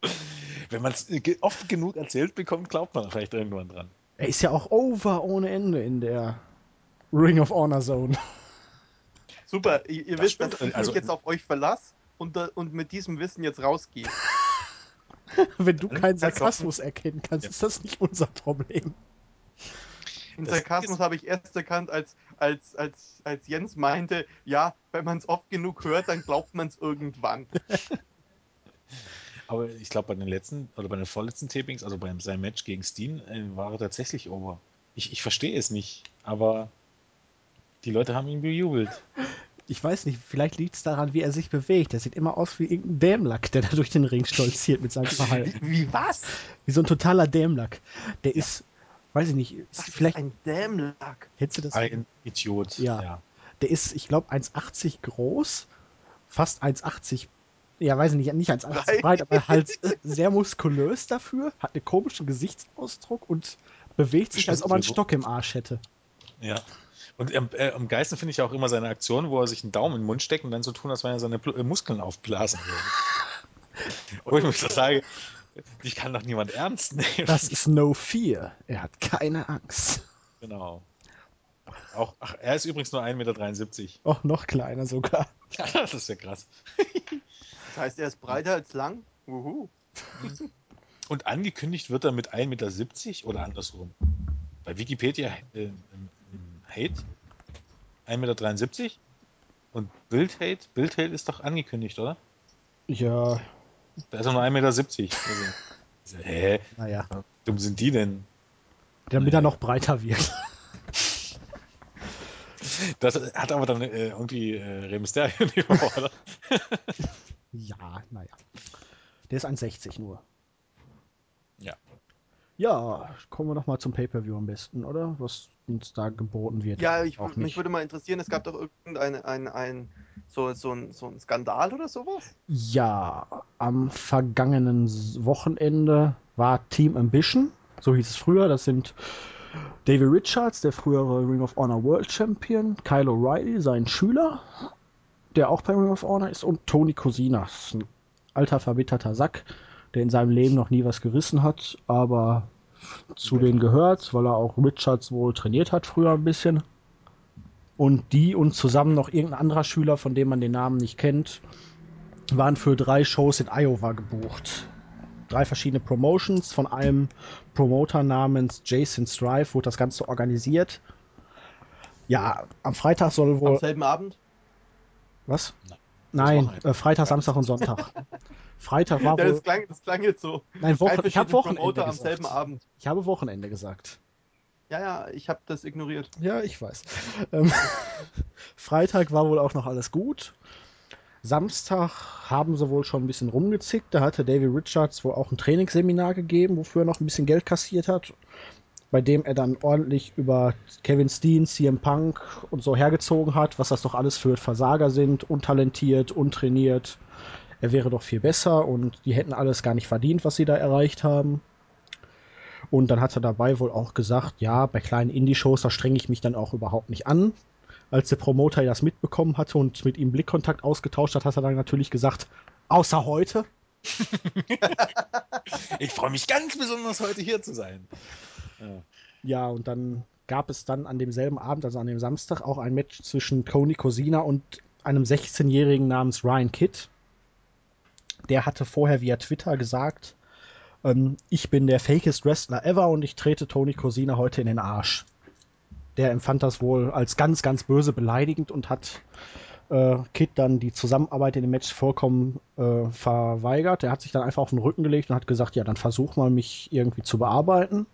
Wenn man es oft genug erzählt bekommt, glaubt man vielleicht irgendwann dran. Er ist ja auch over ohne Ende in der Ring of Honor Zone. Super, ihr, ihr Das wisst, dass ich Also- mich jetzt auf euch verlasse und, und mit diesem Wissen jetzt rausgehe. Wenn du keinen Sarkasmus erkennen kannst, Ja. ist das nicht unser Problem. Den Sarkasmus habe ich erst erkannt, als, als, als, als Jens meinte, ja, wenn man es oft genug hört, dann glaubt man es irgendwann. Aber ich glaube, bei den letzten oder bei den vorletzten Tapings, also beim seinem Match gegen Steen, äh, war er tatsächlich over. Ich, ich verstehe es nicht, aber die Leute haben ihn bejubelt. Ich weiß nicht, vielleicht liegt es daran, wie er sich bewegt. Er sieht immer aus wie irgendein Dämlack, der da durch den Ring stolziert mit seinem Verhalten. Wie was? Wie so ein totaler Dämlack. Der ist, weiß ich nicht, ist vielleicht ein Dämlack. hättest du das. Ein Idiot. Ja. Der ist, ich glaube, 1,80 groß, fast 1,80, ja, weiß ich nicht, nicht 1,80 Breit. breit, aber halt sehr muskulös dafür, hat einen komischen Gesichtsausdruck und bewegt sich, als ob er einen Stock im Arsch hätte. Ja. Und am, äh, am geilsten finde ich auch immer seine Aktion, wo er sich einen Daumen in den Mund steckt und dann so tun, als wenn er seine Pl- äh, Muskeln aufblasen würde. wo ich mich so sage, dich kann doch niemand ernst nehmen. Das ist No Fear. Er hat keine Angst. Genau. Auch, ach, er ist übrigens nur 1,73 Meter. Oh, noch kleiner sogar. Ja, das ist ja krass. Das heißt, er ist breiter als lang? Uhu. Und angekündigt wird er mit 1,70 Meter oder andersrum. Bei Wikipedia äh, Hate 1,73 Meter und Bild Hate, Bild Hate ist doch angekündigt, oder? Ja, Da ist er nur 1,70 Meter. Also, hä? naja. Dumm sind die denn? Damit er noch breiter wird. Das hat aber dann äh, irgendwie äh, Rey Mysterio? Ja, naja. Der ist 1,60 nur. Ja. Ja, kommen wir noch mal zum Pay-Per-View am besten, oder? Was uns da geboten wird. Ja, ich, auch mich nicht. würde mal interessieren, es gab doch irgendein ein, ein, so, so, ein, so ein Skandal oder sowas? Ja, am vergangenen Wochenende war Team Ambition, so hieß es früher. Das sind David Richards, der frühere Ring of Honor World Champion, Kyle O'Reilly, sein Schüler, der auch bei Ring of Honor ist, und Tony Cosina, Das ist ein alter verbitterter Sack, der in seinem Leben noch nie was gerissen hat, aber zu denen gehört, weil er auch Richards wohl trainiert hat früher ein bisschen. Und die und zusammen noch irgendein anderer Schüler, von dem man den Namen nicht kennt, waren für drei Shows in Iowa gebucht. Drei verschiedene Promotions von einem Promoter namens Jason Strive wurde das Ganze organisiert. Ja, am Freitag soll Am wohl. selben Abend? Was? Nein. Nein, äh, Freitag, Samstag und Sonntag. Freitag war Ja, wohl. das, klang, das klang jetzt so. Nein, Drei Woche, ich habe Wochenende am gesagt. selben Abend. Ich habe Wochenende gesagt. Ja, ja, ich habe das ignoriert. Ja, ich weiß. Ähm, Freitag war wohl auch noch alles gut. Samstag haben sie wohl schon ein bisschen rumgezickt. Da hatte David Richards wohl auch ein Trainingsseminar gegeben, wofür er noch ein bisschen Geld kassiert hat. Bei dem er dann ordentlich über Kevin Steen, CM Punk und so hergezogen hat, was das doch alles für Versager sind, untalentiert, untrainiert. Er wäre doch viel besser und die hätten alles gar nicht verdient, was sie da erreicht haben. Und dann hat er dabei wohl auch gesagt, ja, bei kleinen Indie-Shows, da strenge ich mich dann auch überhaupt nicht an. Als der Promoter das mitbekommen hatte und mit ihm Blickkontakt ausgetauscht hat, hat er dann natürlich gesagt, außer heute. Ich freue mich ganz besonders, heute hier zu sein. Ja. Und dann gab es dann an demselben Abend, also an dem Samstag, auch ein Match zwischen Tony Cosina und einem 16-Jährigen namens Ryan Kidd. Der hatte vorher via Twitter gesagt, ähm, ich bin der fakest Wrestler ever und ich trete Tony Cosina heute in den Arsch. Der empfand das wohl als ganz, ganz böse beleidigend und hat äh, Kid dann die Zusammenarbeit in dem Match vollkommen äh, verweigert. Er hat sich dann einfach auf den Rücken gelegt und hat gesagt, ja, dann versuch mal mich irgendwie zu bearbeiten.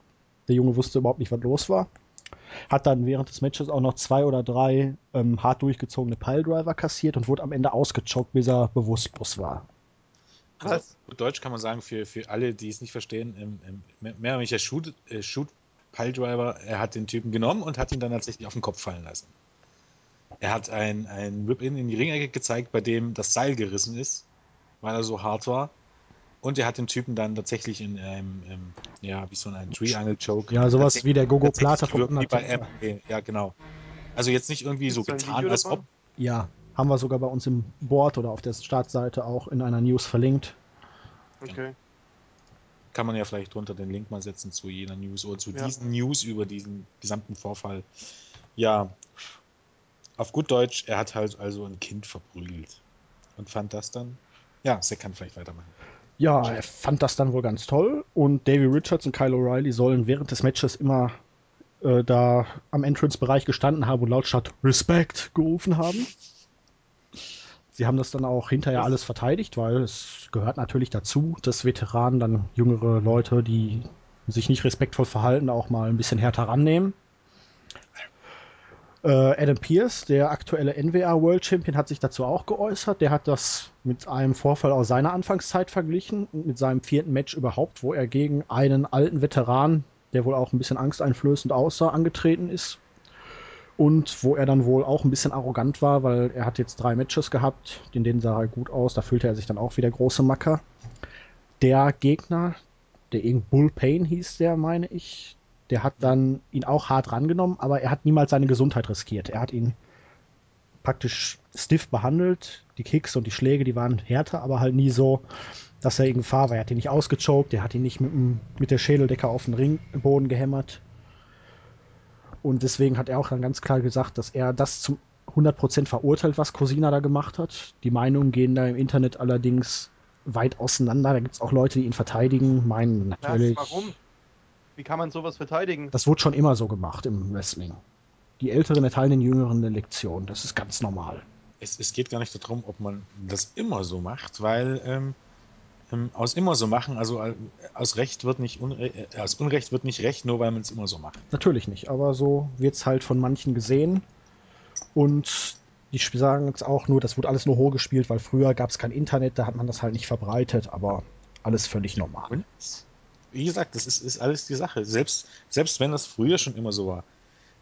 Der Junge wusste überhaupt nicht, was los war. Hat dann während des Matches auch noch zwei oder drei ähm, hart durchgezogene Piledriver kassiert und wurde am Ende ausgechockt, bis er bewusstlos war. Also, Deutsch kann man sagen, für, für alle, die es nicht verstehen, im, im, mehr oder weniger Shoot, äh, Shoot Piledriver, er hat den Typen genommen und hat ihn dann tatsächlich auf den Kopf fallen lassen. Er hat ein, ein Whip-In in die Ringecke gezeigt, bei dem das Seil gerissen ist, weil er so hart war. Und er hat den Typen dann tatsächlich in einem, ähm, ja, wie so ein Triangle Choke. Ja, sowas wie der Gogo Plata bei Undertaker. MMA. Ja, genau. Also jetzt nicht irgendwie so getan, als ob. Ja, haben wir sogar bei uns im Board oder auf der Startseite auch in einer News verlinkt. Okay. Kann man ja vielleicht drunter den Link mal setzen zu jener News oder zu Ja. diesen News über diesen gesamten Vorfall. Ja, auf gut Deutsch, er hat halt also ein Kind verprügelt. Und fand das dann. Ja, Zack kann vielleicht weitermachen. Ja, er fand das dann wohl ganz toll und Davey Richards und Kyle O'Reilly sollen während des Matches immer äh, da am Entrance-Bereich gestanden haben und lautstark Respect gerufen haben. Sie haben das dann auch hinterher alles verteidigt, weil es gehört natürlich dazu, dass Veteranen dann jüngere Leute, die sich nicht respektvoll verhalten, auch mal ein bisschen härter rannehmen. Äh, Adam Pierce, der aktuelle NWA World Champion, hat sich dazu auch geäußert. Der hat das mit einem Vorfall aus seiner Anfangszeit verglichen und mit seinem vierten Match überhaupt, wo er gegen einen alten Veteran, der wohl auch ein bisschen angsteinflößend aussah, angetreten ist. Und wo er dann wohl auch ein bisschen arrogant war, weil er hat jetzt drei Matches gehabt, in denen sah er gut aus, da fühlte er sich dann auch wie der große Macker. Der Gegner, der irgend Bull Payne hieß der, meine ich, der hat dann ihn auch hart rangenommen, aber er hat niemals seine Gesundheit riskiert. Er hat ihn praktisch stiff behandelt. Die Kicks und die Schläge, die waren härter, aber halt nie so, dass er in Gefahr war. Er hat ihn nicht ausgechoked, er hat ihn nicht mit, dem, mit der Schädeldecke auf den Ringboden gehämmert. Und deswegen hat er auch dann ganz klar gesagt, dass er das zum 100% verurteilt, was Cosina da gemacht hat. Die Meinungen gehen da im Internet allerdings weit auseinander. Da gibt es auch Leute, die ihn verteidigen, meinen natürlich. Was, warum? Wie kann man sowas verteidigen? Das wurde schon immer so gemacht im Wrestling. Die Älteren erteilen den Jüngeren eine Lektion. Das ist ganz normal. Es, es geht gar nicht darum, ob man das immer so macht, weil ähm, ähm, aus immer so machen, also äh, aus Recht wird nicht Unre äh, aus Unrecht wird nicht Recht, nur weil man es immer so macht. Natürlich nicht, aber so wird es halt von manchen gesehen. Und die sagen jetzt auch nur, das wurde alles nur hochgespielt, weil früher gab es kein Internet, da hat man das halt nicht verbreitet, aber alles völlig normal. Und wie gesagt, das ist, ist alles die Sache. Selbst, selbst wenn das früher schon immer so war.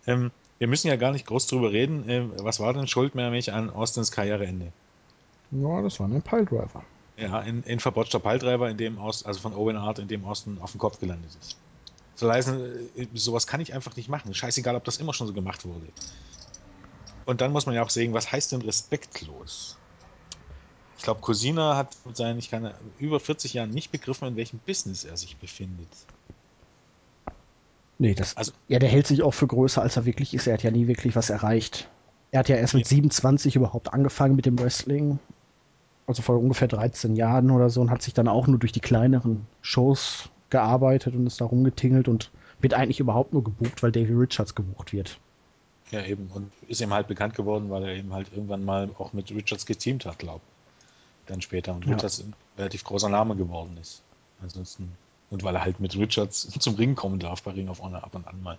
Ähm, wir müssen ja gar nicht groß drüber reden. Ähm, was war denn schuld mehr mich an Austins Karriereende? Ja, das war ein Piledriver. Ja, ein, ein verbotschter Piledriver, in dem Austin, also von Owen Hart, in dem Austin auf dem Kopf gelandet ist. So leise, äh, sowas kann ich einfach nicht machen. Scheißegal, ob das immer schon so gemacht wurde. Und dann muss man ja auch sehen, was heißt denn respektlos? Ich glaube, Cosina hat mit seinen, ich kann über 40 Jahren nicht begriffen, in welchem Business er sich befindet. Nee, das. Also, ja, der hält sich auch für größer, als er wirklich ist. Er hat ja nie wirklich was erreicht. Er hat ja erst mit 27 überhaupt angefangen mit dem Wrestling. Also vor ungefähr 13 Jahren oder so und hat sich dann auch nur durch die kleineren Shows gearbeitet und ist da rumgetingelt und wird eigentlich überhaupt nur gebucht, weil Davy Richards gebucht wird. Ja, eben. Und ist ihm halt bekannt geworden, weil er eben halt irgendwann mal auch mit Richards geteamt hat, glaube ich. Dann später. Und ja. Richards ein relativ großer Name geworden ist. Ansonsten. Und weil er halt mit Richards zum Ring kommen darf bei Ring of Honor ab und an mal.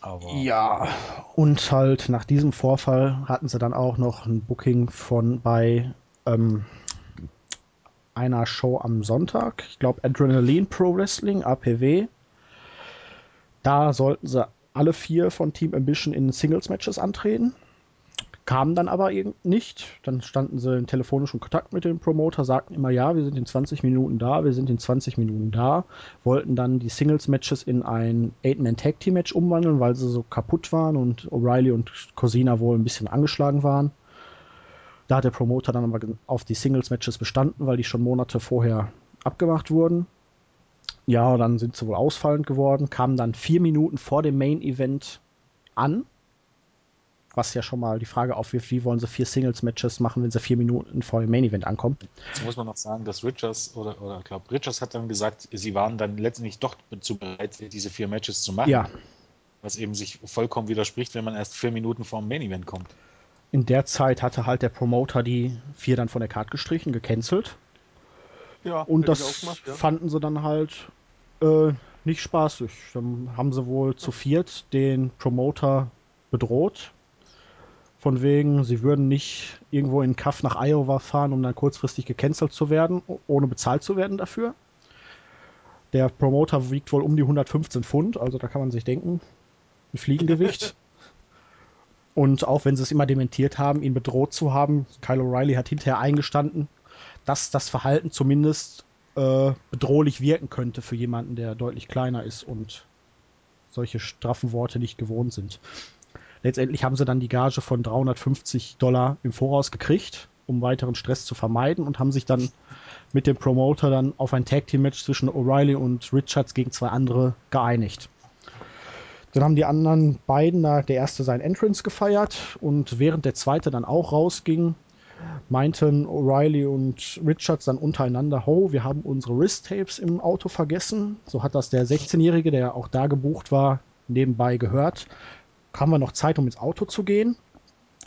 Aber ja, und halt nach diesem Vorfall hatten sie dann auch noch ein Booking von bei ähm, einer Show am Sonntag. Ich glaube Adrenaline Pro Wrestling, APW. Da sollten sie alle vier von Team Ambition in Singles-Matches antreten. Kamen dann aber nicht. Dann standen sie in telefonischem Kontakt mit dem Promoter, sagten immer, ja, wir sind in 20 Minuten da, wir sind in 20 Minuten da. Wollten dann die Singles-Matches in ein Eight-Man-Tag-Team-Match umwandeln, weil sie so kaputt waren und O'Reilly und Cosina wohl ein bisschen angeschlagen waren. Da hat der Promoter dann aber auf die Singles-Matches bestanden, weil die schon Monate vorher abgemacht wurden. Ja, dann sind sie wohl ausfallend geworden, kamen dann vier Minuten vor dem Main-Event an. Was ja schon mal die Frage aufwirft, wie wollen sie vier Singles-Matches machen, wenn sie vier Minuten vor dem Main-Event ankommen. Jetzt muss man noch sagen, dass Richards, oder, oder ich glaube, Richards hat dann gesagt, sie waren dann letztendlich doch dazu bereit, diese vier Matches zu machen. Ja. Was eben sich vollkommen widerspricht, wenn man erst vier Minuten vor dem Main-Event kommt. In der Zeit hatte halt der Promoter die vier dann von der Karte gestrichen, gecancelt. Ja, und das gemacht, ja. fanden sie dann halt äh, nicht spaßig. Dann haben sie wohl zu viert den Promoter bedroht. Von wegen, sie würden nicht irgendwo in Kaff nach Iowa fahren, um dann kurzfristig gecancelt zu werden, ohne bezahlt zu werden dafür. Der Promoter wiegt wohl um die 115 Pfund, also da kann man sich denken, ein Fliegengewicht. Und auch wenn sie es immer dementiert haben, ihn bedroht zu haben, Kyle O'Reilly hat hinterher eingestanden, dass das Verhalten zumindest äh, bedrohlich wirken könnte für jemanden, der deutlich kleiner ist und solche straffen Worte nicht gewohnt sind. Letztendlich haben sie dann die Gage von 350 Dollar im Voraus gekriegt, um weiteren Stress zu vermeiden und haben sich dann mit dem Promoter dann auf ein Tag Team Match zwischen O'Reilly und Richards gegen zwei andere geeinigt. Dann haben die anderen beiden da, der erste sein Entrance gefeiert und während der zweite dann auch rausging, meinten O'Reilly und Richards dann untereinander, ho, wir haben unsere Wrist-Tapes im Auto vergessen. So hat das der 16-Jährige, der auch da gebucht war, nebenbei gehört. Haben wir noch Zeit, um ins Auto zu gehen?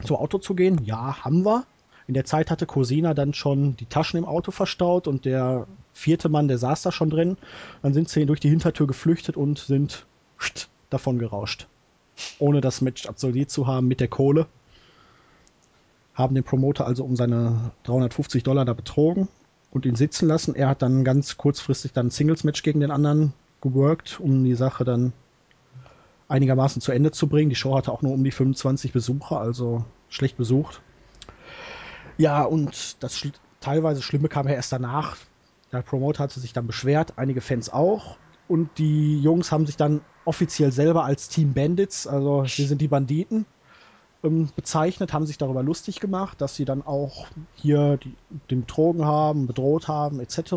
Zu Auto zu gehen? Ja, haben wir. In der Zeit hatte Cosina dann schon die Taschen im Auto verstaut und der vierte Mann, der saß da schon drin. Dann sind sie durch die Hintertür geflüchtet und sind davon gerauscht. Ohne das Match absolviert zu haben mit der Kohle haben den Promoter also um seine 350 Dollar da betrogen und ihn sitzen lassen. Er hat dann ganz kurzfristig dann ein Singles-Match gegen den anderen geworkt, um die Sache dann einigermaßen zu Ende zu bringen. Die Show hatte auch nur um die 25 Besucher, also schlecht besucht. Ja, und das schl teilweise Schlimme kam ja erst danach. Der Promoter hatte sich dann beschwert, einige Fans auch. Und die Jungs haben sich dann offiziell selber als Team Bandits, also wir sind die Banditen, ähm, bezeichnet, haben sich darüber lustig gemacht, dass sie dann auch hier die, den betrogen haben, bedroht haben, etc.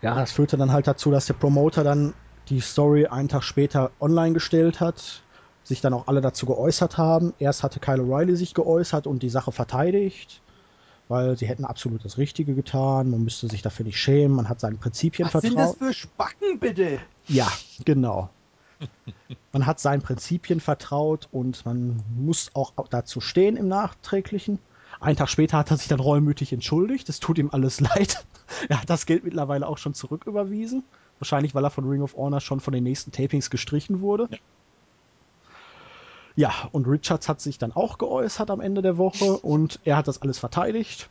Ja, das führte dann halt dazu, dass der Promoter dann die Story einen Tag später online gestellt hat, sich dann auch alle dazu geäußert haben. Erst hatte Kyle O'Reilly sich geäußert und die Sache verteidigt, weil sie hätten absolut das Richtige getan, man müsste sich dafür nicht schämen, man hat seinen Prinzipien Was sind das vertraut. für Spacken, bitte? Ja, genau. Man hat seinen Prinzipien vertraut und man muss auch dazu stehen im Nachträglichen. Einen Tag später hat er sich dann reumütig entschuldigt. Es tut ihm alles leid. Er hat das Geld mittlerweile auch schon zurücküberwiesen. Wahrscheinlich, weil er von Ring of Honor schon von den nächsten Tapings gestrichen wurde. Ja. Ja, und Richards hat sich dann auch geäußert am Ende der Woche und er hat das alles verteidigt.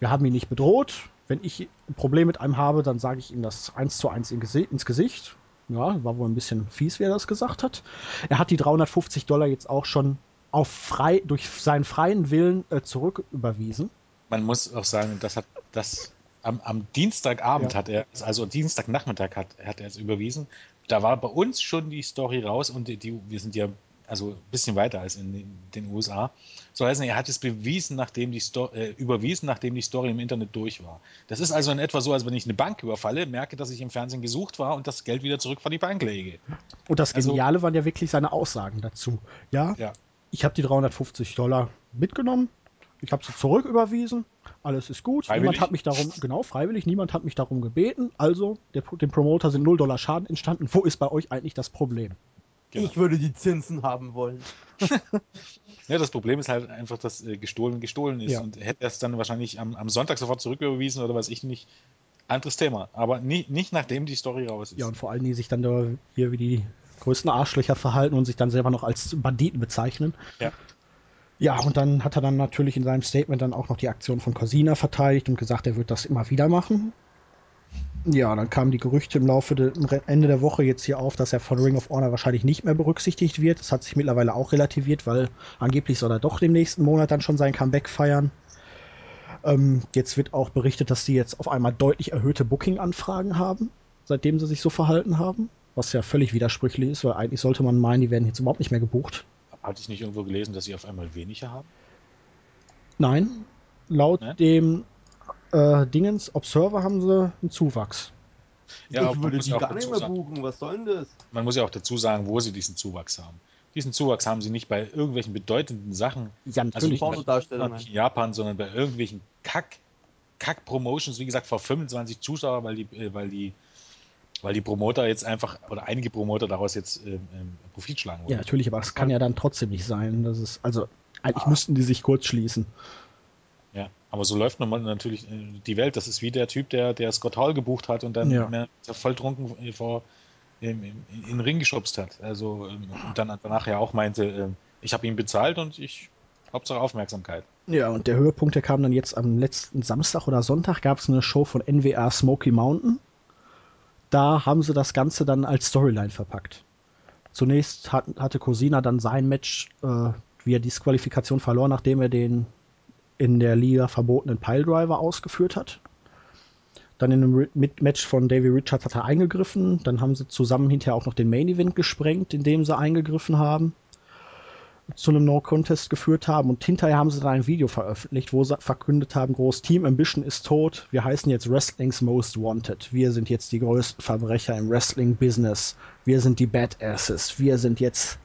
Wir haben ihn nicht bedroht. Wenn ich ein Problem mit einem habe, dann sage ich ihm das eins zu eins ins Gesicht. Ja, war wohl ein bisschen fies, wie er das gesagt hat. Er hat die 350 Dollar jetzt auch schon auf frei, durch seinen freien Willen äh, zurücküberwiesen. Man muss auch sagen, das hat das am, am Dienstagabend Ja. hat er, es, also Dienstagnachmittag hat, hat er es überwiesen. Da war bei uns schon die Story raus und die, die, wir sind ja also ein bisschen weiter als in den, USA. So heißt, er hat es bewiesen, nachdem die Sto äh, überwiesen, nachdem die Story im Internet durch war. Das ist also in etwa so, als wenn ich eine Bank überfalle, merke, dass ich im Fernsehen gesucht war und das Geld wieder zurück vor die Bank lege. Und das Also- Geniale waren ja wirklich seine Aussagen dazu. Ja, Ja. ich habe die 350 Dollar mitgenommen, ich habe sie zurücküberwiesen, alles ist gut. Freiwillig? Niemand hat mich darum, genau, freiwillig, niemand hat mich darum gebeten. Also, der, dem Promoter sind 0 Dollar Schaden entstanden. Wo ist bei euch eigentlich das Problem? Genau. Ich würde die Zinsen haben wollen. Ja, das Problem ist halt einfach, dass äh, gestohlen gestohlen ist Ja. und hätte er es dann wahrscheinlich am, am Sonntag sofort zurücküberwiesen oder weiß ich nicht. Anderes Thema. Aber nie, nicht nachdem die Story raus ist. Ja, und vor allem, die sich dann da hier wie die größten Arschlöcher verhalten und sich dann selber noch als Banditen bezeichnen. Ja. Ja, und dann hat er dann natürlich in seinem Statement dann auch noch die Aktion von Corsina verteidigt und gesagt, er wird das immer wieder machen. Ja, dann kamen die Gerüchte im Laufe des Ende der Woche jetzt hier auf, dass er von Ring of Honor wahrscheinlich nicht mehr berücksichtigt wird. Das hat sich mittlerweile auch relativiert, weil angeblich soll er doch im nächsten Monat dann schon sein Comeback feiern. Ähm, jetzt wird auch berichtet, dass sie jetzt auf einmal deutlich erhöhte Booking-Anfragen haben, seitdem sie sich so verhalten haben. Was ja völlig widersprüchlich ist, weil eigentlich sollte man meinen, die werden jetzt überhaupt nicht mehr gebucht. Hatte ich nicht irgendwo gelesen, dass sie auf einmal weniger haben? Nein, laut Ne? dem äh, Dingens Observer haben sie einen Zuwachs. Ja, aber ich man würde muss die ja auch gar nicht dazu mehr sagen- buchen. Was soll denn das? Man muss ja auch dazu sagen, wo sie diesen Zuwachs haben. Diesen Zuwachs haben sie nicht bei irgendwelchen bedeutenden Sachen, Ja, also nicht in Japan, sondern bei irgendwelchen Kack, Kack-Promotions, wie gesagt, vor 25 Zuschauer, weil die, äh, weil die, weil die Promoter jetzt einfach, oder einige Promoter daraus jetzt ähm, ähm, Profit schlagen wollen. ja, natürlich, aber es kann ja dann trotzdem nicht sein. Das ist, also, eigentlich Ah. müssten die sich kurz schließen. Ja, aber so läuft nun mal natürlich äh, die Welt. Das ist wie der Typ, der, der Scott Hall gebucht hat und dann Ja. volltrunken äh, vor im, im, in den Ring geschubst hat. Also ähm, und dann danach ja auch meinte, ähm, ich habe ihn bezahlt und ich Hauptsache Aufmerksamkeit. Ja, und der Höhepunkt, der kam dann jetzt am letzten Samstag oder Sonntag, gab es eine Show von NWA Smoky Mountain. Da haben sie das Ganze dann als Storyline verpackt. Zunächst hat, hatte Cosina dann sein Match äh, via Disqualifikation verloren, nachdem er den in der Liga verbotenen Piledriver ausgeführt hat. Dann in einem Match von Davey Richards hat er eingegriffen. Dann haben sie zusammen hinterher auch noch den Main Event gesprengt, indem sie eingegriffen haben zu einem No-Contest geführt haben und hinterher haben sie dann ein Video veröffentlicht, wo sie verkündet haben, groß Team Ambition ist tot, wir heißen jetzt Wrestling's Most Wanted, wir sind jetzt die größten Verbrecher im Wrestling-Business, wir sind die Badasses, wir sind jetzt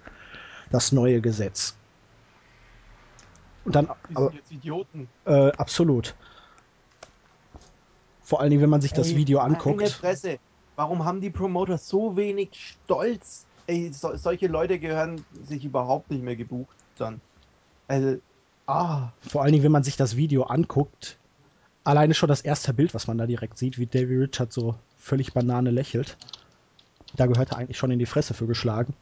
das neue Gesetz. Und dann, Die aber, sind jetzt Idioten. äh, absolut. Vor allen Dingen, wenn man sich das Video Meine anguckt. Warum haben die Promoter so wenig Stolz? Ey, so, solche Leute gehören sich überhaupt nicht mehr gebucht dann. Also, ah, Vor allen Dingen, wenn man sich das Video anguckt, alleine schon das erste Bild, was man da direkt sieht, wie Davy Richards so völlig Banane lächelt. Da gehört er eigentlich schon in die Fresse für geschlagen.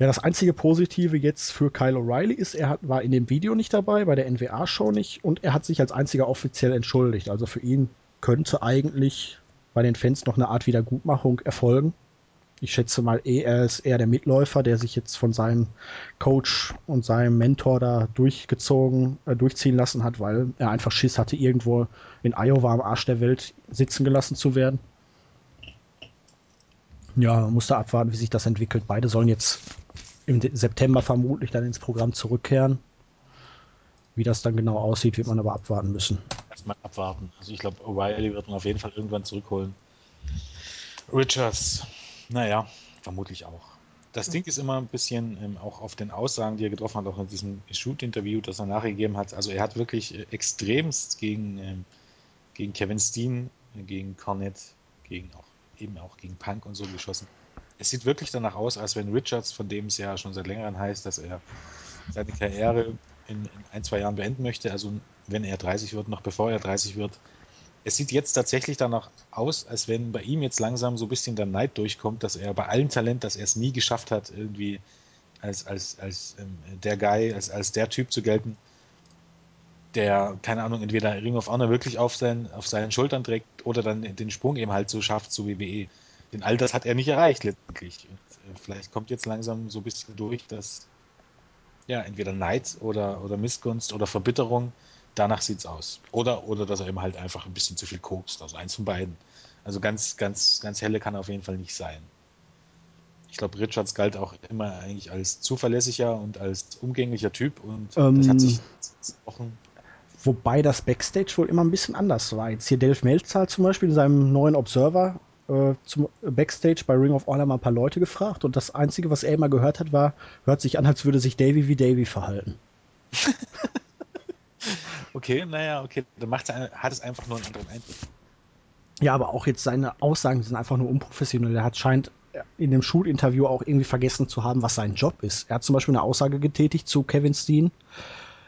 Ja, das einzige Positive jetzt für Kyle O'Reilly ist, er hat, war in dem Video nicht dabei, bei der NWA-Show nicht und er hat sich als einziger offiziell entschuldigt. Also für ihn könnte eigentlich bei den Fans noch eine Art Wiedergutmachung erfolgen. Ich schätze mal, eh, er ist eher der Mitläufer, der sich jetzt von seinem Coach und seinem Mentor da durchgezogen, äh, durchziehen lassen hat, weil er einfach Schiss hatte, irgendwo in Iowa am Arsch der Welt sitzen gelassen zu werden. Ja, man muss da abwarten, wie sich das entwickelt. Beide sollen jetzt im September vermutlich dann ins Programm zurückkehren. Wie das dann genau aussieht, wird man aber abwarten müssen. Erstmal abwarten. Also ich glaube, O'Reilly wird man auf jeden Fall irgendwann zurückholen. Richards, Naja, vermutlich auch. Das Ding ist immer ein bisschen ähm, auch auf den Aussagen, die er getroffen hat, auch in diesem Shoot-Interview, das er nachgegeben hat. Also er hat wirklich äh, extremst gegen, ähm, gegen Kevin Steen, äh, gegen Cornette, gegen auch eben auch gegen Punk und so geschossen. Es sieht wirklich danach aus, als wenn Richards, von dem es ja schon seit längerem heißt, dass er seine Karriere in, in ein, zwei Jahren beenden möchte, also wenn er 30 wird, noch bevor er 30 wird, es sieht jetzt tatsächlich danach aus, als wenn bei ihm jetzt langsam so ein bisschen der Neid durchkommt, dass er bei allem Talent, dass er es nie geschafft hat, irgendwie als, als, als ähm, der Guy, als, als der Typ zu gelten, der, keine Ahnung, entweder Ring of Honor wirklich auf, sein, auf seinen Schultern trägt oder dann den Sprung eben halt so schafft zu WWE. Denn all das hat er nicht erreicht letztendlich. Und, äh, vielleicht kommt jetzt langsam so ein bisschen durch, dass ja, entweder Neid oder, oder Missgunst oder Verbitterung danach sieht es aus. Oder, oder dass er eben halt einfach ein bisschen zu viel kokst. Also eins von beiden. Also ganz, ganz, ganz helle kann er auf jeden Fall nicht sein. Ich glaube, Richards galt auch immer eigentlich als zuverlässiger und als umgänglicher Typ und Ähm, das hat sich Wochen. Wobei das Backstage wohl immer ein bisschen anders war. Jetzt hier Delf Meltzer hat zum Beispiel in seinem neuen Observer äh, zum Backstage bei Ring of Honor mal ein paar Leute gefragt und das Einzige, was er immer gehört hat, war, hört sich an, als würde sich Davy wie Davy verhalten. Okay, naja, okay. Dann macht's, ein- hat es einfach nur einen anderen Eindruck. Ja, aber auch jetzt seine Aussagen sind einfach nur unprofessionell. Er hat scheint in dem Schulinterview auch irgendwie vergessen zu haben, was sein Job ist. Er hat zum Beispiel eine Aussage getätigt zu Kevin Steen.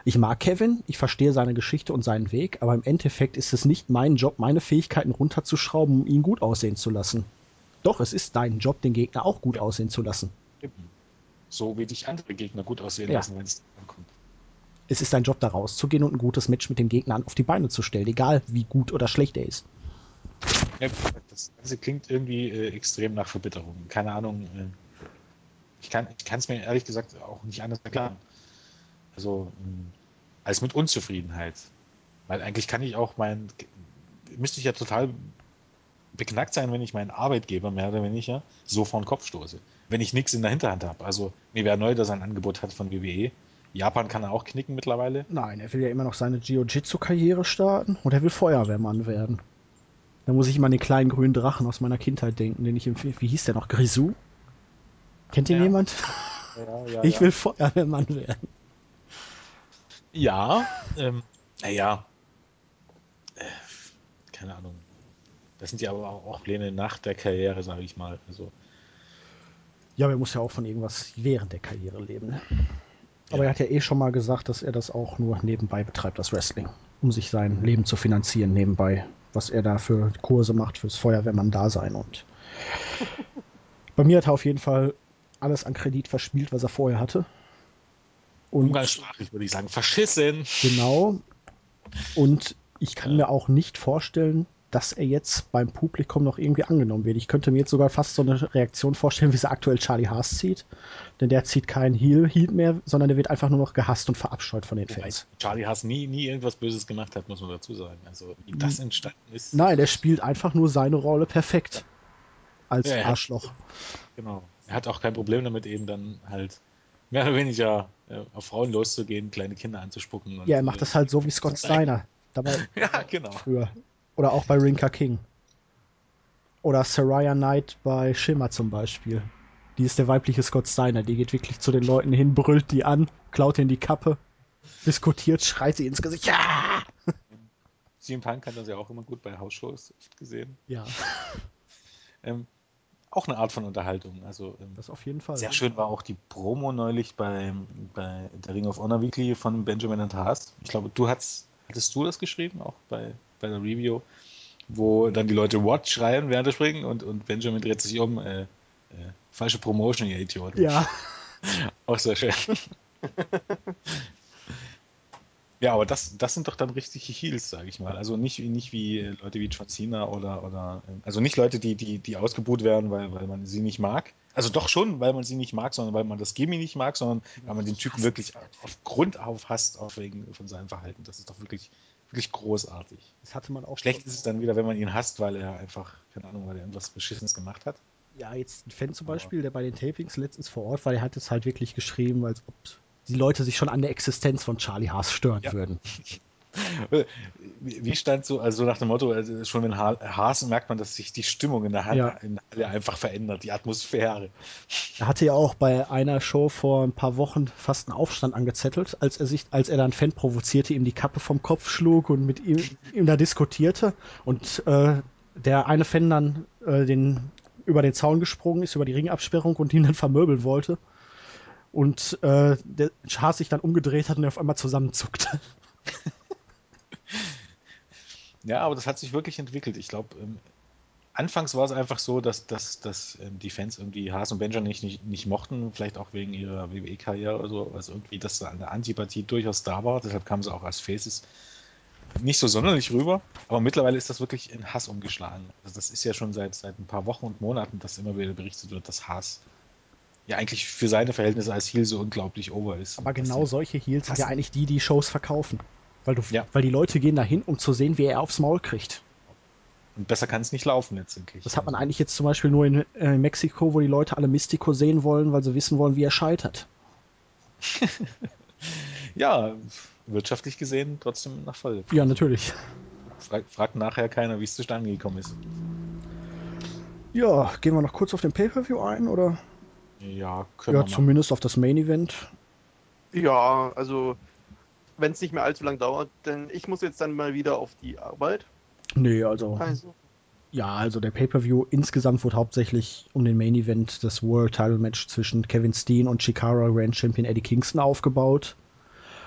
Ich mag Kevin, ich verstehe seine Geschichte und seinen Weg, aber im Endeffekt ist es nicht mein Job, meine Fähigkeiten runterzuschrauben, um ihn gut aussehen zu lassen. Doch, es ist dein Job, den Gegner auch gut aussehen zu lassen. So wie dich andere Gegner gut aussehen Ja. lassen, wenn es ankommt. Es ist dein Job, da rauszugehen und ein gutes Match mit dem Gegner auf die Beine zu stellen, egal wie gut oder schlecht er ist. Ja, das Ganze klingt irgendwie äh, extrem nach Verbitterung. Keine Ahnung. Äh, ich kann es mir ehrlich gesagt auch nicht anders erklären. Also ähm, als mit Unzufriedenheit. Weil eigentlich kann ich auch mein, müsste ich ja total beknackt sein, wenn ich meinen Arbeitgeber mehr oder weniger so vor den Kopf stoße. Wenn ich nichts in der Hinterhand habe. Also mir wäre neu, dass er ein Angebot hat von WWE. Japan kann er auch knicken mittlerweile. Nein, er will ja immer noch seine Jiu-Jitsu-Karriere starten und er will Feuerwehrmann werden. Da muss ich immer an den kleinen grünen Drachen aus meiner Kindheit denken, den ich im Film, wie hieß der noch? Grisou? Kennt ihn Ja. jemand? Ja, ja, Ich will Feuerwehrmann werden. Ja, ähm, naja, äh, keine Ahnung. Das sind ja aber auch auch Pläne nach der Karriere, sage ich mal. Also, Ja, aber er muss ja auch von irgendwas während der Karriere leben. Ne? Aber er hat ja eh schon mal gesagt, dass er das auch nur nebenbei betreibt, das Wrestling. Um sich sein Leben zu finanzieren nebenbei. Was er da für Kurse macht fürs Feuerwehrmann-Dasein. Und bei mir hat er auf jeden Fall alles an Kredit verspielt, was er vorher hatte. Und umgangssprachlich würde ich sagen, verschissen. Genau. Und ich kann mir auch nicht vorstellen, dass er jetzt beim Publikum noch irgendwie angenommen wird. Ich könnte mir jetzt sogar fast so eine Reaktion vorstellen, wie sie aktuell Charlie Haas zieht. Denn der zieht keinen Heel, Heat mehr, sondern der wird einfach nur noch gehasst und verabscheut von den Wobei Fans. Charlie Haas nie, nie irgendwas Böses gemacht hat, muss man dazu sagen. Also, wie das entstanden ist. Nein, der spielt einfach nur seine Rolle perfekt. Als Ja, er hat- Arschloch. Genau. Er hat auch kein Problem damit, eben dann halt mehr oder weniger äh, auf Frauen loszugehen, kleine Kinder anzuspucken. Ja, er macht das halt so wie Scott Steiner. Dabei Ja, genau. früher. Oder auch bei Rinka King. Oder Saraya Knight bei Shimmer zum Beispiel. Die ist der weibliche Scott Steiner. Die geht wirklich zu den Leuten hin, brüllt die an, klaut ihnen die Kappe, diskutiert, schreit sie ins Gesicht. Ja! CM Punk hat das ja auch immer gut bei Hausshows oft gesehen. Ja, Ähm, auch eine Art von Unterhaltung. Also ähm, das auf jeden Fall. sehr schön war auch die Promo neulich bei, bei der Ring of Honor Weekly von Benjamin und Haas. Ich glaube, du hattest, hattest du das geschrieben, auch bei, bei der Review, wo dann die Leute What schreien während der Springen und, und Benjamin dreht sich um. Äh, äh, falsche Promotion, ihr Idioten. Ja, Auch sehr schön. Ja, aber das, das sind doch dann richtige Heels, sage ich mal. Also nicht, wie- nicht wie Leute wie John Cena oder, oder ähm, also nicht Leute, die, die, die ausgebuht werden, weil, weil man sie nicht mag. Also doch schon, weil man sie nicht mag, sondern weil man das Gimmi nicht mag, sondern weil man den Typen wirklich auf Grund auf hasst, auf wegen von seinem Verhalten. Das ist doch wirklich, wirklich großartig. das hatte man auch. Schlecht ist es dann wieder, wenn man ihn hasst, weil er einfach, keine Ahnung, weil er irgendwas Beschissenes gemacht hat. Ja, jetzt ein Fan zum Beispiel, der bei den Tapings letztens vor Ort war, der hat es halt wirklich geschrieben, als ob die Leute sich schon an der Existenz von Charlie Haas stören Ja. würden. Wie stand so, also nach dem Motto, also schon in Ha- Haas merkt man, dass sich die Stimmung in der Halle, Ja. in der Halle einfach verändert, die Atmosphäre. Er hatte ja auch bei einer Show vor ein paar Wochen fast einen Aufstand angezettelt, als er sich, als er dann Fan provozierte, ihm die Kappe vom Kopf schlug und mit ihm, ihm da diskutierte und äh, der eine Fan dann äh, den über den Zaun gesprungen ist, über die Ringabsperrung und ihn dann vermöbeln wollte. Und äh, der Haas sich dann umgedreht hat und er auf einmal zusammenzuckte. Ja, aber das hat sich wirklich entwickelt. Ich glaube, ähm, anfangs war es einfach so, dass, dass, dass ähm, die Fans irgendwie Haas und Benjamin nicht, nicht, nicht mochten, vielleicht auch wegen ihrer WWE-Karriere oder so, also irgendwie, dass da eine Antipathie durchaus da war. Deshalb kamen sie auch als Faces nicht so sonderlich rüber. Aber mittlerweile ist das wirklich in Hass umgeschlagen. Also das ist ja schon seit, seit ein paar Wochen und Monaten, dass immer wieder berichtet wird, dass Haas ja eigentlich für seine Verhältnisse als Heel so unglaublich over ist. Aber genau solche Heels sind ja eigentlich die, die Shows verkaufen. Weil, du, Ja. weil die Leute gehen dahin, um zu sehen, wie er aufs Maul kriegt. Und besser kann es nicht laufen letztendlich. Das hat man eigentlich jetzt zum Beispiel nur in äh, Mexiko, wo die Leute alle Mystico sehen wollen, weil sie wissen wollen, wie er scheitert. Ja, wirtschaftlich gesehen trotzdem nach voll. Ja, natürlich. Fragt, fragt nachher keiner, wie es zustande gekommen ist. Ja, gehen wir noch kurz auf den Pay-Per-View ein, oder? Ja, können Ja, wir mal. zumindest auf das Main-Event. Ja, also wenn es nicht mehr allzu lang dauert, denn ich muss jetzt dann mal wieder auf die Arbeit. Nee, also, Also, ja, also der Pay-Per-View insgesamt wird hauptsächlich um den Main-Event, das World Title Match zwischen Kevin Steen und Chikara Grand Champion Eddie Kingston aufgebaut.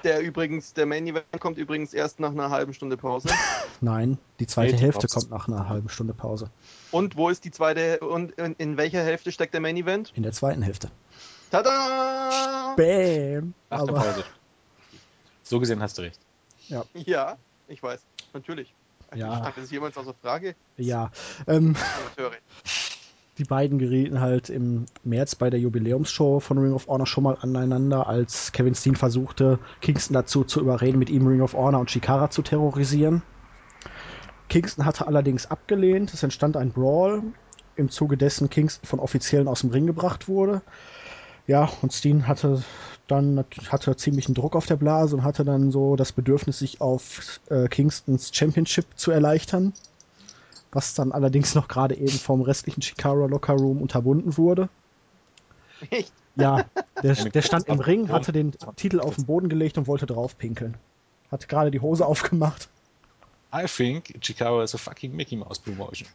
der übrigens, der Main Event kommt übrigens erst nach einer halben Stunde Pause. Nein, die zweite Nee, die Hälfte kommt nach einer halben Stunde Pause. Und wo ist die zweite und in, in welcher Hälfte steckt der Main Event? In der zweiten Hälfte. Tada! Bam! Nach der Aber, Pause. So gesehen hast du recht. Ja, ich weiß, natürlich. Ja. Stand das jemals außer Frage? ja, ähm, die beiden gerieten halt im März bei der Jubiläumsshow von Ring of Honor schon mal aneinander, als Kevin Steen versuchte, Kingston dazu zu überreden, mit ihm Ring of Honor und Chikara zu terrorisieren. Kingston hatte allerdings abgelehnt. Es entstand ein Brawl, im Zuge dessen Kingston von Offiziellen aus dem Ring gebracht wurde. Ja, und Steen hatte dann hatte ziemlichen Druck auf der Blase und hatte dann so das Bedürfnis, sich auf äh, Kingstons Championship zu erleichtern was dann allerdings noch gerade eben vom restlichen Chikara Locker Room unterbunden wurde. Echt? Ja, der, der stand im Ring, hatte den Titel auf den Boden gelegt und wollte drauf pinkeln. Hat gerade die Hose aufgemacht. I think Chikara is a fucking Mickey Mouse Promotion.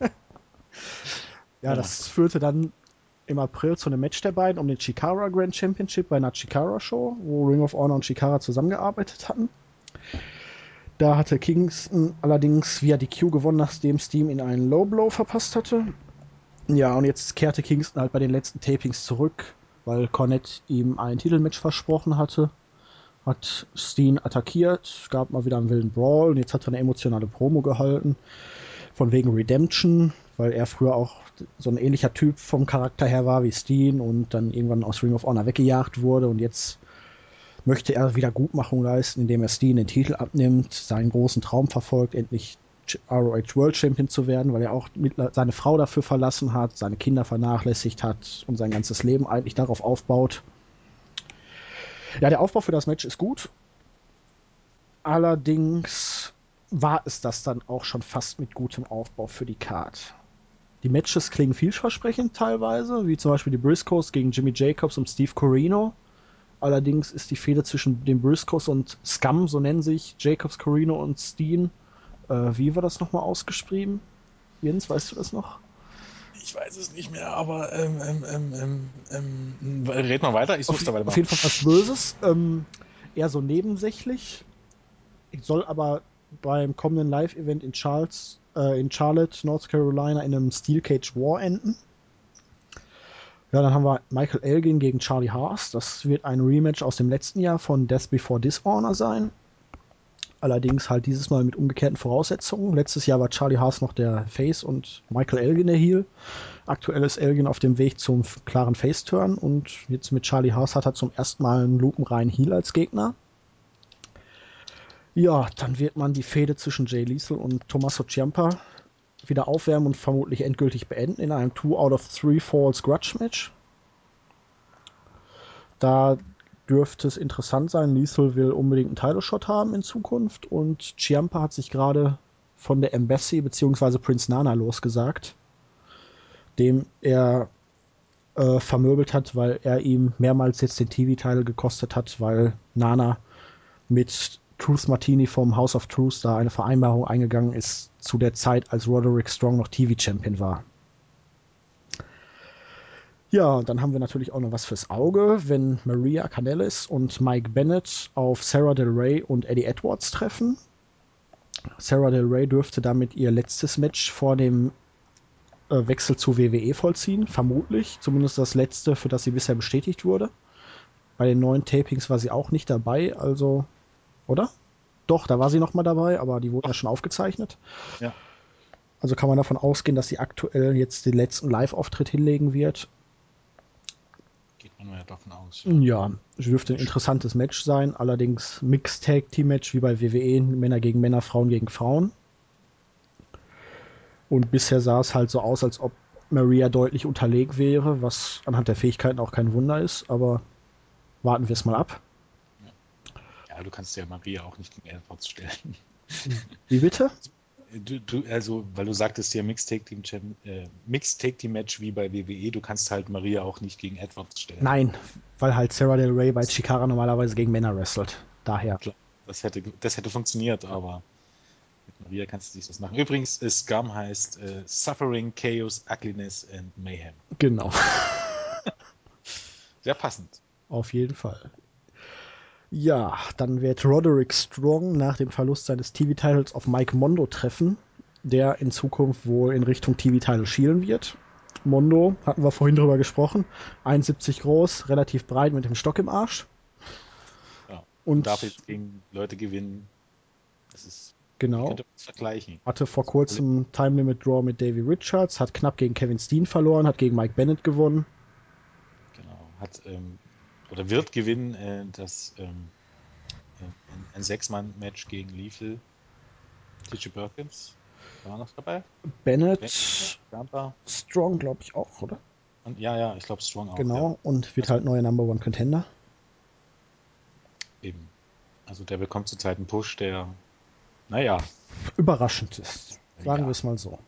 Ja. das führte dann im April zu einem Match der beiden um den Chikara Grand Championship bei einer Chikara Show, wo Ring of Honor und Chikara zusammengearbeitet hatten. Da hatte Kingston allerdings via DQ gewonnen, nachdem Steam ihn einen Low Blow verpasst hatte. Ja, und jetzt kehrte Kingston halt bei den letzten Tapings zurück, weil Cornette ihm ein Titelmatch versprochen hatte. Hat Steen attackiert, gab mal wieder einen wilden Brawl und jetzt hat er eine emotionale Promo gehalten. Von wegen Redemption, weil er früher auch so ein ähnlicher Typ vom Charakter her war wie Steen und dann irgendwann aus Ring of Honor weggejagt wurde und jetzt möchte er Wiedergutmachung leisten, indem er Steen den Titel abnimmt, seinen großen Traum verfolgt, endlich Ch- ROH World Champion zu werden, weil er auch seine Frau dafür verlassen hat, seine Kinder vernachlässigt hat und sein ganzes Leben eigentlich darauf aufbaut. Ja, der Aufbau für das Match ist gut. Allerdings war es das dann auch schon fast mit gutem Aufbau für die Card. Die Matches klingen vielversprechend teilweise, wie zum Beispiel die Briscoes gegen Jimmy Jacobs und Steve Corino. Allerdings ist die Fehde zwischen den Briscoes und Scum, so nennen sich Jacobs, Corino und Steen. Äh, wie war das nochmal ausgeschrieben? Jens, weißt du das noch? Ich weiß es nicht mehr, aber ähm, ähm, ähm, ähm, ähm, red mal weiter, ich such's dabei mal. auf jeden Fall was Böses. Ähm, eher so nebensächlich. Soll aber beim kommenden Live-Event in Charles, äh, in Charlotte, North Carolina, in einem Steel Cage War enden. Ja, dann haben wir Michael Elgin gegen Charlie Haas. Das wird ein Rematch aus dem letzten Jahr von Death Before Dishonor sein. Allerdings halt dieses Mal mit umgekehrten Voraussetzungen. Letztes Jahr war Charlie Haas noch der Face und Michael Elgin der Heel. Aktuell ist Elgin auf dem Weg zum klaren Face-Turn und jetzt mit Charlie Haas hat er zum ersten Mal einen lupenreinen Heel als Gegner. Ja, dann wird man die Fehde zwischen Jay Lethal und Tommaso Ciampa wieder aufwärmen und vermutlich endgültig beenden in einem 2 out of 3 Falls Grudge Match. Da dürfte es interessant sein. Liesel will unbedingt einen Title-Shot haben in Zukunft und Ciampa hat sich gerade von der Embassy bzw. Prince Nana losgesagt, dem er äh, vermöbelt hat, weil er ihm mehrmals jetzt den TV-Title gekostet hat, weil Nana mit Truth Martini vom House of Truth da eine Vereinbarung eingegangen ist zu der Zeit, als Roderick Strong noch TV-Champion war. Ja, dann haben wir natürlich auch noch was fürs Auge, wenn Maria Canellis und Mike Bennett auf Sarah Del Rey und Eddie Edwards treffen. Sarah Del Rey dürfte damit ihr letztes Match vor dem äh, Wechsel zu WWE vollziehen, vermutlich. Zumindest das letzte, für das sie bisher bestätigt wurde. Bei den neuen Tapings war sie auch nicht dabei, also, oder? Doch, da war sie noch mal dabei, aber die wurden ja schon aufgezeichnet. Ja. Also kann man davon ausgehen, dass sie aktuell jetzt den letzten Live-Auftritt hinlegen wird. Geht man ja davon aus. Ja, es dürfte ein interessantes Match sein. Allerdings Mixed Tag Team Match wie bei WWE, Männer gegen Männer, Frauen gegen Frauen. Und bisher sah es halt so aus, als ob Maria deutlich unterlegen wäre, was anhand der Fähigkeiten auch kein Wunder ist, aber warten wir es mal ab. Ja, du kannst ja Maria auch nicht gegen Edwards stellen. Wie bitte? Du, du, also, weil du sagtest ja Mixed Take Team, äh, Team Match wie bei WWE, du kannst halt Maria auch nicht gegen Edwards stellen. Nein, weil halt Sarah Del Rey bei Chikara normalerweise gegen Männer wrestelt. Daher. Klar, das hätte, das hätte funktioniert, aber mit Maria kannst du nicht das machen. Übrigens, äh, Scum heißt äh, Suffering, Chaos, Ugliness and Mayhem. Genau. Sehr passend. Auf jeden Fall. Ja, dann wird Roderick Strong nach dem Verlust seines TV-Titles auf Mike Mondo treffen, der in Zukunft wohl in Richtung TV-Title schielen wird. Mondo, hatten wir vorhin drüber gesprochen, 1,70 groß, relativ breit mit dem Stock im Arsch. Ja. Und darf jetzt gegen Leute gewinnen. Das ist, genau, vergleichen. hatte vor kurzem Time Limit Draw mit Davey Richards, hat knapp gegen Kevin Steen verloren, hat gegen Mike Bennett gewonnen. Genau. Hat, ähm, oder wird gewinnen, äh, das ähm, äh, ein, Sechs-Mann-Match gegen Lethal. TJ Perkins war noch dabei. Bennett, Gampa. Strong, glaube ich auch, oder? Und ja, ja, ich glaube Strong auch. Genau, und wird Also- halt neuer Number One Contender. Ja, eben. Also der bekommt zurzeit einen Push, der, naja, überraschend ist. Sagen Ja. wir es mal so.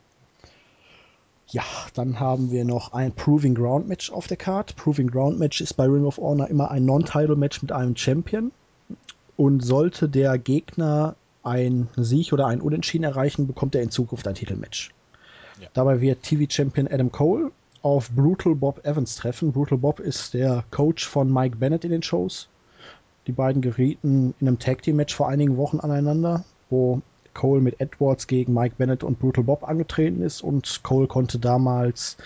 Ja, dann haben wir noch ein Proving Ground Match auf der Card. Proving Ground Match ist bei Ring of Honor immer ein Non-Title Match mit einem Champion. Und sollte der Gegner ein Sieg oder ein Unentschieden erreichen, bekommt er in Zukunft ein Titelmatch. Ja. Dabei wird TV-Champion Adam Cole auf Brutal Bob Evans treffen. Brutal Bob ist der Coach von Mike Bennett in den Shows. Die beiden gerieten in einem Tag Team Match vor einigen Wochen aneinander, wo Cole mit Edwards gegen Mike Bennett und Brutal Bob angetreten ist und Cole konnte damals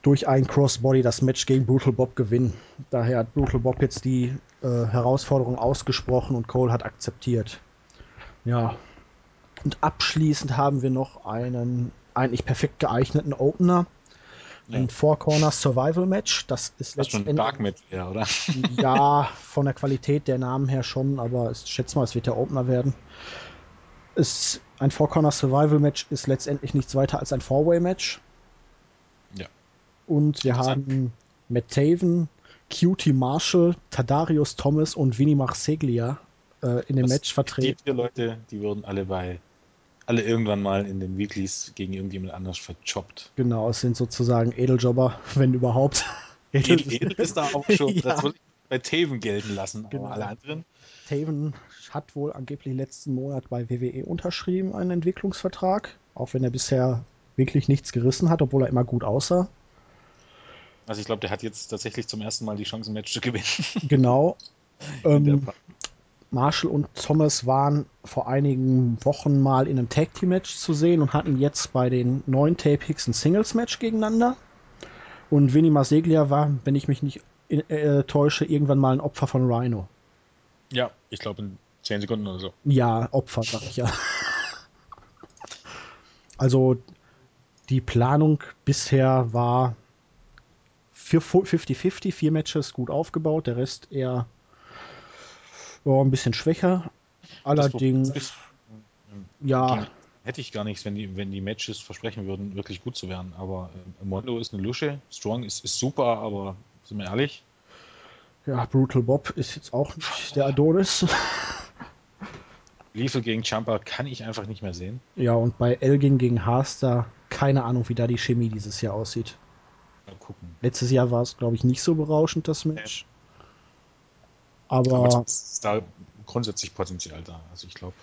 durch ein Crossbody das Match gegen Brutal Bob gewinnen. Daher hat Brutal Bob jetzt die äh, Herausforderung ausgesprochen und Cole hat akzeptiert. Ja. Und abschließend haben wir noch einen eigentlich perfekt geeigneten Opener. Ein Four Corner Survival Match. Das ist das ist schon ein Dark Match, ja, oder? ja, von der Qualität der Namen her schon, aber ich schätze mal, es wird der Opener werden. Es, ein Four Corner Survival Match ist letztendlich nichts weiter als ein Four-Way-Match. Ja. Und wir haben Matt Taven, Cutie Marshall, Tadarius Thomas und Vinny Marseglia äh, in dem Das- Match Die vertreten. vier Leute, die wurden alle bei, alle irgendwann mal in den Weeklies gegen irgendjemand anders verchoppt. Genau, es sind sozusagen Edeljobber, wenn überhaupt. Edel, Edel ist da auch schon, Ja. das würde ich bei Taven gelten lassen, Genau. aber alle anderen, Taven hat wohl angeblich letzten Monat bei WWE unterschrieben, einen Entwicklungsvertrag, auch wenn er bisher wirklich nichts gerissen hat, obwohl er immer gut aussah. also ich glaube, der hat jetzt tatsächlich zum ersten Mal die Chance, ein Match zu gewinnen. Genau. Ähm, Marshall und Thomas waren vor einigen Wochen mal in einem Tag Team Match zu sehen und hatten jetzt bei den neuen Tapings ein Singles Match gegeneinander. Und Vinny Marseglia war, wenn ich mich nicht äh, täusche, irgendwann mal ein Opfer von Rhino. ja, ich glaube in 10 Sekunden oder so. Ja, Opfer, sag ich ja. Also die Planung bisher war für 50-50, vier Matches gut aufgebaut, der Rest eher ja, ein bisschen schwächer. Allerdings, Das ja, hätte ich gar nichts, wenn die, wenn die Matches versprechen würden, wirklich gut zu werden. Aber äh, Mondo ist eine Lusche, Strong ist, ist super, aber sind wir ehrlich, Ja, Brutal Bob ist jetzt auch nicht der Adonis. Lethal gegen Champa kann ich einfach nicht mehr sehen. Ja, und bei Elgin gegen Haster, keine Ahnung, wie da die Chemie dieses Jahr aussieht. Mal gucken. Letztes Jahr war es, glaube ich, nicht so berauschend, das Match. Aber, Aber es ist da grundsätzlich Potenzial da. Also ich glaube,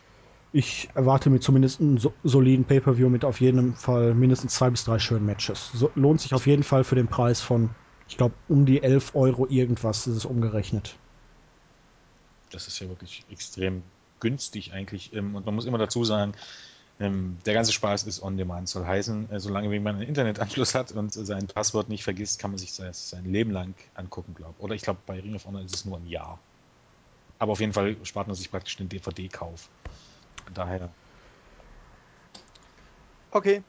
ich erwarte mir zumindest einen so soliden Pay-Per-View mit auf jeden Fall mindestens zwei bis drei schönen Matches. So, lohnt sich auf jeden Fall für den Preis von, ich glaube, um die 11 Euro irgendwas ist es umgerechnet. das ist ja wirklich extrem günstig eigentlich. Ähm, Und man muss immer dazu sagen, ähm, der ganze Spaß ist on demand. Soll heißen, äh, solange wie man einen Internetanschluss hat und sein Passwort nicht vergisst, kann man sich das sein Leben lang angucken, glaube ich. Oder ich glaube, bei Ring of Honor ist es nur ein Jahr. Aber auf jeden Fall spart man sich praktisch den DVD-Kauf. Von daher, Okay.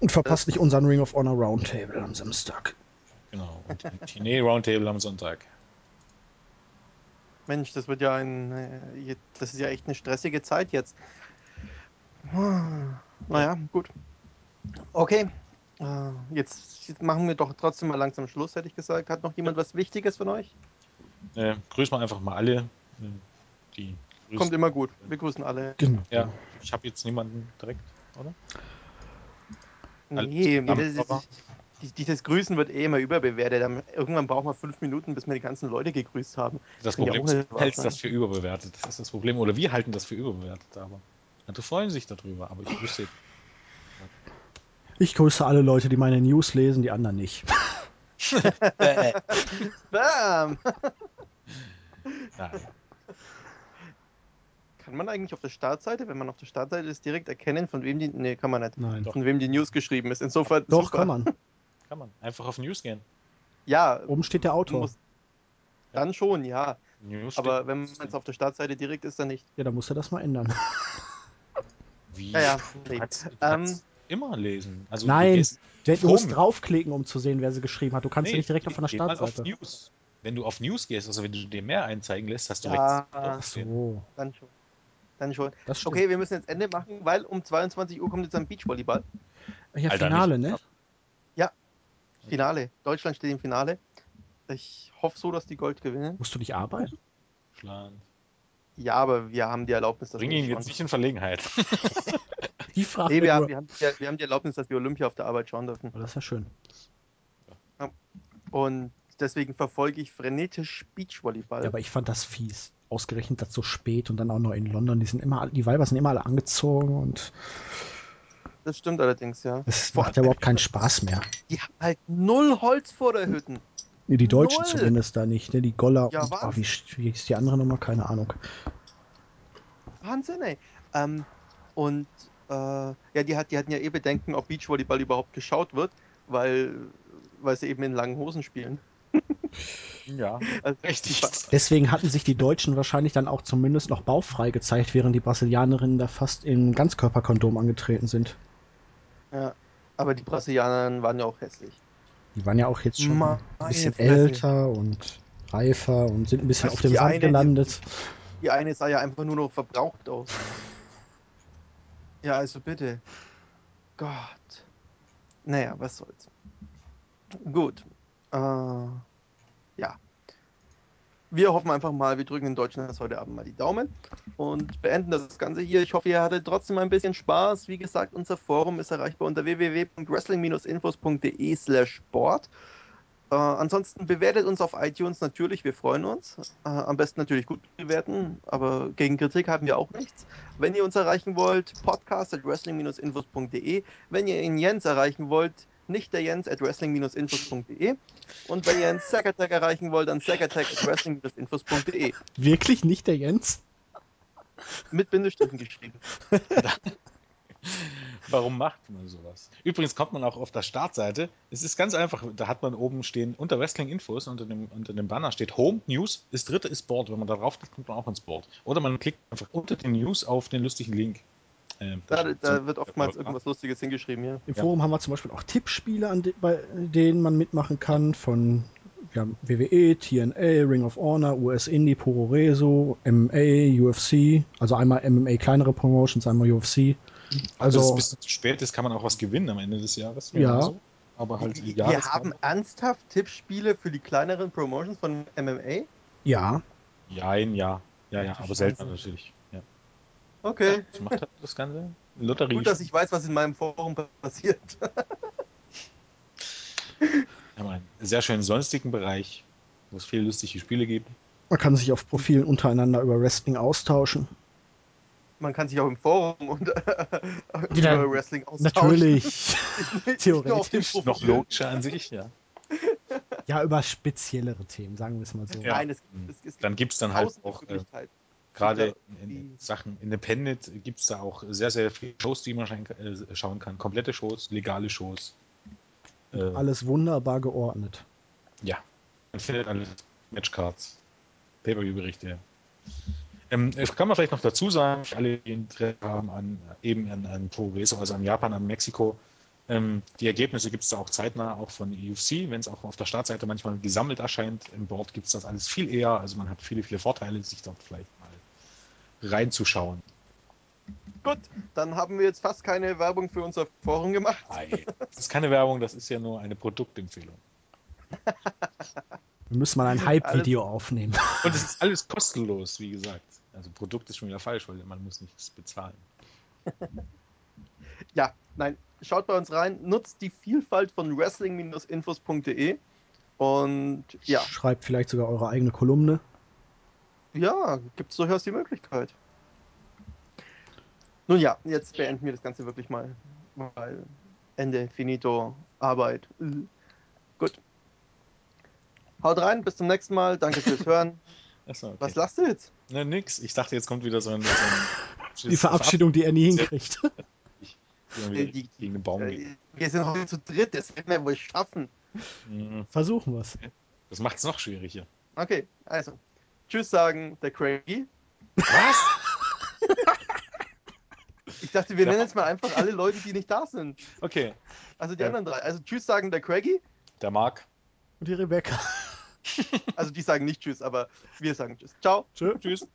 Und verpasst nicht unseren Ring of Honor Roundtable am Samstag. genau. Und TNA Roundtable am Sonntag. Mensch, das wird ja ein. äh, Das ist ja echt eine stressige Zeit jetzt. Naja, gut. Okay. Äh, Jetzt machen wir doch trotzdem mal langsam Schluss, hätte ich gesagt. Hat noch jemand was Wichtiges von euch? Äh, grüßen wir einfach mal alle. äh, Die grüßen- Kommt immer gut. Wir grüßen alle. Genau. Ja, ich habe jetzt niemanden direkt, oder? Nee, zusammen, das, aber- ist, dieses Grüßen wird eh immer überbewertet. Irgendwann brauchen wir fünf Minuten, bis wir die ganzen Leute gegrüßt haben. Das ja Problem wahr hältst das für überbewertet. Das ist das Problem. Oder wir halten das für überbewertet, aber manche freuen sich darüber. Aber ich jetzt. Ich grüße alle Leute, die meine News lesen, die anderen nicht. Bam! Nein. Kann man eigentlich auf der Startseite, wenn man auf der Startseite ist, direkt erkennen, von wem die. Nee, kann man nicht. Nein. Von wem die News geschrieben ist. Insofern. Doch, super. kann man. Kann man. Einfach auf News gehen. Ja, Oben steht der Autor. muss, dann schon, ja. News Aber wenn man jetzt auf der Startseite direkt ist, dann nicht. Ja, da musst du das mal ändern. Wie? Ja, ja. Du kannst, du Ähm, immer lesen. Also Nein, du du musst draufklicken, um zu sehen, wer sie geschrieben hat. Du kannst ja Nee, nicht direkt auf geh mal Startseite. Auf News. Wenn du auf News gehst, also wenn du dir mehr einzeigen lässt, hast du Ja. rechts. So, Dann schon. Dann schon. Okay, wir müssen jetzt Ende machen, weil um 22 Uhr kommt jetzt ein Beachvolleyball. Ja, Alter, Finale, nicht- ne? Finale. Deutschland steht im Finale. Ich hoffe so, dass die Gold gewinnen. Musst du nicht arbeiten? Schland. Ja, aber wir haben die Erlaubnis, dass Bring wir ihn schauen. jetzt nicht in Verlegenheit. Die Frage. Nee, wir, haben, wir, haben, ja, wir haben die Erlaubnis, dass wir Olympia auf der Arbeit schauen dürfen. Oh, das ist ja schön. Und deswegen verfolge ich frenetisch Beachvolleyball. Ja, aber ich fand das fies. Ausgerechnet das so spät und dann auch noch in London. Die sind immer, die Weiber sind immer alle angezogen und das stimmt allerdings, ja. es Vor macht ja überhaupt keinen Spaß mehr. Die haben halt null Holz vor der Hütten. Nee, die Deutschen Null. zumindest da nicht, ne? Die Goller Ja, und, oh, wie, wie ist die andere Nummer? Keine Ahnung. Wahnsinn, ey. Ähm, und äh, ja, die, hat, die hatten ja eh Bedenken, ob Beachvolleyball überhaupt geschaut wird, weil, weil sie eben in langen Hosen spielen. Ja, Also, richtig. die- Deswegen hatten sich die Deutschen wahrscheinlich dann auch zumindest noch bauchfrei gezeigt, während die Brasilianerinnen da fast im Ganzkörperkondom angetreten sind. Ja, aber die Brasilianer waren ja auch hässlich. Die waren ja auch jetzt schon Meine ein bisschen Fresse. älter und reifer und sind ein bisschen Also auf dem die Sand eine, die- gelandet. Die eine sah ja einfach nur noch verbraucht aus. Ja, also bitte. Gott. Naja, was soll's. Gut. Äh, ja. Wir hoffen einfach mal, wir drücken den Deutschen das heute Abend mal die Daumen und beenden das Ganze hier. Ich hoffe, ihr hattet trotzdem ein bisschen Spaß. Wie gesagt, unser Forum ist erreichbar unter www.wrestling-infos.de slash sport. Äh, ansonsten bewertet uns auf iTunes natürlich, wir freuen uns. Äh, am besten natürlich gut bewerten, aber gegen Kritik haben wir auch nichts. Wenn ihr uns erreichen wollt, podcast at wrestling-infos.de. Wenn ihr ihn Jens erreichen wollt, nicht der Jens at wrestling-infos.de. Und wenn ihr einen Sack-Attack erreichen wollt, dann sack-attack at wrestling-infos.de. Wirklich nicht der Jens? Mit Bindestrichen geschrieben. Warum macht man sowas? Übrigens kommt man auch auf der Startseite. Es ist ganz einfach. Da hat man oben stehen unter Wrestling Infos, unter dem, unter dem Banner steht Home News. Das dritte ist Board. Wenn man da drauf klickt, kommt man auch ins Board. Oder man klickt einfach unter den News auf den lustigen Link. Ähm, Da, da wird oftmals irgendwas Lustiges hingeschrieben, ja. Im Ja. Forum haben wir zum Beispiel auch Tippspiele, an de bei denen man mitmachen kann, von wir haben WWE, TNA, Ring of Honor, US Indie, Puro Reso, MMA, UFC, also einmal MMA kleinere Promotions, einmal UFC. Also, Also bis es zu spät ist, kann man auch was gewinnen am Ende des Jahres. Ja. So. aber halt Wir legales haben ernsthaft Tippspiele für die kleineren Promotions von MMA? Ja, Jein, ja. Ja, ja, Ach du aber selten natürlich. Okay. Was macht das Ganze? Lotterie. Gut, dass ich weiß, was in meinem Forum passiert. Wir haben einen sehr schönen sonstigen Bereich, wo es viele lustige Spiele gibt. man kann sich auf Profilen untereinander über Wrestling austauschen. Man kann sich auch im Forum und, Ja, über Wrestling austauschen. Natürlich. Theoretisch. Noch logischer an sich, ja. Ja, über speziellere Themen, sagen wir es mal so. Ja. Nein, es, es, es Dann gibt es dann halt auch, äh, Möglichkeiten. Gerade in, Sachen Independent gibt es da auch sehr, sehr viele Shows, die man äh, schauen kann. Komplette Shows, legale Shows. Äh, Alles wunderbar geordnet. Ja, man findet alle Matchcards, Pay-Per-View-Berichte. Ähm, kann man vielleicht noch dazu sagen, alle, die Interesse haben an eben an, an Progreso, also an Japan, an Mexiko, ähm, die Ergebnisse gibt es da auch zeitnah, auch von UFC, wenn es auch auf der Startseite manchmal gesammelt erscheint. Im Board gibt es das alles viel eher, also man hat viele, viele Vorteile, sich dort vielleicht reinzuschauen. Gut, dann haben wir jetzt fast keine Werbung für unser Forum gemacht. Ei, Das ist keine Werbung, das ist ja nur eine Produktempfehlung. Wir müssen mal ein Hype-Video aufnehmen. Und es ist alles kostenlos, wie gesagt. Also Produkt ist schon wieder falsch, weil man muss nichts bezahlen. Ja, nein, schaut bei uns rein, nutzt die Vielfalt von wrestling-infos.de und ja, Schreibt vielleicht sogar eure eigene Kolumne. Ja, gibt es durchaus die Möglichkeit. Nun ja, jetzt beenden wir das Ganze wirklich mal, weil Ende, finito, Arbeit. äh. Gut. Haut rein, bis zum nächsten Mal, danke fürs Hören. Achso, okay. Was lasst du jetzt? Na, nix. Ich dachte, jetzt kommt wieder so ein. So ein Die Verabschiedung, die er nie hinkriegt. Die, Die- gegen den Baum geht. Äh, Wir sind heute zu dritt, das werden wir wohl schaffen. Mhm. Versuchen wir es. Das macht es noch schwieriger. Okay, also. Tschüss sagen, der Craigie. Was? Ich dachte, wir Ja. nennen jetzt mal einfach alle Leute, die nicht da sind. Okay. Also die Ja. anderen drei. Also Tschüss sagen der Craigie. Der Marc. Und die Rebecca. Also die sagen nicht Tschüss, aber wir sagen Tschüss. Ciao. Tschö. Tschüss.